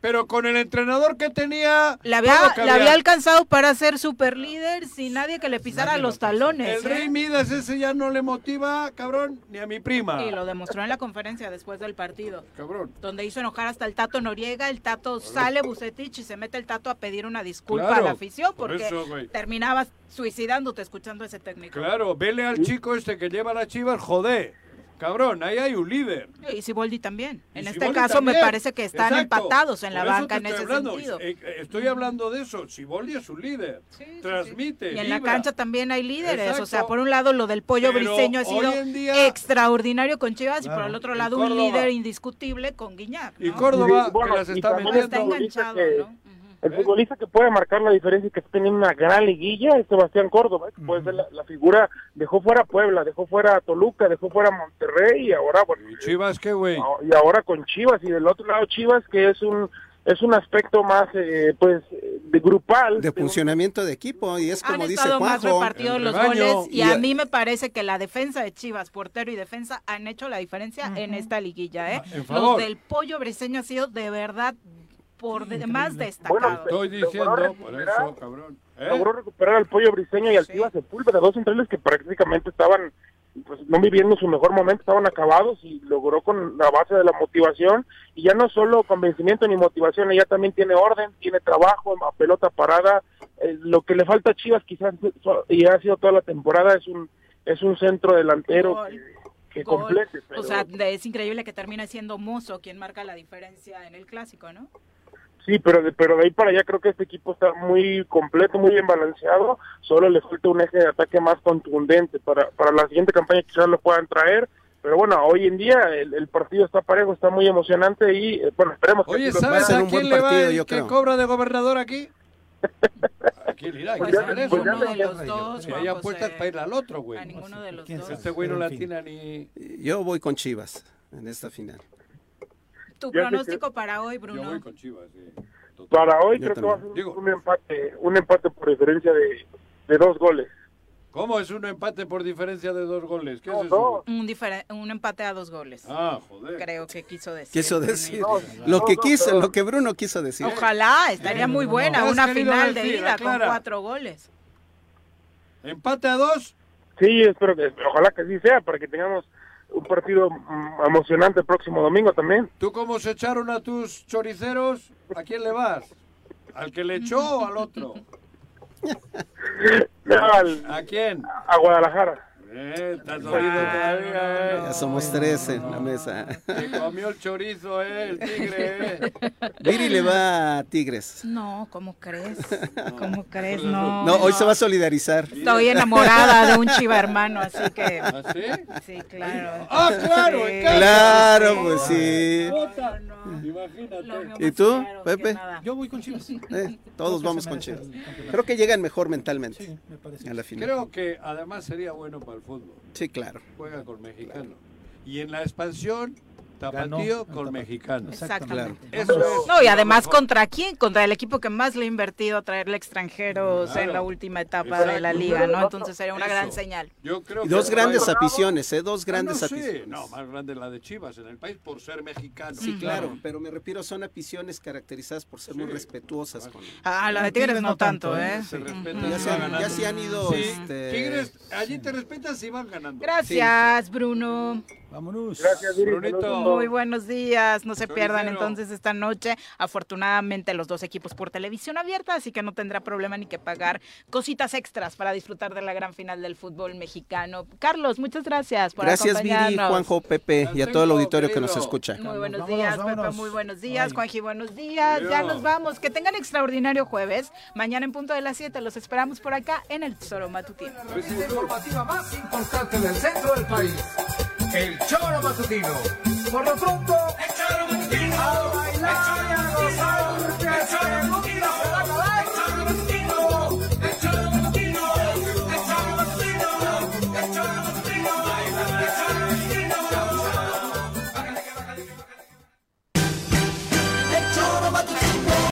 pero con el entrenador que tenía. La había, la había alcanzado para ser super líder sin nadie que le pisara los talones. El Rey ¿eh? Midas ese ya no le motiva, cabrón, ni a mi prima. Y lo demostró en la conferencia después del partido. Cabrón. Donde hizo enojar hasta el Tato Noriega. El Tato sale Bucetich y se mete el Tato a pedir una disculpa a la afición porque terminabas suicidándote escuchando a ese técnico. Claro, vele al chico este que lleva la chivas, joder. Cabrón, ahí hay un líder. Y Siboldi también. En este caso me parece que están empatados en la banca en ese sentido. Eh, eh, estoy hablando de eso. Siboldi es un líder. Transmite. Y en la cancha también hay líderes. O sea, por un lado lo del pollo briseño ha sido extraordinario con Chivas y por el otro lado un líder indiscutible con Guiñac. Y Córdoba, que las está metiendo. Está enganchado, ¿no? El futbolista que puede marcar la diferencia y que está teniendo una gran liguilla es Sebastián Córdoba, que puede ser la, figura, dejó fuera a Puebla, dejó fuera a Toluca, dejó fuera a Monterrey y ahora bueno, ¿Y Chivas qué güey? Y ahora con Chivas y del otro lado Chivas que es un es un aspecto más eh, pues de grupal de funcionamiento de equipo y es como Han dice Juanjo, más repartidos los goles y, a mí me parece que la defensa de Chivas portero y defensa han hecho la diferencia en esta liguilla eh los del pollo briseño ha sido de verdad por demás destacado. Bueno, Estoy diciendo, por eso, cabrón. ¿Eh? Logró recuperar al Pollo Briseño y al sí. Tiva Sepúlveda, dos centrales que prácticamente estaban pues no viviendo su mejor momento, estaban acabados y logró con la base de la motivación y ya no solo convencimiento ni motivación, ella también tiene orden, tiene trabajo, pelota parada, eh, lo que le falta a Chivas quizás y ha sido toda la temporada es un es un centro delantero que, complete. O sea, es increíble que termine siendo Mozo quien marca la diferencia en el clásico, ¿no? Sí, pero de, pero de ahí para allá creo que este equipo está muy completo, muy bien balanceado. Solo le falta un eje de ataque más contundente. Para, para la siguiente campaña quizás lo puedan traer. Pero bueno, hoy en día el, partido está parejo, está muy emocionante y eh, bueno, esperemos que Oye, ¿sabes a, quién le va el que cobra de gobernador aquí? <laughs> Aquí irá, pues ya, pues ya de los dos, hay apuestas para ir al otro, güey. A ninguno de los dos. Este güey no la tiene ni... Yo voy con Chivas en esta final. ¿Tu pronóstico para hoy, Bruno? Yo voy con Chivas, Para hoy creo que va a ser un empate, un empate por diferencia de, de dos goles. ¿Cómo es un empate por diferencia de dos goles? ¿Qué es eso? Un, un, empate a dos goles. Ah, joder. Creo que quiso decir. Quiso decir. lo que quiso, lo que Bruno quiso decir. Ojalá, estaría muy buena una final de ida con cuatro goles. ¿Empate a dos? Sí, espero que, ojalá que sí sea, para que tengamos un partido mm, emocionante el próximo domingo también. ¿Tú cómo se echaron a tus choriceros? ¿A quién le vas? ¿Al que le echó o al otro? <laughs> ¿A quién? A Guadalajara. Eh, estás oído todavía, eh. Ya somos tres en la mesa. Se comió el chorizo, eh, el tigre, eh. Viri le va a Tigres. No, ¿cómo crees? <laughs> ¿Cómo crees? No. No, hoy se va a solidarizar. Estoy enamorada de un chiva hermano, así que. ¿Ah, sí? Sí, claro. Ah, claro, Claro, pues sí. Imagínate. ¿Y tú, Pepe? Yo voy con Chivas. Eh, todos vamos con Chivas. Creo que llegan mejor mentalmente Sí, me parece. a la final. Creo que además sería bueno para el fútbol. Sí, claro. Juega con mexicano. Y en la expansión, tapatío con mexicano. Exactamente. Eso es No, y además. ¿contra quién? Contra el equipo que más le ha invertido a traerle extranjeros en la última etapa de la liga, ¿no? Entonces sería una gran señal. Yo creo Y que dos grandes Bueno, aficiones, ¿eh? Dos grandes no, sí, aficiones. No, más grande la de Chivas en el país por ser mexicano. Sí, claro, pero me refiero, son aficiones caracterizadas por ser muy Sí. respetuosas con Ah, la de Tigres no tanto, ¿eh? Se respetan Ya se han- ganando. ya se han ido, Sí, este- Tigres, allí te respetan si van ganando. Gracias, Bruno. Vámonos. Gracias, Viri. Muy buenos días, no se pierdan entonces esta noche. Afortunadamente los dos equipos por televisión abierta, así que no tendrá problema ni que pagar cositas extras para disfrutar de la gran final del fútbol mexicano. Carlos, muchas gracias por Gracias, Viri, acompañarnos. Juanjo, Pepe y a todo el auditorio que nos escucha. Muy buenos Vámonos, días, vámonos. Pepe, muy buenos días. Juanji, buenos días. Ya nos vamos. Que tengan extraordinario jueves. Mañana en punto de las 7 los esperamos por acá en el Tesoro Matutino. revista informativa más importante del centro del país el choro matutino. Por lo pronto, el choro matutino, a bailar, el choro matutino, a gozar, el choro matutino.